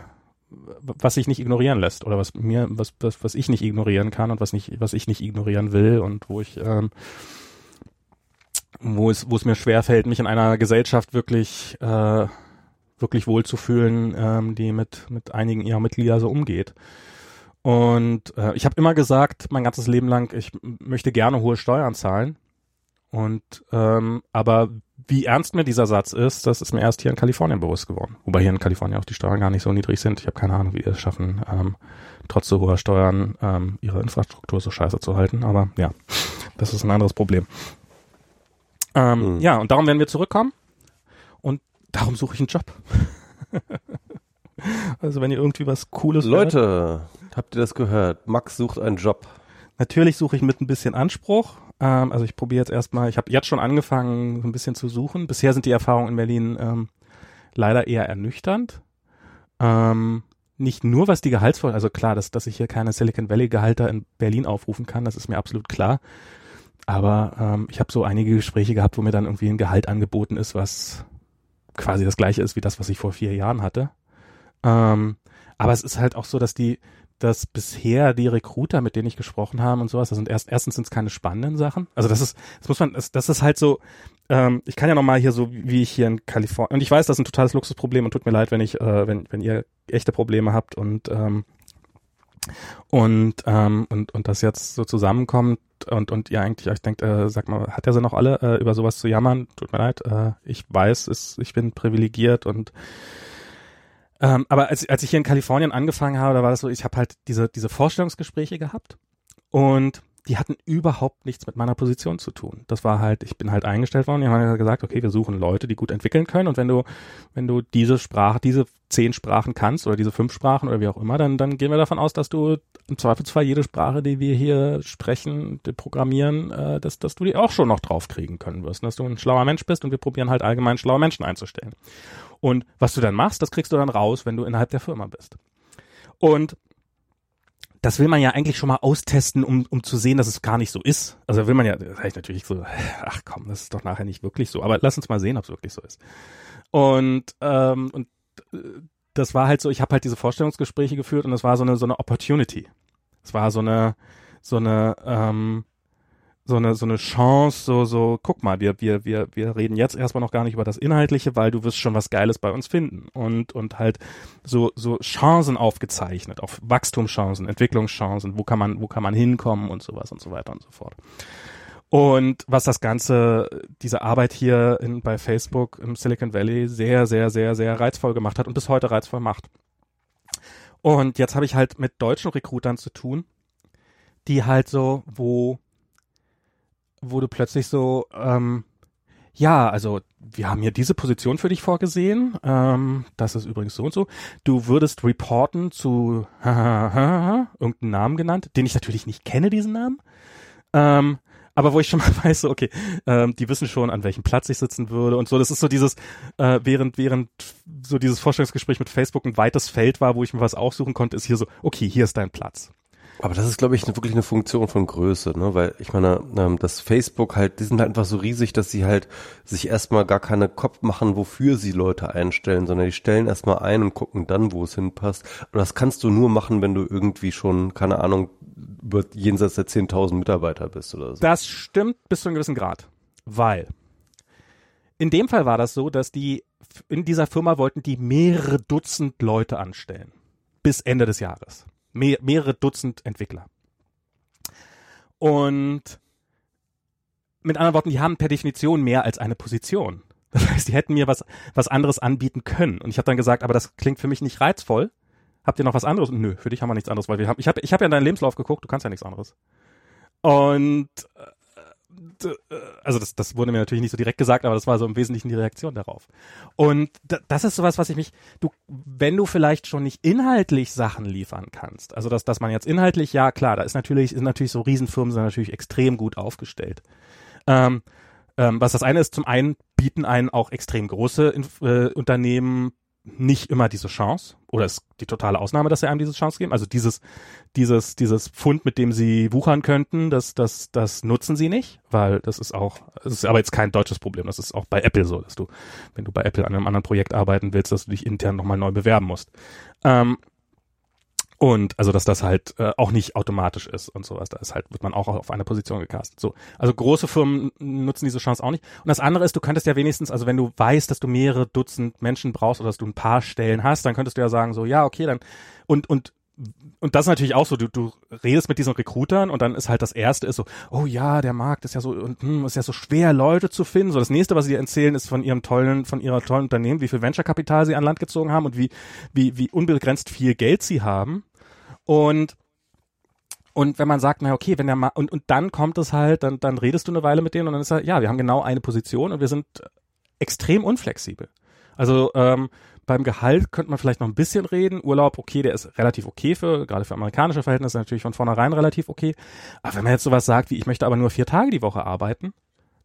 was sich nicht ignorieren lässt oder was mir, was, was, was ich nicht ignorieren kann und was nicht, was ich nicht ignorieren will und wo ich, ähm, wo es, wo es mir schwerfällt, mich in einer Gesellschaft wirklich äh, wirklich wohlzufühlen, ähm, die mit, mit einigen ihrer Mitglieder so umgeht. Und äh, ich habe immer gesagt, mein ganzes Leben lang, ich möchte gerne hohe Steuern zahlen. Und ähm, aber wie ernst mir dieser Satz ist, das ist mir erst hier in Kalifornien bewusst geworden. Wobei hier in Kalifornien auch die Steuern gar nicht so niedrig sind. Ich habe keine Ahnung, wie die es schaffen, ähm, trotz so hoher Steuern ähm, ihre Infrastruktur so scheiße zu halten. Aber ja, das ist ein anderes Problem. Ähm, mhm. Ja, und darum werden wir zurückkommen. Und darum suche ich einen Job. also wenn ihr irgendwie was Cooles Leute, hört, habt ihr das gehört? Max sucht einen Job. Natürlich suche ich mit ein bisschen Anspruch. Ähm, also ich probiere jetzt erstmal, ich habe jetzt schon angefangen, so ein bisschen zu suchen. Bisher sind die Erfahrungen in Berlin ähm, leider eher ernüchternd. Ähm, nicht nur was die Gehaltsvorstellung, also klar, dass, dass ich hier keine Silicon Valley Gehalter in Berlin aufrufen kann, das ist mir absolut klar. Aber ähm, ich habe so einige Gespräche gehabt, wo mir dann irgendwie ein Gehalt angeboten ist, was quasi das gleiche ist wie das, was ich vor vier Jahren hatte. Ähm, aber es ist halt auch so, dass die, dass bisher die Recruiter, mit denen ich gesprochen habe und sowas, das sind erst, erstens sind es keine spannenden Sachen. Also das ist, das muss man, das, das ist halt so, ähm, ich kann ja nochmal hier so, wie ich hier in Kalifornien, und ich weiß, das ist ein totales Luxusproblem und tut mir leid, wenn ich, äh, wenn, wenn ihr echte Probleme habt und, ähm, und, ähm, und, und das jetzt so zusammenkommt und, und ihr eigentlich euch denkt, äh, sag mal, hat er sie noch alle, äh, über sowas zu jammern? Tut mir leid, äh, ich weiß, ist, ich bin privilegiert und ähm, aber als, als ich hier in Kalifornien angefangen habe, da war das so, ich habe halt diese, diese Vorstellungsgespräche gehabt und die hatten überhaupt nichts mit meiner Position zu tun. Das war halt, ich bin halt eingestellt worden, die haben halt gesagt, okay, wir suchen Leute, die gut entwickeln können und wenn du, wenn du diese Sprache, diese zehn Sprachen kannst oder diese fünf Sprachen oder wie auch immer, dann, dann gehen wir davon aus, dass du im Zweifelsfall jede Sprache, die wir hier sprechen, programmieren, äh, dass, dass du die auch schon noch draufkriegen können wirst, dass du ein schlauer Mensch bist und wir probieren halt allgemein schlaue Menschen einzustellen. Und was du dann machst, das kriegst du dann raus, wenn du innerhalb der Firma bist. Und das will man ja eigentlich schon mal austesten, um, um zu sehen, dass es gar nicht so ist. Also will man ja, das heißt natürlich so, ach komm, das ist doch nachher nicht wirklich so. Aber lass uns mal sehen, ob es wirklich so ist. Und, ähm, und äh, das war halt so, ich habe halt diese Vorstellungsgespräche geführt und das war so eine so eine Opportunity. Es war so eine so eine ähm, so eine so eine Chance, so so guck mal, wir wir wir wir reden jetzt erstmal noch gar nicht über das Inhaltliche, weil du wirst schon was Geiles bei uns finden und und halt so so Chancen aufgezeichnet, auf Wachstumschancen, Entwicklungschancen, wo kann man wo kann man hinkommen und sowas und so weiter und so fort. Und was das Ganze, diese Arbeit hier in, bei Facebook im Silicon Valley sehr, sehr, sehr, sehr reizvoll gemacht hat und bis heute reizvoll macht. Und jetzt habe ich halt mit deutschen Recruitern zu tun, die halt so, wo du plötzlich so, ähm, ja, also wir haben hier diese Position für dich vorgesehen. Ähm, das ist übrigens so und so. Du würdest reporten zu irgendeinen Namen genannt, den ich natürlich nicht kenne, diesen Namen. Ähm, aber wo ich schon mal weiß, so, okay, ähm, die wissen schon, an welchem Platz ich sitzen würde und so. Das ist so dieses, äh, während, während so dieses Vorstellungsgespräch mit Facebook ein weites Feld war, wo ich mir was aussuchen konnte, ist hier so, okay, hier ist dein Platz. Aber das ist, glaube ich, wirklich eine Funktion von Größe, ne? Weil ich meine, ähm, das Facebook halt, die sind halt einfach so riesig, dass sie halt sich erstmal gar keine Kopf machen, wofür sie Leute einstellen, sondern die stellen erstmal ein und gucken dann, wo es hinpasst. Und das kannst du nur machen, wenn du irgendwie schon, keine Ahnung, über jenseits der 10.000 Mitarbeiter bist oder so. Das stimmt bis zu einem gewissen Grad. Weil in dem Fall war das so, dass die in dieser Firma wollten die mehrere Dutzend Leute anstellen. Bis Ende des Jahres mehr, mehrere Dutzend Entwickler. Und mit anderen Worten, die haben per Definition mehr als eine Position. Das heißt, die hätten mir was, was anderes anbieten können. Und ich habe dann gesagt, aber das klingt für mich nicht reizvoll. Habt ihr noch was anderes? Nö, für dich haben wir nichts anderes, weil wir haben, ich habe ich hab ja in deinen Lebenslauf geguckt, du kannst ja nichts anderes. Und äh, also das, das wurde mir natürlich nicht so direkt gesagt, aber das war so im Wesentlichen die Reaktion darauf. Und das ist sowas, was ich mich, du, wenn du vielleicht schon nicht inhaltlich Sachen liefern kannst, also dass, dass man jetzt inhaltlich, ja klar, da ist natürlich, sind natürlich so Riesenfirmen sind natürlich extrem gut aufgestellt. Ähm, ähm, was das eine ist, zum einen bieten einen auch extrem große äh, Unternehmen nicht immer diese Chance oder ist die totale Ausnahme, dass sie einem diese Chance geben. Also dieses, dieses, dieses Pfund, mit dem sie wuchern könnten, das, das, das nutzen sie nicht, weil das ist auch, das ist aber jetzt kein deutsches Problem. Das ist auch bei Apple so, dass du, wenn du bei Apple an einem anderen Projekt arbeiten willst, dass du dich intern nochmal neu bewerben musst. Ähm, und also, dass das halt äh, auch nicht automatisch ist und sowas. Da ist halt, wird man auch auf eine Position gecastet. So. Also große Firmen nutzen diese Chance auch nicht. Und das andere ist, du könntest ja wenigstens, also wenn du weißt, dass du mehrere Dutzend Menschen brauchst oder dass du ein paar Stellen hast, dann könntest du ja sagen, so, ja, okay, dann und, und und das ist natürlich auch so, du, du redest mit diesen Recruitern und dann ist halt das erste ist so, oh ja, der Markt ist ja so und hm, ist ja so schwer Leute zu finden. So das nächste, was sie dir erzählen, ist von ihrem tollen von ihrer tollen Unternehmen, wie viel Venture Kapital sie an Land gezogen haben und wie wie wie unbegrenzt viel Geld sie haben. Und Und wenn man sagt, na okay, wenn der Ma und, und dann kommt es halt, dann, dann redest du eine Weile mit denen und dann ist er, ja, wir haben genau eine Position und wir sind extrem unflexibel. Also ähm, beim Gehalt könnte man vielleicht noch ein bisschen reden. Urlaub, okay, der ist relativ okay für, gerade für amerikanische Verhältnisse natürlich von vornherein relativ okay. Aber wenn man jetzt sowas sagt wie, ich möchte aber nur vier Tage die Woche arbeiten,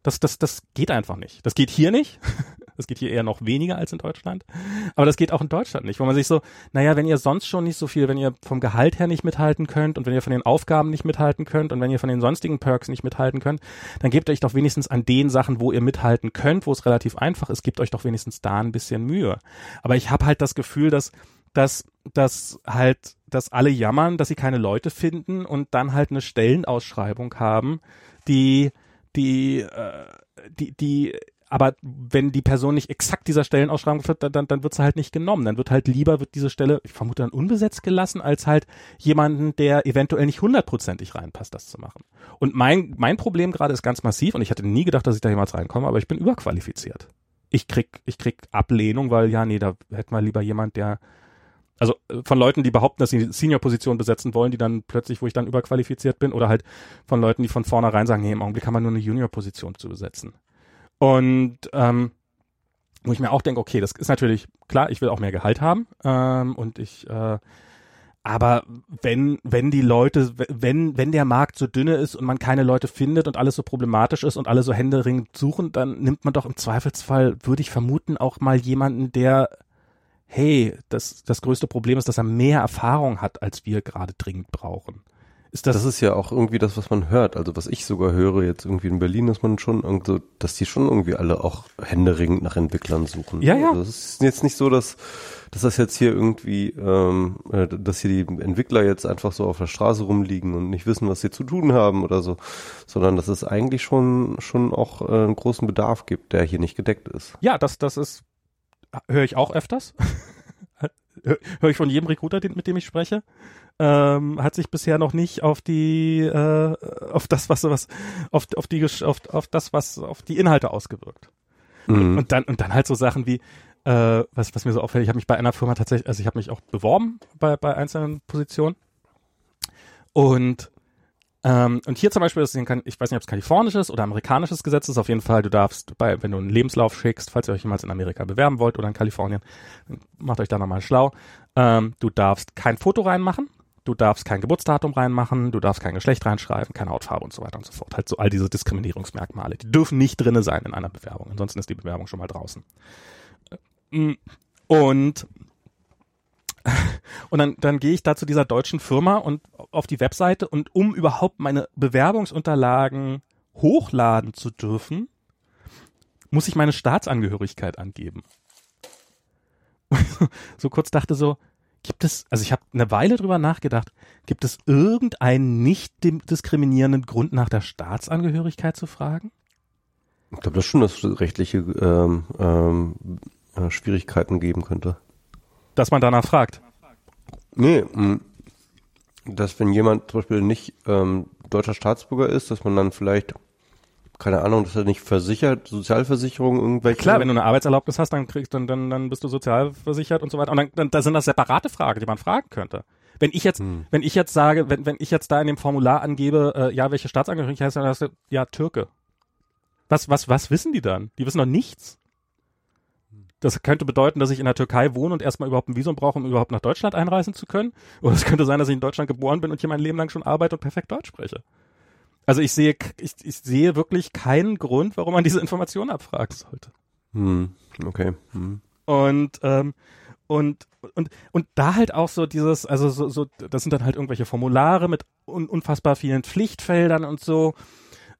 das, das, das geht einfach nicht. Das geht hier nicht. Das geht hier eher noch weniger als in Deutschland. Aber das geht auch in Deutschland nicht, wo man sich so, naja, wenn ihr sonst schon nicht so viel, wenn ihr vom Gehalt her nicht mithalten könnt und wenn ihr von den Aufgaben nicht mithalten könnt und wenn ihr von den sonstigen Perks nicht mithalten könnt, dann gebt euch doch wenigstens an den Sachen, wo ihr mithalten könnt, wo es relativ einfach ist, gebt euch doch wenigstens da ein bisschen Mühe. Aber ich habe halt das Gefühl, dass dass, dass halt, dass alle jammern, dass sie keine Leute finden und dann halt eine Stellenausschreibung haben, die, die, äh, die, die aber wenn die Person nicht exakt dieser Stellenausschreibung wird, dann, dann, dann wird sie halt nicht genommen. Dann wird halt lieber, wird diese Stelle, ich vermute dann unbesetzt gelassen, als halt jemanden, der eventuell nicht hundertprozentig reinpasst, das zu machen. Und mein, mein Problem gerade ist ganz massiv und ich hätte nie gedacht, dass ich da jemals reinkomme, aber ich bin überqualifiziert. Ich krieg, ich krieg Ablehnung, weil ja, nee, da hätten wir lieber jemand, der also äh, von Leuten, die behaupten, dass sie Senior-Position besetzen wollen, die dann plötzlich, wo ich dann überqualifiziert bin, oder halt von Leuten, die von vornherein sagen, nee, im Augenblick kann man nur eine Junior-Position zu besetzen. Und ähm, wo ich mir auch denke, okay, das ist natürlich klar, ich will auch mehr Gehalt haben ähm, und ich äh, aber wenn, wenn die Leute, wenn, wenn der Markt so dünne ist und man keine Leute findet und alles so problematisch ist und alle so händeringend suchen, dann nimmt man doch im Zweifelsfall, würde ich vermuten, auch mal jemanden, der, hey, das, das größte Problem ist, dass er mehr Erfahrung hat, als wir gerade dringend brauchen. Ist das, das ist ja auch irgendwie das, was man hört. Also was ich sogar höre jetzt irgendwie in Berlin, dass man schon irgendwie, dass die schon irgendwie alle auch händeringend nach Entwicklern suchen. Ja, ja. Also es ist jetzt nicht so, dass, dass das jetzt hier irgendwie, ähm, äh, dass hier die Entwickler jetzt einfach so auf der Straße rumliegen und nicht wissen, was sie zu tun haben oder so, sondern dass es eigentlich schon, schon auch äh, einen großen Bedarf gibt, der hier nicht gedeckt ist. Ja, das, das ist, höre ich auch öfters. höre ich von jedem Recruiter, mit dem ich spreche ähm, hat sich bisher noch nicht auf die äh, auf das was was auf auf die auf, auf das was auf die Inhalte ausgewirkt. Mhm. und dann und dann halt so Sachen wie äh, was was mir so auffällt ich habe mich bei einer Firma tatsächlich also ich habe mich auch beworben bei bei einzelnen Positionen. Und ähm, und hier zum Beispiel, ist, ich weiß nicht, ob es kalifornisches oder amerikanisches Gesetz ist, auf jeden Fall, du darfst, bei, wenn du einen Lebenslauf schickst, falls ihr euch jemals in Amerika bewerben wollt oder in Kalifornien, macht euch da nochmal schlau, ähm, du darfst kein Foto reinmachen, du darfst kein Geburtsdatum reinmachen, du darfst kein Geschlecht reinschreiben, keine Hautfarbe und so weiter und so fort. Halt so all diese Diskriminierungsmerkmale, die dürfen nicht drinne sein in einer Bewerbung. Ansonsten ist die Bewerbung schon mal draußen. Äh, und und dann, dann gehe ich da zu dieser deutschen Firma und auf die Webseite und um überhaupt meine Bewerbungsunterlagen hochladen zu dürfen, muss ich meine Staatsangehörigkeit angeben. so kurz dachte so, Gibt es, also ich habe eine Weile drüber nachgedacht, gibt es irgendeinen nicht diskriminierenden Grund nach der Staatsangehörigkeit zu fragen? Ich glaube, das schon, dass es rechtliche ähm, ähm, äh, Schwierigkeiten geben könnte. Dass man danach fragt? Nee, mh, dass wenn jemand zum Beispiel nicht ähm, deutscher Staatsbürger ist, dass man dann vielleicht keine Ahnung, dass er nicht versichert, Sozialversicherung irgendwelche. Klar, wenn du eine Arbeitserlaubnis hast, dann kriegst dann dann dann bist du sozialversichert und so weiter. Und dann, dann da sind das separate Fragen, die man fragen könnte. Wenn ich jetzt, hm. wenn ich jetzt sage, wenn wenn ich jetzt da in dem Formular angebe, äh, ja, welche Staatsangehörigkeit heißt, dann hast du, ja Türke. Was was was wissen die dann? Die wissen doch nichts. Das könnte bedeuten, dass ich in der Türkei wohne und erstmal überhaupt ein Visum brauche, um überhaupt nach Deutschland einreisen zu können. Oder es könnte sein, dass ich in Deutschland geboren bin und hier mein Leben lang schon arbeite und perfekt Deutsch spreche. Also ich sehe, ich, ich sehe wirklich keinen Grund, warum man diese Information abfragen sollte. Hm, okay. Hm. Und ähm, und und und da halt auch so dieses, also so, so das sind dann halt irgendwelche Formulare mit un, unfassbar vielen Pflichtfeldern und so.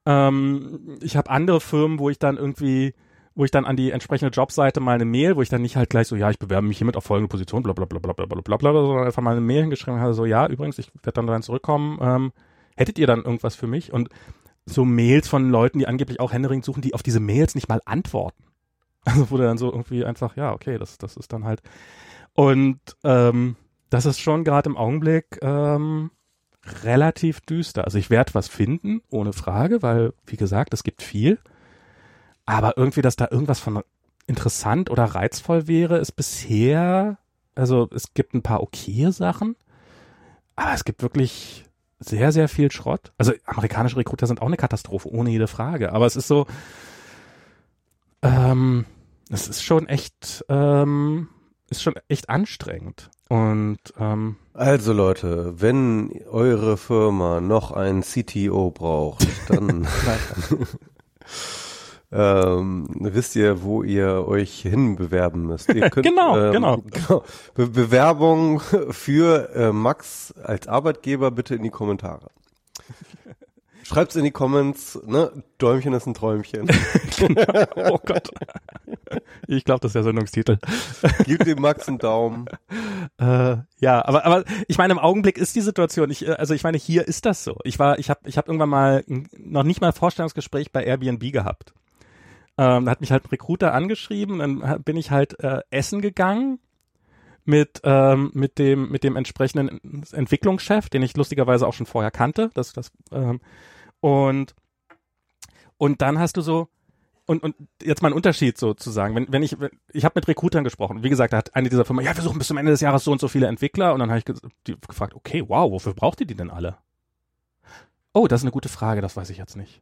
Ähm, ich habe andere Firmen, wo ich dann irgendwie wo ich dann an die entsprechende Jobseite mal eine Mail, wo ich dann nicht halt gleich so, ja, ich bewerbe mich hiermit auf folgende Position, bla bla bla bla bla bla bla, sondern einfach mal eine Mail hingeschrieben habe, so, ja, übrigens, ich werde dann dann zurückkommen, ähm, hättet ihr dann irgendwas für mich? Und so Mails von Leuten, die angeblich auch Händering suchen, die auf diese Mails nicht mal antworten. Also wurde dann so irgendwie einfach, ja, okay, das, das ist dann halt. Und ähm, das ist schon gerade im Augenblick ähm, relativ düster. Also ich werde was finden, ohne Frage, weil, wie gesagt, es gibt viel. Aber irgendwie, dass da irgendwas von interessant oder reizvoll wäre, ist bisher, also es gibt ein paar okaye Sachen, aber es gibt wirklich sehr, sehr viel Schrott. Also amerikanische Recruiter sind auch eine Katastrophe, ohne jede Frage. Aber es ist so, ähm, es ist schon echt, ähm, ist schon echt anstrengend. Und ähm, also Leute, wenn eure Firma noch einen CTO braucht, dann ähm, wisst ihr, wo ihr euch hinbewerben müsst. Ihr könnt, genau, ähm, genau. genau. Be Bewerbung für äh, Max als Arbeitgeber bitte in die Kommentare. Schreibt's in die Comments, ne? Däumchen ist ein Träumchen. genau. Oh Gott. Ich glaube, das ist der Sendungstitel. Gib dem Max einen Daumen. Äh, ja, aber aber ich meine, im Augenblick ist die Situation, ich, äh, also ich meine, hier ist das so. Ich war, ich habe ich hab irgendwann mal noch nicht mal ein Vorstellungsgespräch bei Airbnb gehabt. Ähm, hat mich halt ein Recruiter angeschrieben, dann bin ich halt äh, essen gegangen mit ähm, mit dem mit dem entsprechenden Entwicklungschef, den ich lustigerweise auch schon vorher kannte. Das das ähm, und, und dann hast du so, und, und jetzt mal ein Unterschied sozusagen. Wenn, wenn ich, ich habe mit Recruitern gesprochen. Wie gesagt, da hat eine dieser Firmen, ja, wir suchen bis zum Ende des Jahres so und so viele Entwickler. Und dann habe ich die gefragt, okay, wow, wofür braucht ihr die denn alle? Oh, das ist eine gute Frage, das weiß ich jetzt nicht.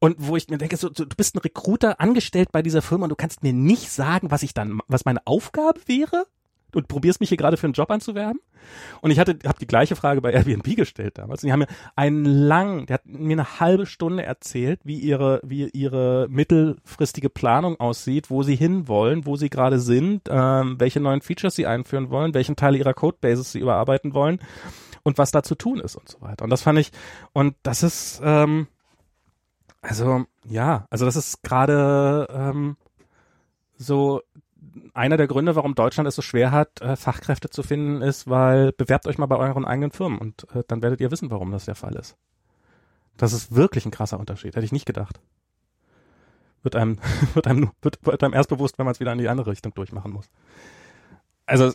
Und wo ich mir denke, so, du bist ein Recruiter angestellt bei dieser Firma und du kannst mir nicht sagen, was ich dann, was meine Aufgabe wäre? und probierst mich hier gerade für einen Job anzuwerben? Und ich hatte, habe die gleiche Frage bei Airbnb gestellt damals. Und die haben mir einen lang, der hat mir eine halbe Stunde erzählt, wie ihre, wie ihre mittelfristige Planung aussieht, wo sie hinwollen, wo sie gerade sind, ähm, welche neuen Features sie einführen wollen, welchen Teil ihrer Codebases sie überarbeiten wollen und was da zu tun ist und so weiter. Und das fand ich, und das ist, ähm, also ja, also das ist gerade ähm, so einer der Gründe, warum Deutschland es so schwer hat, äh, Fachkräfte zu finden, ist, weil bewerbt euch mal bei euren eigenen Firmen und äh, dann werdet ihr wissen, warum das der Fall ist. Das ist wirklich ein krasser Unterschied, hätte ich nicht gedacht. Wird einem, wird einem, wird, wird einem erst bewusst, wenn man es wieder in die andere Richtung durchmachen muss. Also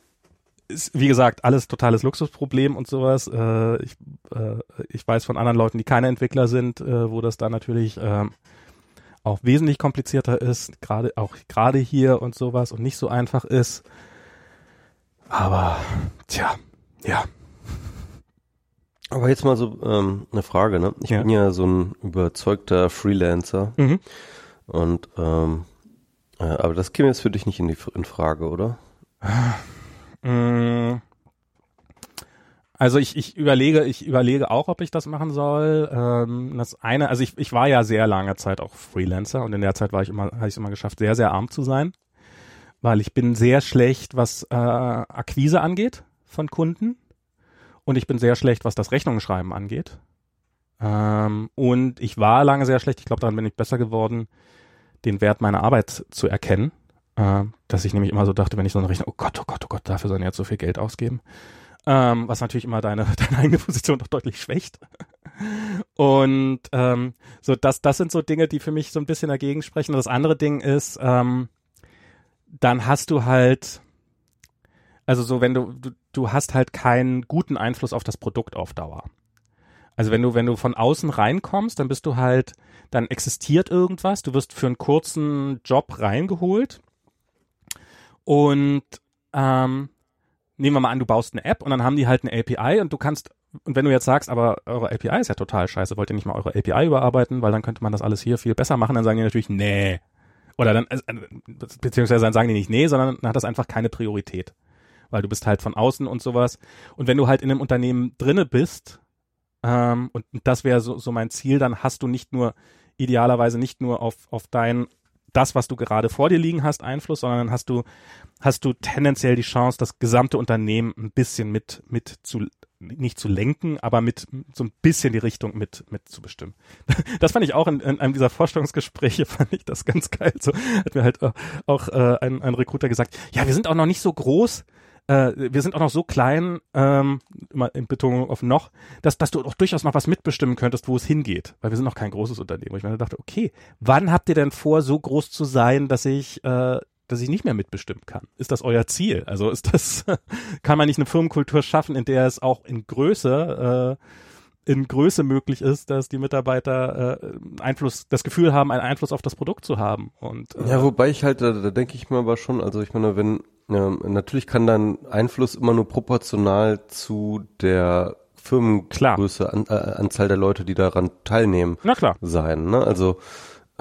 ist, wie gesagt, alles totales Luxusproblem und sowas. Äh, ich, äh, ich weiß von anderen Leuten, die keine Entwickler sind, äh, wo das da natürlich äh, auch wesentlich komplizierter ist, gerade auch gerade hier und sowas und nicht so einfach ist. Aber tja, ja. Aber jetzt mal so ähm, eine Frage, ne? Ich ja. bin ja so ein überzeugter Freelancer mhm. und ähm, äh, aber das käme jetzt für dich nicht in die in Frage, oder? Mm, also ich, ich überlege, ich überlege auch, ob ich das machen soll. Ähm, das eine, also ich, ich war ja sehr lange Zeit auch Freelancer und in der Zeit war ich immer, habe ich es immer geschafft, sehr, sehr arm zu sein. Weil ich bin sehr schlecht, was äh, Akquise angeht von Kunden. Und ich bin sehr schlecht, was das Rechnungsschreiben angeht. Ähm, und ich war lange sehr schlecht, ich glaube, daran bin ich besser geworden, den Wert meiner Arbeit zu erkennen. Äh, dass ich nämlich immer so dachte, wenn ich so eine Rechnung, oh Gott, oh Gott, oh Gott, dafür sollen jetzt so viel Geld ausgeben ähm, was natürlich immer deine, deine eigene Position doch deutlich schwächt. Und ähm, so das, das sind so Dinge, die für mich so ein bisschen dagegen sprechen. Und das andere Ding ist, ähm, dann hast du halt, also so wenn du, du, du hast halt keinen guten Einfluss auf das Produkt auf Dauer. Also wenn du, wenn du von außen reinkommst, dann bist du halt, dann existiert irgendwas, du wirst für einen kurzen Job reingeholt und ähm, nehmen wir mal an, du baust eine App und dann haben die halt eine API und du kannst, und wenn du jetzt sagst, aber eure API ist ja total scheiße, wollt ihr nicht mal eure API überarbeiten, weil dann könnte man das alles hier viel besser machen, dann sagen die natürlich, nee. Oder dann, also, beziehungsweise dann sagen die nicht nee, sondern dann hat das einfach keine Priorität. Weil du bist halt von außen und sowas. Und wenn du halt in einem Unternehmen drinne bist, ähm, und das wäre so, so mein Ziel, dann hast du nicht nur, idealerweise nicht nur auf, auf dein das, was du gerade vor dir liegen hast, Einfluss, sondern dann hast du, hast du tendenziell die Chance, das gesamte Unternehmen ein bisschen mit, mit zu, nicht zu lenken, aber mit so ein bisschen die Richtung mit, mit zu bestimmen. Das fand ich auch in, in einem dieser Vorstellungsgespräche, fand ich das ganz geil. So hat mir halt auch, äh, ein, ein Recruiter gesagt, ja, wir sind auch noch nicht so groß, äh, wir sind auch noch so klein, ähm, immer in Betonung auf noch, dass, dass du auch durchaus noch was mitbestimmen könntest, wo es hingeht, weil wir sind noch kein großes Unternehmen. Ich mir dachte, okay, wann habt ihr denn vor, so groß zu sein, dass ich, äh, dass ich nicht mehr mitbestimmen kann? Ist das euer Ziel? Also ist das, kann man nicht eine Firmenkultur schaffen, in der es auch in Größe äh, in Größe möglich ist, dass die Mitarbeiter äh, Einfluss, das Gefühl haben, einen Einfluss auf das Produkt zu haben. Und äh, ja, wobei ich halt, da, da denke ich mir aber schon, also ich meine, wenn ähm, natürlich kann dann Einfluss immer nur proportional zu der Firmengröße, an, äh, Anzahl der Leute, die daran teilnehmen, Na klar. sein. Ne? Also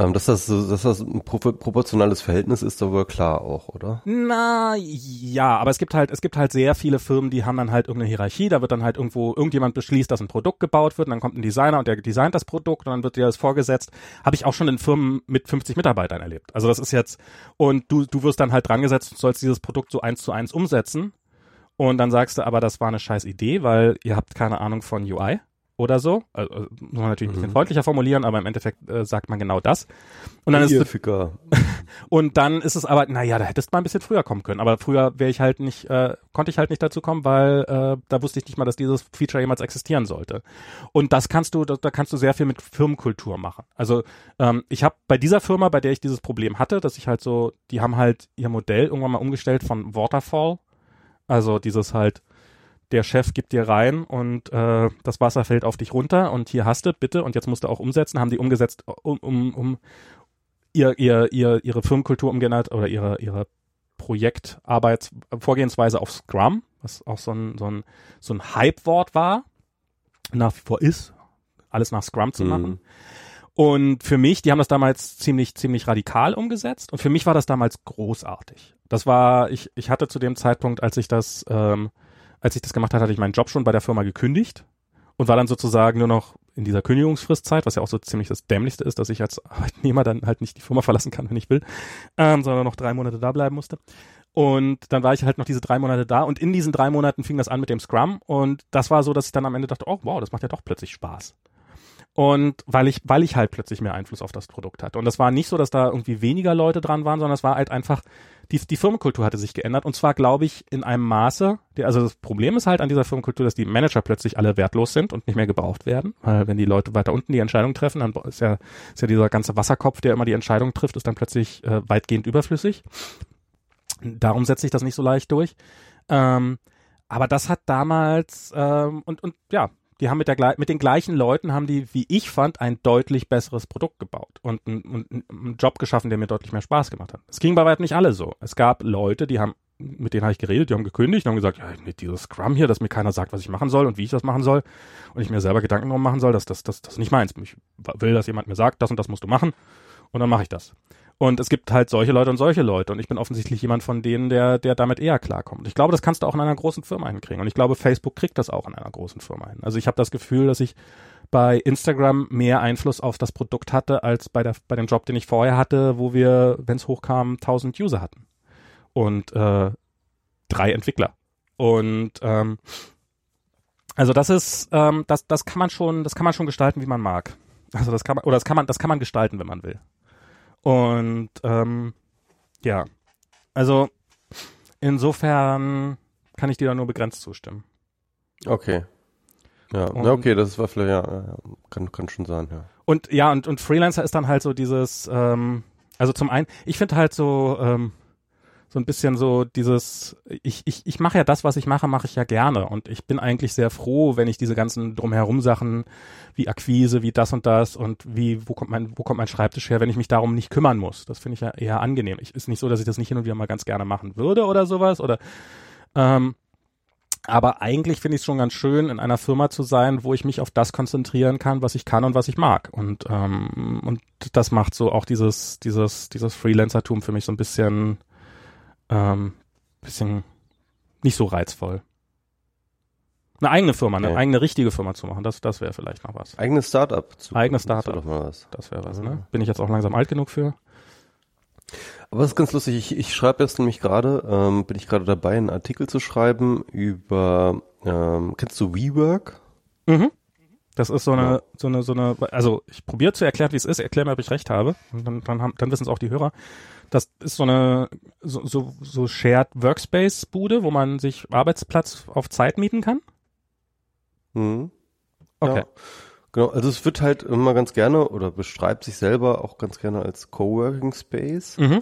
ähm, dass das dass das ein pro proportionales Verhältnis ist, aber klar auch, oder? Na ja, aber es gibt halt, es gibt halt sehr viele Firmen, die haben dann halt irgendeine Hierarchie, da wird dann halt irgendwo, irgendjemand beschließt, dass ein Produkt gebaut wird, und dann kommt ein Designer und der designt das Produkt und dann wird dir das vorgesetzt. Habe ich auch schon in Firmen mit 50 Mitarbeitern erlebt. Also das ist jetzt, und du, du wirst dann halt dran gesetzt und sollst dieses Produkt so eins zu eins umsetzen. Und dann sagst du aber, das war eine scheiß Idee, weil ihr habt keine Ahnung von UI oder so. Also, muss man natürlich ein bisschen Mhm. freundlicher formulieren, aber im Endeffekt äh, sagt man genau das. Und dann ist es, Ficker. und dann ist es aber, naja, da hättest du mal ein bisschen früher kommen können. Aber früher wäre ich halt nicht, äh, konnte ich halt nicht dazu kommen, weil äh, da wusste ich nicht mal, dass dieses Feature jemals existieren sollte. Und das kannst du, da, da kannst du sehr viel mit Firmenkultur machen. Also ähm, ich habe bei dieser Firma, bei der ich dieses Problem hatte, dass ich halt so, die haben halt ihr Modell irgendwann mal umgestellt von Waterfall, also dieses halt der Chef gibt dir rein und äh, das Wasser fällt auf dich runter und hier hast du, bitte, und jetzt musst du auch umsetzen, haben die umgesetzt, um, um, um ihr, ihr, ihr, ihre Firmenkultur umgeändert oder ihre, ihre Projektarbeits Vorgehensweise auf Scrum, was auch so ein, so ein, so ein Hype-Wort war, nach wie vor ist, alles nach Scrum zu machen. Mhm. Und für mich, die haben das damals ziemlich, ziemlich radikal umgesetzt. Und für mich war das damals großartig. Das war, ich, ich hatte zu dem Zeitpunkt, als ich das, ähm, als ich das gemacht hatte, hatte ich meinen Job schon bei der Firma gekündigt und war dann sozusagen nur noch in dieser Kündigungsfristzeit, was ja auch so ziemlich das Dämlichste ist, dass ich als Arbeitnehmer dann halt nicht die Firma verlassen kann, wenn ich will, ähm, sondern noch drei Monate da bleiben musste. Und dann war ich halt noch diese drei Monate da und in diesen drei Monaten fing das an mit dem Scrum und das war so, dass ich dann am Ende dachte, oh wow, das macht ja doch plötzlich Spaß. Und weil ich, weil ich halt plötzlich mehr Einfluss auf das Produkt hatte. Und das war nicht so, dass da irgendwie weniger Leute dran waren, sondern es war halt einfach, die, die Firmenkultur hatte sich geändert. Und zwar, glaube ich, in einem Maße, der, also das Problem ist halt an dieser Firmenkultur, dass die Manager plötzlich alle wertlos sind und nicht mehr gebraucht werden. Weil wenn die Leute weiter unten die Entscheidung treffen, dann ist ja, ist ja dieser ganze Wasserkopf, der immer die Entscheidung trifft, ist dann plötzlich äh, weitgehend überflüssig. Darum setzt sich das nicht so leicht durch. Ähm, aber das hat damals, ähm, und, und ja, die haben mit, der, mit den gleichen Leuten, haben die, wie ich fand, ein deutlich besseres Produkt gebaut und, ein- und ein- einen Job geschaffen, der mir deutlich mehr Spaß gemacht hat. Es ging bei weitem nicht alle so. Es gab Leute, die haben, mit denen habe ich geredet, die haben gekündigt haben gesagt, ja, mit dieses Scrum hier, dass mir keiner sagt, was ich machen soll und wie ich das machen soll und ich mir selber Gedanken drum machen soll, dass das, das, das nicht meins. Ich will, dass jemand mir sagt, das und das musst du machen und dann mache ich das. Und es gibt halt solche Leute und solche Leute. Und ich bin offensichtlich jemand von denen, der, der damit eher klarkommt. Ich glaube, das kannst du auch in einer großen Firma hinkriegen. Und ich glaube, Facebook kriegt das auch in einer großen Firma hin. Also ich habe das Gefühl, dass ich bei Instagram mehr Einfluss auf das Produkt hatte, als bei, der, bei dem Job, den ich vorher hatte, wo wir, wenn es hochkam, 1000 User hatten. Und äh, drei Entwickler. Und ähm, also das ist, ähm, das, das kann man schon, das kann man schon gestalten, wie man mag. Also das kann man, oder das kann man, das kann man gestalten, wenn man will. Und ähm, ja, also insofern kann ich dir da nur begrenzt zustimmen. Okay. Ja, Und- okay, das war vielleicht, ja, kann, kann schon sein, ja. Und ja, und, und Freelancer ist dann halt so dieses, ähm, also zum einen, ich finde halt so, ähm, so ein bisschen so dieses, ich, ich, ich mache ja das, was ich mache, mache ich ja gerne. Und ich bin eigentlich sehr froh, wenn ich diese ganzen drumherum Sachen wie Akquise, wie das und das und wie, wo kommt mein, wo kommt mein Schreibtisch her, wenn ich mich darum nicht kümmern muss. Das finde ich ja eher angenehm. Ich, ist nicht so, dass ich das nicht hin und wieder mal ganz gerne machen würde oder sowas oder, ähm, aber eigentlich finde ich es schon ganz schön, in einer Firma zu sein, wo ich mich auf das konzentrieren kann, was ich kann und was ich mag. Und, ähm, und das macht so auch dieses, dieses, dieses Freelancertum für mich so ein bisschen, ähm, bisschen nicht so reizvoll. Eine eigene Firma, eine Okay. eigene richtige Firma zu machen, das, das wäre vielleicht noch was. Eigenes Startup. Zu, Eigenes das Startup. wäre doch mal was. Das wäre was, Ja. ne? Bin ich jetzt auch langsam alt genug für? Aber es ist ganz lustig, ich, ich schreibe jetzt nämlich gerade, ähm, bin ich gerade dabei, einen Artikel zu schreiben über, ähm, kennst du WeWork? Mhm. Das ist so eine, Ja. so eine, so eine, also ich probiere zu erklären, wie es ist, erklär mir, ob ich recht habe. Und dann, dann, haben, dann wissen es auch die Hörer. Das ist so eine, so, so, so Shared Workspace Bude, wo man sich Arbeitsplatz auf Zeit mieten kann. Mhm. Okay. Ja. Genau, also es wird halt immer ganz gerne oder beschreibt sich selber auch ganz gerne als Coworking Space, Mhm.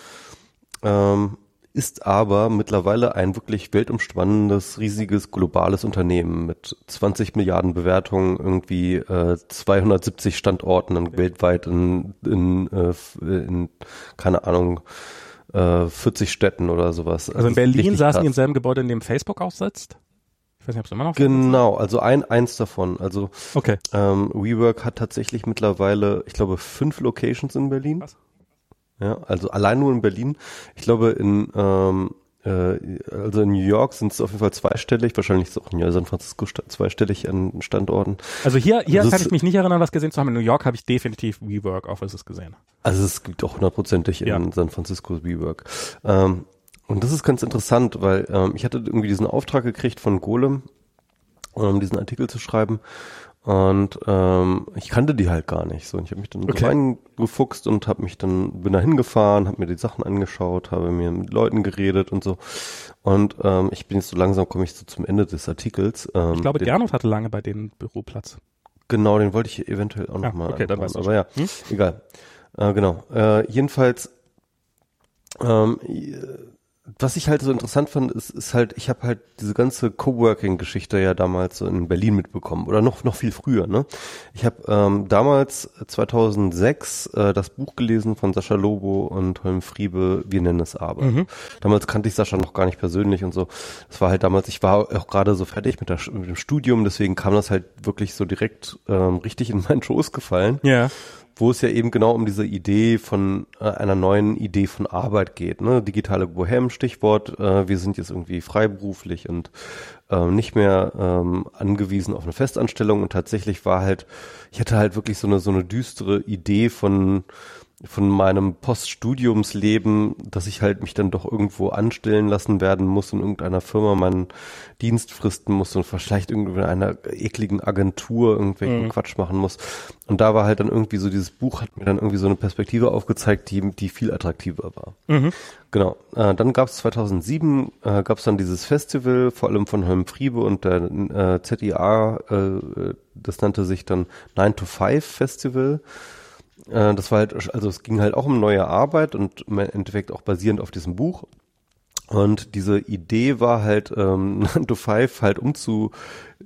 ähm, ist aber mittlerweile ein wirklich weltumspannendes, riesiges, globales Unternehmen mit 20 Milliarden Bewertungen, irgendwie äh, 270 Standorten in, weltweit in, in, äh, in, keine Ahnung, äh, 40 Städten oder sowas. Also in Berlin saßen die im selben Gebäude, in dem Facebook auch sitzt. Ich weiß nicht, ob es immer noch Genau, also ein eins davon. Also Okay. ähm, WeWork hat tatsächlich mittlerweile, ich glaube, fünf Locations in Berlin. Was? Ja, also allein nur in Berlin. Ich glaube, in ähm, äh, also in New York sind es auf jeden Fall zweistellig, wahrscheinlich ist es auch in San Francisco zweistellig an Standorten. Also hier, hier Das kann ich mich nicht erinnern, was gesehen zu haben. In New York habe ich definitiv WeWork Offices gesehen. Also es gibt auch hundertprozentig in Ja. San Francisco WeWork. Ähm, und das ist ganz interessant, weil ähm, ich hatte irgendwie diesen Auftrag gekriegt von Golem, um diesen Artikel zu schreiben. Und ähm, ich kannte die halt gar nicht so. Und ich habe mich dann Okay. reingefuchst und habe mich dann bin da hingefahren, habe mir die Sachen angeschaut, habe mir mit Leuten geredet und so. Und ähm, ich bin jetzt so langsam komme ich so zum Ende des Artikels. Ähm, Ich glaube, den, Gernot hatte lange bei denen Büroplatz. Genau, den wollte ich eventuell auch Ah, nochmal okay, dann weißt du Aber ja, Hm? egal. Äh, genau. Äh, jedenfalls, ähm, äh, was ich halt so interessant fand, ist, ist halt, ich habe halt diese ganze Coworking-Geschichte ja damals so in Berlin mitbekommen oder noch noch viel früher. Ne? Ich habe ähm, damals 2006 äh, das Buch gelesen von Sascha Lobo und Holm Friebe, Wir nennen es Arbeit. Mhm. Damals kannte ich Sascha noch gar nicht persönlich und so. Das war halt damals, ich war auch gerade so fertig mit, der, mit dem Studium, deswegen kam das halt wirklich so direkt ähm, richtig in meinen Schoß gefallen Ja. Wo es ja eben genau um diese Idee von äh, einer neuen Idee von Arbeit geht. Ne? Digitale Bohem, Stichwort. Äh, wir sind jetzt irgendwie freiberuflich und ähm, nicht mehr ähm, angewiesen auf eine Festanstellung. Und tatsächlich war halt, ich hatte halt wirklich so eine so eine düstere Idee von von meinem Poststudiumsleben, dass ich halt mich dann doch irgendwo anstellen lassen werden muss in irgendeiner Firma meinen Dienst fristen muss und vielleicht irgendwie in einer ekligen Agentur irgendwelchen Quatsch machen muss. Und da war halt dann irgendwie so dieses Buch hat mir dann irgendwie so eine Perspektive aufgezeigt, die, die viel attraktiver war. Mhm. Genau. Äh, dann gab es 2007 äh, gab es dann dieses Festival, vor allem von Holm Friebe und der äh, ZIA, äh, das nannte sich dann 9 to 5 Festival. Äh, das war halt, also es ging halt auch um neue Arbeit und im Endeffekt auch basierend auf diesem Buch. Und diese Idee war halt, ähm, 9 to 5 halt umzu,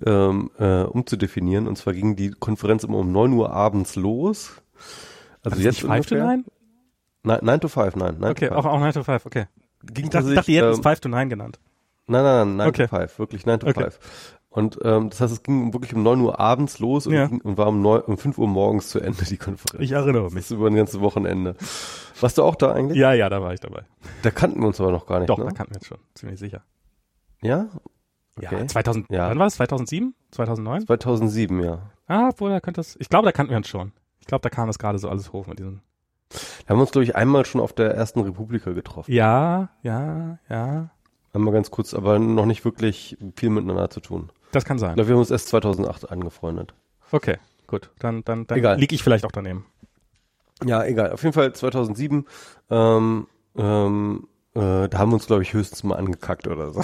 ähm, äh, umzudefinieren. Und zwar ging die Konferenz immer um 9 Uhr abends los. Also Also jetzt nicht Five to ungefähr. Nine? Nein, 9 to 5, nein. 9 Okay, auch, 5. auch 9 to 5, okay. Ging Ich dachte, tatsächlich, dachte ihr hättet es ähm, 5 to 9 genannt. Nein, nein, nein, 9 Okay. to 5, wirklich 9 to Okay. 5. Und ähm, das heißt, es ging wirklich um 9 Uhr abends los und, Ja. ging, und war um, 9, um 5 Uhr morgens zu Ende die Konferenz. Ich erinnere Das mich. ist über ein ganzes Wochenende. Warst du auch da eigentlich? Ja, ja, da war ich dabei. Da kannten wir uns aber noch gar nicht, Doch, ne? da kannten wir uns schon, ziemlich sicher. Ja? Ja, Okay. 2000, Ja. wann war es? 2007? 2009? 2007, ja. Ah, obwohl, da könnte es, ich glaube, da kannten wir uns schon. Ich glaube, da kam das gerade so alles hoch mit diesem. Wir haben uns, glaube ich, einmal schon auf der ersten Republika getroffen. Ja, ja, ja. Einmal ganz kurz, aber noch nicht wirklich viel miteinander zu tun. Das kann sein. glaube, wir haben uns erst 2008 angefreundet. Okay, gut. Dann, dann, dann Egal. liege ich vielleicht auch daneben. Ja, egal. Auf jeden Fall 2007, ähm, ähm, äh, da haben wir uns, glaube ich, höchstens mal angekackt oder so.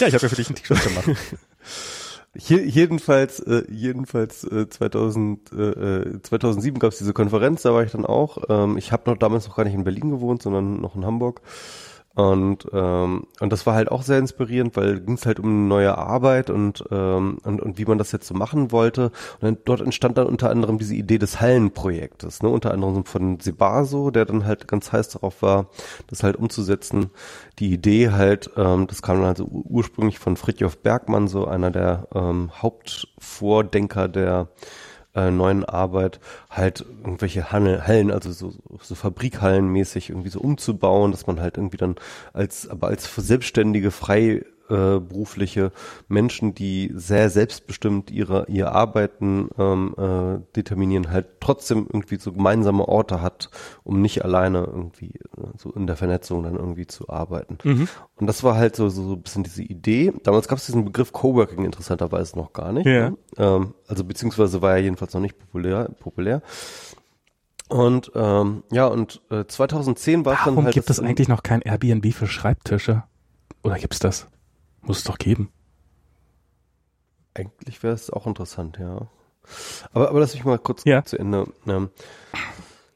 Ja, ich habe ja für dich ein T-Shirt gemacht. Hier, jedenfalls, äh, jedenfalls äh, 2000, äh, äh, 2007 gab es diese Konferenz, da war ich dann auch. Ähm, ich habe noch damals noch gar nicht in Berlin gewohnt, sondern noch in Hamburg. Und ähm, und das war halt auch sehr inspirierend, weil ging es halt um eine neue Arbeit und ähm, und und wie man das jetzt so machen wollte. Und dann, dort entstand dann unter anderem diese Idee des Hallenprojektes, ne, unter anderem von Sebaso, der dann halt ganz heiß darauf war, das halt umzusetzen. Die Idee halt, ähm, das kam dann also ur- ursprünglich von Fritjof Bergmann, so einer der ähm, Hauptvordenker der äh, neuen Arbeit halt irgendwelche Hallen, also so, so Fabrikhallen mäßig irgendwie so umzubauen, dass man halt irgendwie dann als, aber als selbstständige, frei äh, berufliche Menschen, die sehr selbstbestimmt ihre, ihr Arbeiten ähm, äh, determinieren, halt trotzdem irgendwie so gemeinsame Orte hat, um nicht alleine irgendwie äh, so in der Vernetzung dann irgendwie zu arbeiten. Mhm. Und das war halt so, so, so ein bisschen diese Idee. Damals gab es diesen Begriff Coworking interessanterweise noch gar nicht. Ja. Ne? Ähm, also beziehungsweise war er jedenfalls noch nicht populär. populär. Und ähm, ja, und äh, 2010 war es dann Warum halt. gibt das es eigentlich noch kein Airbnb für Schreibtische? Oder gibt's das? Muss es doch geben. Eigentlich wäre es auch interessant, ja. Aber, aber lass mich mal kurz Ja. zu Ende. Ähm,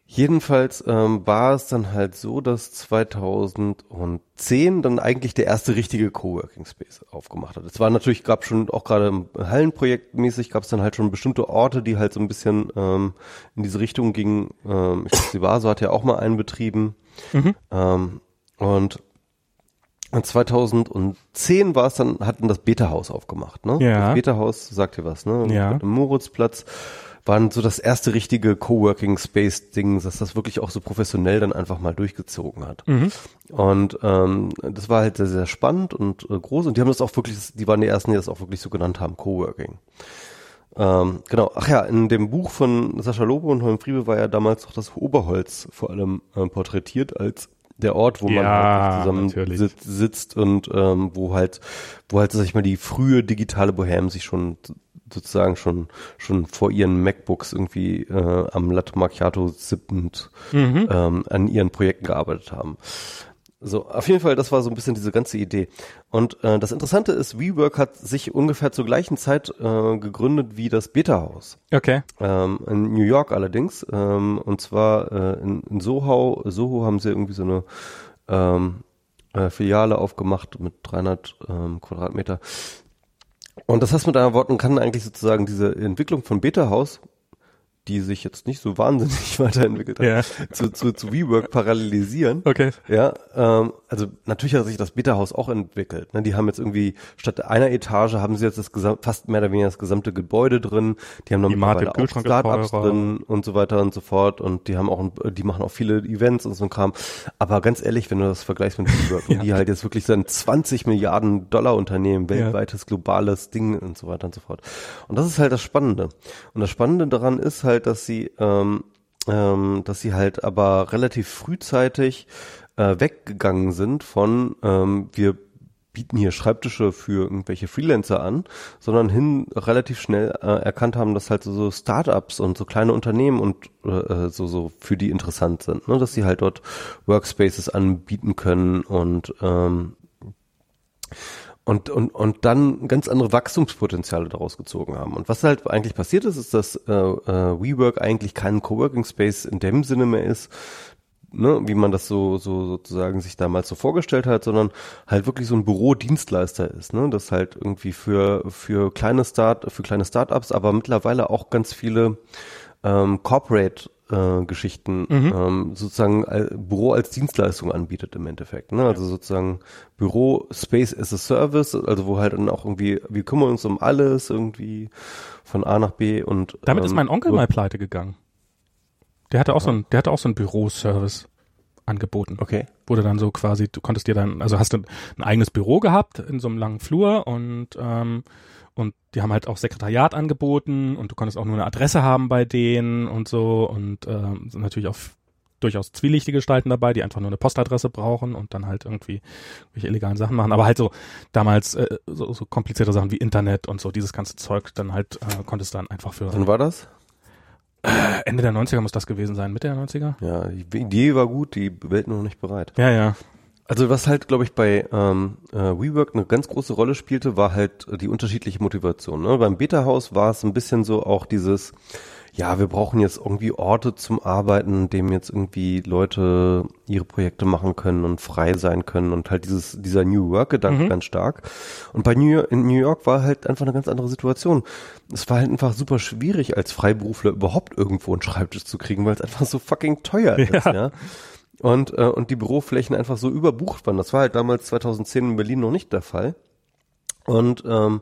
jedenfalls ähm, war es dann halt so, dass 2010 dann eigentlich der erste richtige Coworking Space aufgemacht hat. Es war natürlich, gab schon auch gerade im Hallenprojekt mäßig, gab es dann halt schon bestimmte Orte, die halt so ein bisschen ähm, in diese Richtung gingen. Ähm, ich glaube, Sivaso hat ja auch mal einen betrieben. Mhm. Ähm, und Und 2010 war es dann, hatten das Beta-Haus aufgemacht, ne? Ja. Das Beta-Haus, sagt ihr was, ne? Ja. Mit dem Moritzplatz waren so das erste richtige Coworking Space Ding, dass das wirklich auch so professionell dann einfach mal durchgezogen hat. Und ähm, das war halt sehr, sehr spannend und äh, groß und die haben das auch wirklich, die waren die ersten, die das auch wirklich so genannt haben, Coworking. Ähm, genau, ach ja, in dem Buch von Sascha Lobe und Holm Friebe war ja damals auch das Oberholz vor allem ähm, porträtiert als der Ort, wo man Ja, halt zusammen natürlich. sit, sitzt und ähm, wo halt, wo halt, sag ich mal, die frühe digitale Bohème sich schon sozusagen schon schon vor ihren MacBooks irgendwie äh, am Latte Macchiato sippend ähm, an ihren Projekten gearbeitet haben. So, auf jeden Fall, das war so ein bisschen diese ganze Idee. Und äh, das Interessante ist, WeWork hat sich ungefähr zur gleichen Zeit äh, gegründet wie das Beta-Haus. Okay. Ähm, in New York allerdings. Ähm, und zwar äh, in, in Soho, Soho haben sie irgendwie so eine ähm, äh, Filiale aufgemacht mit 300 ähm, Quadratmeter. Und das heißt mit anderen Worten, kann eigentlich sozusagen diese Entwicklung von Beta-Haus, die sich jetzt nicht so wahnsinnig weiterentwickelt hat, Ja. zu, zu, zu WeWork parallelisieren. Okay. Ja, ähm, also natürlich hat sich das Beta-Haus auch entwickelt. Ne? Die haben jetzt irgendwie statt einer Etage haben sie jetzt das gesam fast mehr oder weniger das gesamte Gebäude drin. Die haben noch Die mittlerweile auch Startups drin und so weiter und so fort. Und die haben auch, ein, die machen auch viele Events und so ein Kram. Aber ganz ehrlich, wenn du das vergleichst mit WeWork, Ja. die halt jetzt wirklich so ein 20 Milliarden Dollar Unternehmen, weltweites globales Ding und so weiter und so fort. Und das ist halt das Spannende. Und das Spannende daran ist halt, dass sie ähm, ähm, dass sie halt aber relativ frühzeitig äh, weggegangen sind von ähm, wir bieten hier Schreibtische für irgendwelche Freelancer an, sondern hin relativ schnell äh, erkannt haben, dass halt so, so Startups und so kleine Unternehmen und äh, so so für die interessant sind, ne? dass sie halt dort Workspaces anbieten können und ähm, und, und, und dann ganz andere Wachstumspotenziale daraus gezogen haben. Und was halt eigentlich passiert ist, ist, dass äh, äh, WeWork eigentlich kein Coworking Space in dem Sinne mehr ist, ne, wie man das so, so sozusagen sich damals so vorgestellt hat, sondern halt wirklich so ein Bürodienstleister ist, ne, das halt irgendwie für, für kleine Start, für kleine Startups, aber mittlerweile auch ganz viele ähm, Corporate äh, Geschichten ähm, sozusagen äh, Büro als Dienstleistung anbietet im Endeffekt. Ne? Also sozusagen Büro Space as a Service, also wo halt dann auch irgendwie, wir kümmern uns um alles irgendwie von A nach B und Damit ist ähm, mein Onkel so- mal pleite gegangen. Der hatte auch so ein, der hatte auch so ein Büroservice angeboten. Okay. Wurde dann so quasi, du konntest dir dann, also hast du ein eigenes Büro gehabt in so einem langen Flur und ähm, und die haben halt auch Sekretariat angeboten und du konntest auch nur eine Adresse haben bei denen und so und ähm, sind natürlich auch durchaus zwielichtige Gestalten dabei, die einfach nur eine Postadresse brauchen und dann halt irgendwie welche illegalen Sachen machen. Aber halt so damals äh, so, so komplizierte Sachen wie Internet und so, dieses ganze Zeug dann halt äh, konntest du dann einfach für Wann war das? Ende der 90er muss das gewesen sein, Mitte der 90er? Ja, die Idee war gut, die Welt noch nicht bereit. Ja, ja. Also was halt, glaube ich, bei ähm, äh, WeWork eine ganz große Rolle spielte, war halt die unterschiedliche Motivation. Ne? Beim Beta-Haus war es ein bisschen so auch dieses, ja, wir brauchen jetzt irgendwie Orte zum Arbeiten, in dem jetzt irgendwie Leute ihre Projekte machen können und frei sein können und halt dieses dieser New Work-Gedanke ganz stark. Und bei New York, in New York war halt einfach eine ganz andere Situation. Es war halt einfach super schwierig als Freiberufler überhaupt irgendwo einen Schreibtisch zu kriegen, weil es einfach so fucking teuer ist. Ja. Und, äh, und die Büroflächen einfach so überbucht waren. Das war halt damals 2010 in Berlin noch nicht der Fall. Und, ähm,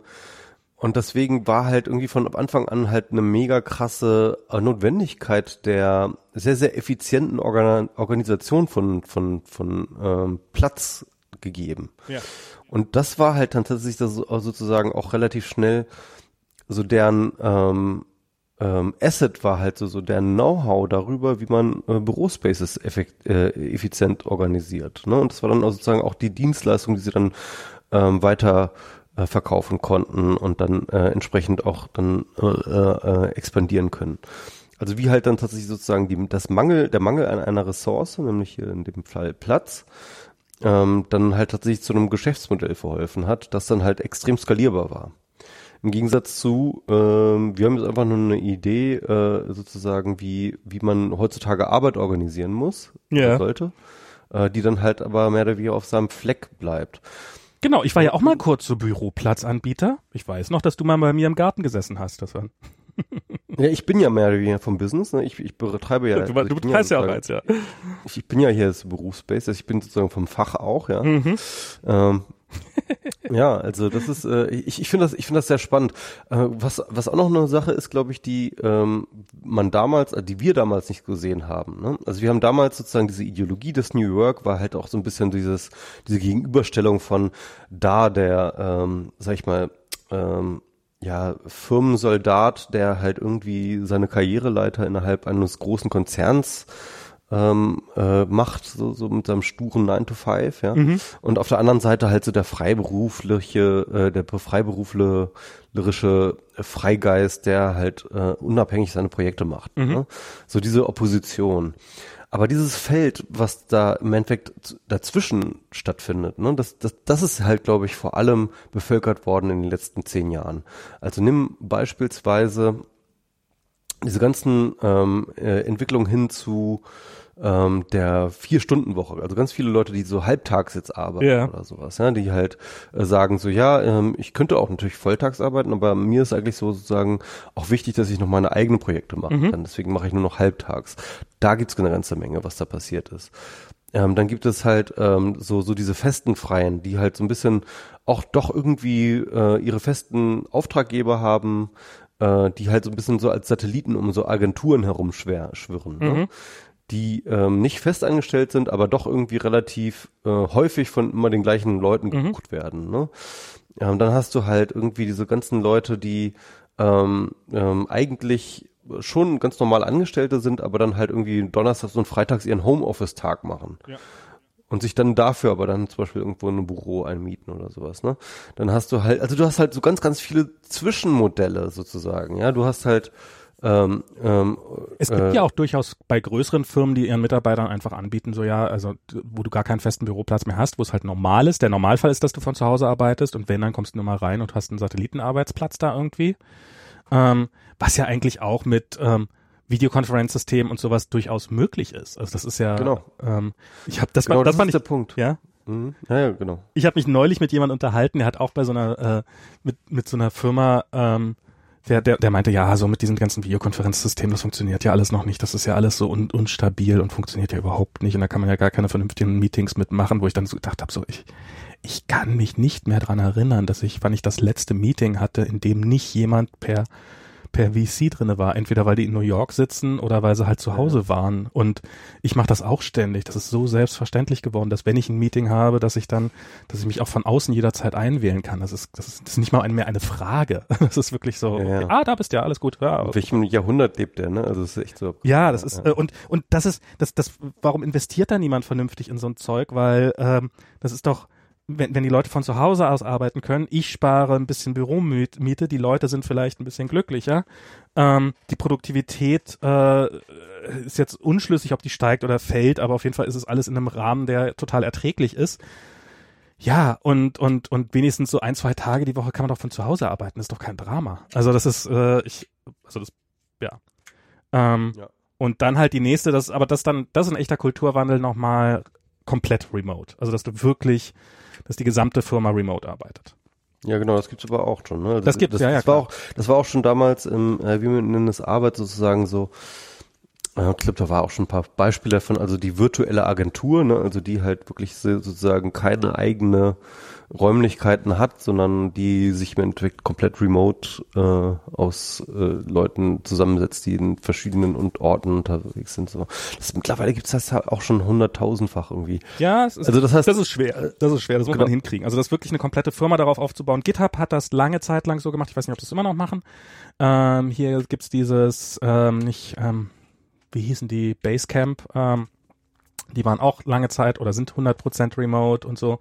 und deswegen war halt irgendwie von Anfang an halt eine mega krasse äh, Notwendigkeit der sehr, sehr effizienten Organ Organisation von, von, von ähm, Platz gegeben. Ja. Und das war halt dann tatsächlich das so- sozusagen auch relativ schnell so deren ähm, ähm, Asset war halt so, so deren Know-how darüber, wie man äh, Bürospaces effekt, äh, effizient organisiert. Ne? Und das war dann auch sozusagen auch die Dienstleistung, die sie dann ähm, weiter äh, verkaufen konnten und dann äh, entsprechend auch dann äh, äh, expandieren können. Also wie halt dann tatsächlich sozusagen die, das Mangel, der Mangel an einer Ressource, nämlich hier in dem Fall Platz, ähm, dann halt tatsächlich zu einem Geschäftsmodell verholfen hat, das dann halt extrem skalierbar war. Im Gegensatz zu, ähm, wir haben jetzt einfach nur eine Idee, äh, sozusagen, wie, wie man heutzutage Arbeit organisieren muss, Ja. oder sollte, äh, die dann halt aber mehr oder weniger auf seinem Fleck bleibt. Genau, ich war ja auch mal kurz so Büroplatzanbieter. Ich weiß noch, dass du mal bei mir im Garten gesessen hast. Das war Ja, ich bin ja mehr oder weniger vom Business. Ne? Ich, ich betreibe ja. Du, also du betreibst ja sozusagen- eins, ja. Ich, ich bin ja hier das Berufsbase, also ich bin sozusagen vom Fach auch, ja. Mhm. Ähm, ja, also das ist, äh, ich, ich finde das, ich finde das sehr spannend. Äh, was, was auch noch eine Sache ist, glaube ich, die ähm, man damals, äh, die wir damals nicht gesehen haben. Ne? Also wir haben damals sozusagen diese Ideologie des New York war halt auch so ein bisschen dieses, diese Gegenüberstellung von da der, ähm, sag ich mal, ähm, ja, Firmensoldat, der halt irgendwie seine Karriereleiter innerhalb eines großen Konzerns ähm, äh, macht, so, so mit seinem sturen 9 to 5, ja. Und auf der anderen Seite halt so der freiberufliche, äh, der freiberuflerische Freigeist, der halt äh, unabhängig seine Projekte macht. Ne? So diese Opposition. Aber dieses Feld, was da im Endeffekt dazwischen stattfindet, ne, das, das, das ist halt, glaube ich, vor allem bevölkert worden in den letzten zehn Jahren. Also nimm beispielsweise diese ganzen ähm, äh, Entwicklungen hin zu ähm, der Vier-Stunden-Woche. Also ganz viele Leute, die so halbtags jetzt arbeiten Ja. oder sowas, ja, die halt äh, sagen so, ja, ähm, ich könnte auch natürlich volltags arbeiten, aber mir ist eigentlich so sozusagen auch wichtig, dass ich noch meine eigenen Projekte machen kann. Deswegen mache ich nur noch halbtags. Da gibt's eine ganze Menge, was da passiert ist. Ähm, dann gibt es halt ähm, so, so diese festen Freien, die halt so ein bisschen auch doch irgendwie äh, ihre festen Auftraggeber haben, äh, die halt so ein bisschen so als Satelliten um so Agenturen herum schwer schwirren. Ne? Die ähm, nicht festangestellt sind, aber doch irgendwie relativ äh, häufig von immer den gleichen Leuten gebucht werden. Ne? Ähm, dann hast du halt irgendwie diese ganzen Leute, die ähm, ähm, eigentlich schon ganz normal Angestellte sind, aber dann halt irgendwie donnerstags und freitags ihren Homeoffice-Tag machen. Ja. Und sich dann dafür aber dann zum Beispiel irgendwo in ein Büro einmieten oder sowas, ne? Dann hast du halt, also du hast halt so ganz, ganz viele Zwischenmodelle sozusagen, ja? Du hast halt, ähm, ähm, Es gibt äh, ja auch durchaus bei größeren Firmen, die ihren Mitarbeitern einfach anbieten, so ja, also wo du gar keinen festen Büroplatz mehr hast, wo es halt normal ist. Der Normalfall ist, dass du von zu Hause arbeitest und wenn, dann kommst du nur mal rein und hast einen Satellitenarbeitsplatz da irgendwie. Ähm, was ja eigentlich auch mit ähm, Videokonferenzsystemen und sowas durchaus möglich ist. Also das ist ja, Genau. ähm, ich habe das, genau, war, das das fand ist ich, der Punkt. ja, Mhm. Ja, ja, genau. ich habe mich neulich mit jemandem unterhalten, der hat auch bei so einer äh, mit mit so einer Firma ähm, der, der, der meinte, ja, so mit diesen ganzen Videokonferenzsystemen, das funktioniert ja alles noch nicht. Das ist ja alles so un, unstabil und funktioniert ja überhaupt nicht. Und da kann man ja gar keine vernünftigen Meetings mitmachen, wo ich dann so gedacht habe, so ich, ich kann mich nicht mehr dran erinnern, dass ich, wann ich das letzte Meeting hatte, in dem nicht jemand per per VC drinne war, entweder weil die in New York sitzen oder weil sie halt zu Hause waren. Und ich mache das auch ständig. Das ist so selbstverständlich geworden, dass wenn ich ein Meeting habe, dass ich dann, dass ich mich auch von außen jederzeit einwählen kann. Das ist, das ist, das ist nicht mal mehr eine Frage. Das ist wirklich so, Ja, ja. okay, ah, da bist du ja, alles gut. Ja, In welchem Jahrhundert lebt der, ne? Also es ist echt so. ja, das ist äh, und und das ist das das warum investiert da niemand vernünftig in so ein Zeug, weil ähm, das ist doch wenn, wenn die Leute von zu Hause aus arbeiten können, ich spare ein bisschen Büromiete, die Leute sind vielleicht ein bisschen glücklicher. Ähm, die Produktivität äh, ist jetzt unschlüssig, ob die steigt oder fällt, aber auf jeden Fall ist es alles in einem Rahmen, der total erträglich ist. Ja, und, und, und wenigstens so ein, zwei Tage die Woche kann man doch von zu Hause arbeiten, ist doch kein Drama. Also das ist, äh, ich, also das, ja. Ähm, Ja. Und dann halt die nächste, das, aber das dann, das ist ein echter Kulturwandel nochmal komplett remote. Also dass du wirklich, dass die gesamte Firma remote arbeitet. Ja, genau, das gibt's aber auch schon. Ne? Also Das das, ja, ja, das war auch, das war auch schon damals im, äh, wie man nennt es, Arbeit sozusagen so. äh, Ich glaube, da war auch schon ein paar Beispiele davon. Also die virtuelle Agentur, ne? also die halt wirklich so- sozusagen keine eigene Räumlichkeiten hat, sondern die sich im Endeffekt komplett remote äh, aus äh, Leuten zusammensetzt, die in verschiedenen und Orten unterwegs sind. So. Das, mittlerweile gibt's das halt auch schon hunderttausendfach irgendwie. Ja, es ist, Also das heißt- das ist schwer. Das ist schwer. Das muss Genau. man hinkriegen. Also das wirklich eine komplette Firma darauf aufzubauen. GitHub hat das lange Zeit lang so gemacht. Ich weiß nicht, ob das immer noch machen. Ähm, hier gibt's dieses, ähm, nicht, ähm, wie hießen die, Basecamp, ähm, die waren auch lange Zeit oder sind 100% remote und so.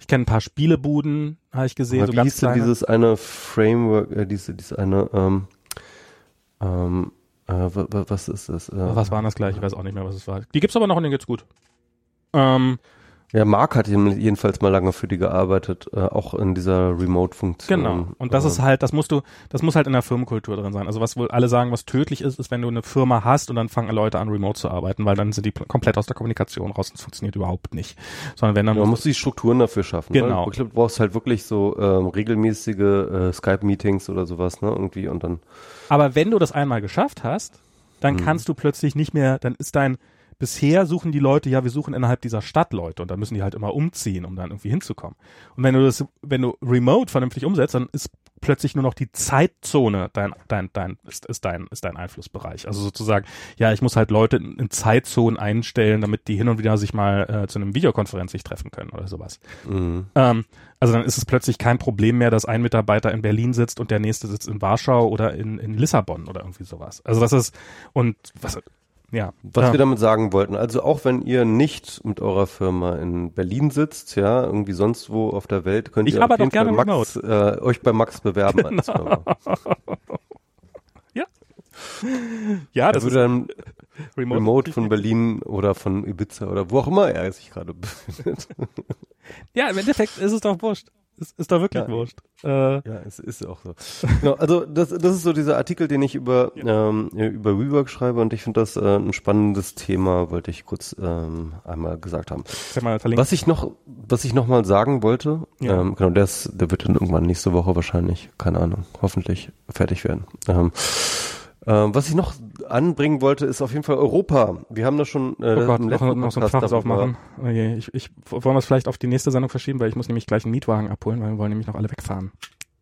Ich kenne ein paar Spielebuden, habe ich gesehen, Aber so wie ganz hieß denn kleine. dieses eine Framework, äh, diese, diese eine, ähm, ähm, äh, wa- wa- was ist das? Äh, was war das gleich? Ich weiß auch nicht mehr, was es war. Die gibt's aber noch und denen geht's gut. Ähm, Ja, Mark hat jedenfalls mal lange für die gearbeitet, äh, auch in dieser Remote-Funktion. Genau. Und das ist halt, das musst du, das muss halt in der Firmenkultur drin sein. Also was wohl alle sagen, was tödlich ist, ist, wenn du eine Firma hast und dann fangen Leute an, remote zu arbeiten, weil dann sind die komplett aus der Kommunikation raus und es funktioniert überhaupt nicht. Sondern wenn dann. Ja, man muss die Strukturen dafür schaffen. Genau. Glaube, du brauchst halt wirklich so ähm, regelmäßige äh, Skype-Meetings oder sowas, ne? Irgendwie und dann. Aber wenn du das einmal geschafft hast, dann Hm. kannst du plötzlich nicht mehr, dann ist dein, bisher suchen die Leute, ja, wir suchen innerhalb dieser Stadt Leute und dann müssen die halt immer umziehen, um dann irgendwie hinzukommen. Und wenn du das, wenn du remote vernünftig umsetzt, dann ist plötzlich nur noch die Zeitzone dein, dein, dein, ist, ist dein, ist dein Einflussbereich. Also sozusagen, ja, ich muss halt Leute in, in Zeitzonen einstellen, damit die hin und wieder sich mal äh, zu einem Videokonferenz sich treffen können oder sowas. Mhm. Ähm, also dann ist es plötzlich kein Problem mehr, dass ein Mitarbeiter in Berlin sitzt und der nächste sitzt in Warschau oder in, in Lissabon oder irgendwie sowas. Also das ist, und was, ja. Was ja. wir damit sagen wollten, also auch wenn ihr nicht mit eurer Firma in Berlin sitzt, ja, irgendwie sonst wo auf der Welt, könnt Ich ihr auf auch gerne Max, äh, euch bei Max bewerben als Firma. ja, Er das ist würde dann remote. remote von Berlin oder von Ibiza oder wo auch immer er sich gerade befindet. Ja, im Endeffekt ist es doch wurscht. Es ist doch wirklich Ja. wurscht. Äh, Ja, es ist auch so. genau, also das, das ist so dieser Artikel, den ich über ähm, über WeWork schreibe und ich finde das äh, ein spannendes Thema, wollte ich kurz ähm, einmal gesagt haben. Was ich noch, was ich noch mal sagen wollte, Ja. ähm, genau, der ist, der wird dann irgendwann nächste Woche wahrscheinlich, keine Ahnung, hoffentlich fertig werden. Ähm, ähm, was ich noch anbringen wollte, ist auf jeden Fall Europa. Wir haben da schon äh, Oh Gott, im noch, letzten noch so ein Podcast Fass aufmachen. Oh je, ich, ich, wollen wir es vielleicht auf die nächste Sendung verschieben, weil ich muss nämlich gleich einen Mietwagen abholen, weil wir wollen nämlich noch alle wegfahren.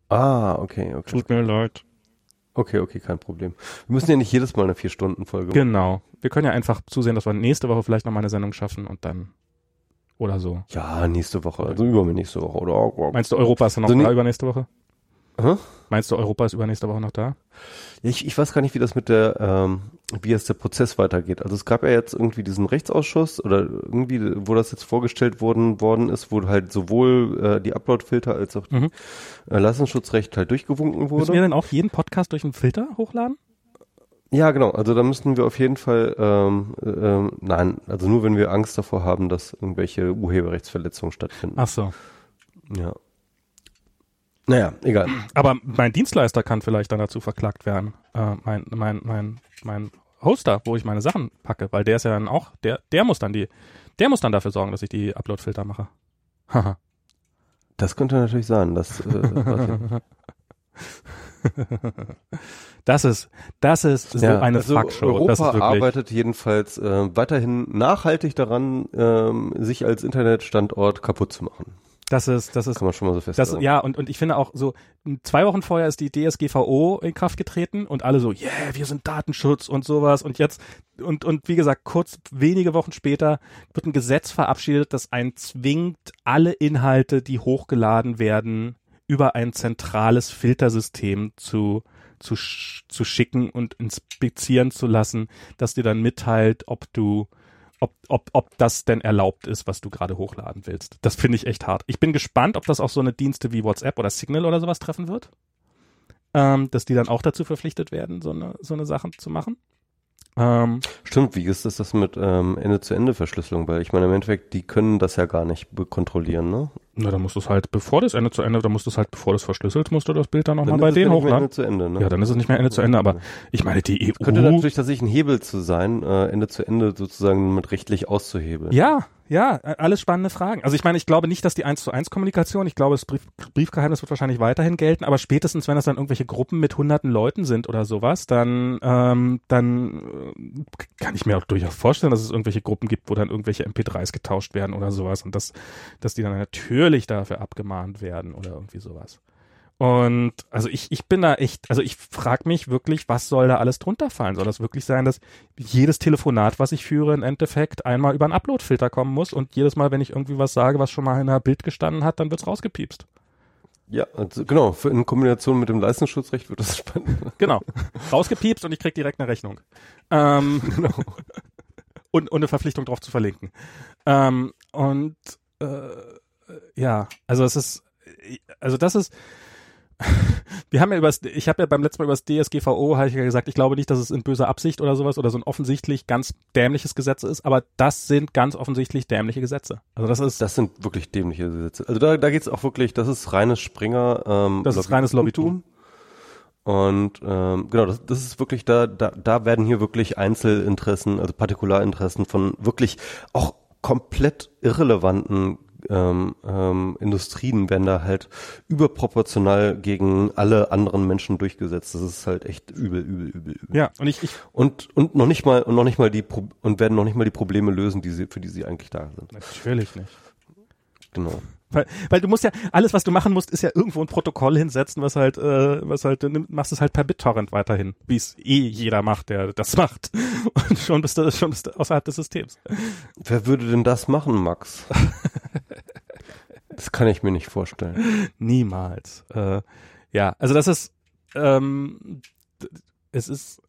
Ah, okay, okay. Tut mir leid. Okay, okay, kein Problem. Wir müssen ja nicht jedes Mal eine Vier-Stunden-Folge machen. Genau. Wir können ja einfach zusehen, dass wir nächste Woche vielleicht noch mal eine Sendung schaffen und dann oder so. Ja, nächste Woche, also übernächste Woche, oder? Meinst du, Europa ist dann noch Also da nie- übernächste Woche? Hä? Meinst du, Europa ist übernächste Woche noch da? Ich, ich weiß gar nicht, wie das mit der, ähm, wie jetzt der Prozess weitergeht. Also es gab ja jetzt irgendwie diesen Rechtsausschuss oder irgendwie, wo das jetzt vorgestellt worden, worden ist, wo halt sowohl äh, die Uploadfilter als auch die Mhm. äh, Leistungsschutzrecht halt durchgewunken Müssen wurde. wir denn auch jeden Podcast durch einen Filter hochladen? Ja, genau. Also da müssten wir auf jeden Fall, ähm, äh, ähm, nein, also nur wenn wir Angst davor haben, dass irgendwelche Urheberrechtsverletzungen stattfinden. Ach so. Ja. Naja, egal. Aber mein Dienstleister kann vielleicht dann dazu verklagt werden. Äh, mein, mein, mein, mein Hoster, wo ich meine Sachen packe, weil der ist ja dann auch, der, der muss dann die, der muss dann dafür sorgen, dass ich die Upload-Filter mache. Haha. Das könnte natürlich sein, dass äh, das ist, das ist so Ja, eine also Fuckshow. Europa arbeitet jedenfalls äh, weiterhin nachhaltig daran, ähm, sich als Internetstandort kaputt zu machen. Das ist, das ist, Kann man schon mal so feststellen. ja, und, und ich finde auch so, zwei Wochen vorher ist die DSGVO in Kraft getreten und alle so, yeah, wir sind Datenschutz und sowas und jetzt, und, und wie gesagt, kurz wenige Wochen später wird ein Gesetz verabschiedet, das einen zwingt, alle Inhalte, die hochgeladen werden, über ein zentrales Filtersystem zu, zu, sch- zu schicken und inspizieren zu lassen, das dir dann mitteilt, ob du, ob, ob, ob das denn erlaubt ist, was du gerade hochladen willst. Das finde ich echt hart. Ich bin gespannt, ob das auch so eine Dienste wie WhatsApp oder Signal oder sowas treffen wird. Ähm, dass die dann auch dazu verpflichtet werden, so eine, so eine Sachen zu machen. Ähm, Stimmt, wie ist das, mit ähm, Ende-zu-Ende-Verschlüsselung? Weil ich meine, im Endeffekt, die können das ja gar nicht kontrollieren, ne? Na, dann musst du es halt, bevor das Ende zu Ende, dann musst du es halt, bevor du es verschlüsselt, musst du das Bild dann nochmal bei denen hochladen. Ende zu Ende, ne? Ja, dann ist es nicht mehr Ende zu Ende, aber ich meine, die EU. Könnte natürlich tatsächlich ein Hebel zu sein, äh, Ende zu Ende sozusagen mit rechtlich auszuhebeln. Ja, ja, alles spannende Fragen. Also ich meine, ich glaube nicht, dass die 1 zu 1 Kommunikation, ich glaube, das Brief, Briefgeheimnis wird wahrscheinlich weiterhin gelten, aber spätestens, wenn das dann irgendwelche Gruppen mit hunderten Leuten sind oder sowas, dann, ähm, dann äh, kann ich mir auch durchaus vorstellen, dass es irgendwelche Gruppen gibt, wo dann irgendwelche MP3s getauscht werden oder sowas und dass, dass die dann natürlich dafür abgemahnt werden oder irgendwie sowas. Und also ich, ich bin da echt, also ich frage mich wirklich, was soll da alles drunter fallen? Soll das wirklich sein, dass jedes Telefonat, was ich führe, im Endeffekt einmal über einen Upload-Filter kommen muss und jedes Mal, wenn ich irgendwie was sage, was schon mal in einer Bild gestanden hat, dann wird's rausgepiepst. Ja, also, genau. In Kombination mit dem Leistungsschutzrecht wird das spannend. Genau. Rausgepiepst und ich krieg direkt eine Rechnung. Ähm, und, und eine Verpflichtung drauf zu verlinken. Ähm, und äh, ja, also es ist, also das ist, wir haben ja übers, ich habe ja beim letzten Mal über das DSGVO, habe ich ja gesagt, ich glaube nicht, dass es in böser Absicht oder sowas oder so ein offensichtlich ganz dämliches Gesetz ist, aber das sind ganz offensichtlich dämliche Gesetze. Also das ist. Das sind wirklich dämliche Gesetze. Also da, da geht's auch wirklich, das ist reines Springer. Ähm, das ist reines Lobbytum. Und ähm, genau, das, das ist wirklich da, da, da werden hier wirklich Einzelinteressen, also Partikularinteressen von wirklich auch komplett irrelevanten ähm, ähm, Industrien werden da halt überproportional gegen alle anderen Menschen durchgesetzt. Das ist halt echt übel, übel, übel, übel. Ja, und ich, ich und und noch nicht mal und noch nicht mal die Pro und werden noch nicht mal die Probleme lösen, die sie für die sie eigentlich da sind. Natürlich nicht. Genau. Weil, weil du musst ja, alles was du machen musst, ist ja irgendwo ein Protokoll hinsetzen, was halt, äh, was halt, du machst es halt per BitTorrent weiterhin, wie es eh jeder macht, der das macht. Und schon bist du, schon bist du außerhalb des Systems. Wer würde denn das machen, Max? das kann ich mir nicht vorstellen. Niemals. Äh, ja, also das ist, ähm, es ist,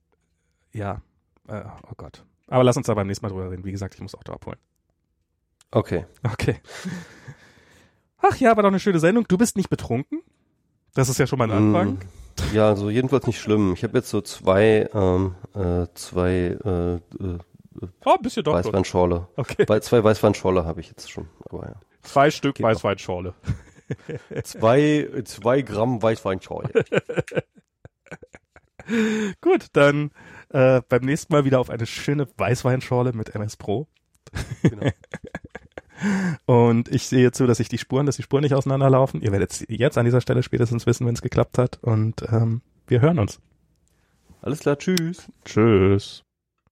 ja, äh, oh Gott. Aber lass uns da beim nächsten Mal drüber reden. Wie gesagt, ich muss auch da abholen. Okay. Okay. Ach ja, war doch eine schöne Sendung. Du bist nicht betrunken? Das ist ja schon mal ein Anfang. Mm, ja, also jedenfalls nicht schlimm. Ich habe jetzt so zwei, ähm, äh, zwei äh, äh, oh, du doch Weißweinschorle. Okay. Bei, zwei Weißweinschorle habe ich jetzt schon. Aber ja. Zwei Stück Weißweinschorle. zwei, zwei Gramm Weißweinschorle. Gut, dann äh, beim nächsten Mal wieder auf eine schöne Weißweinschorle mit MS Pro. Genau. Und ich sehe zu, dass ich die Spuren, dass die Spuren nicht auseinanderlaufen. Ihr werdet jetzt an dieser Stelle spätestens wissen, wenn es geklappt hat. Und ähm, wir hören uns. Alles klar, tschüss. Tschüss.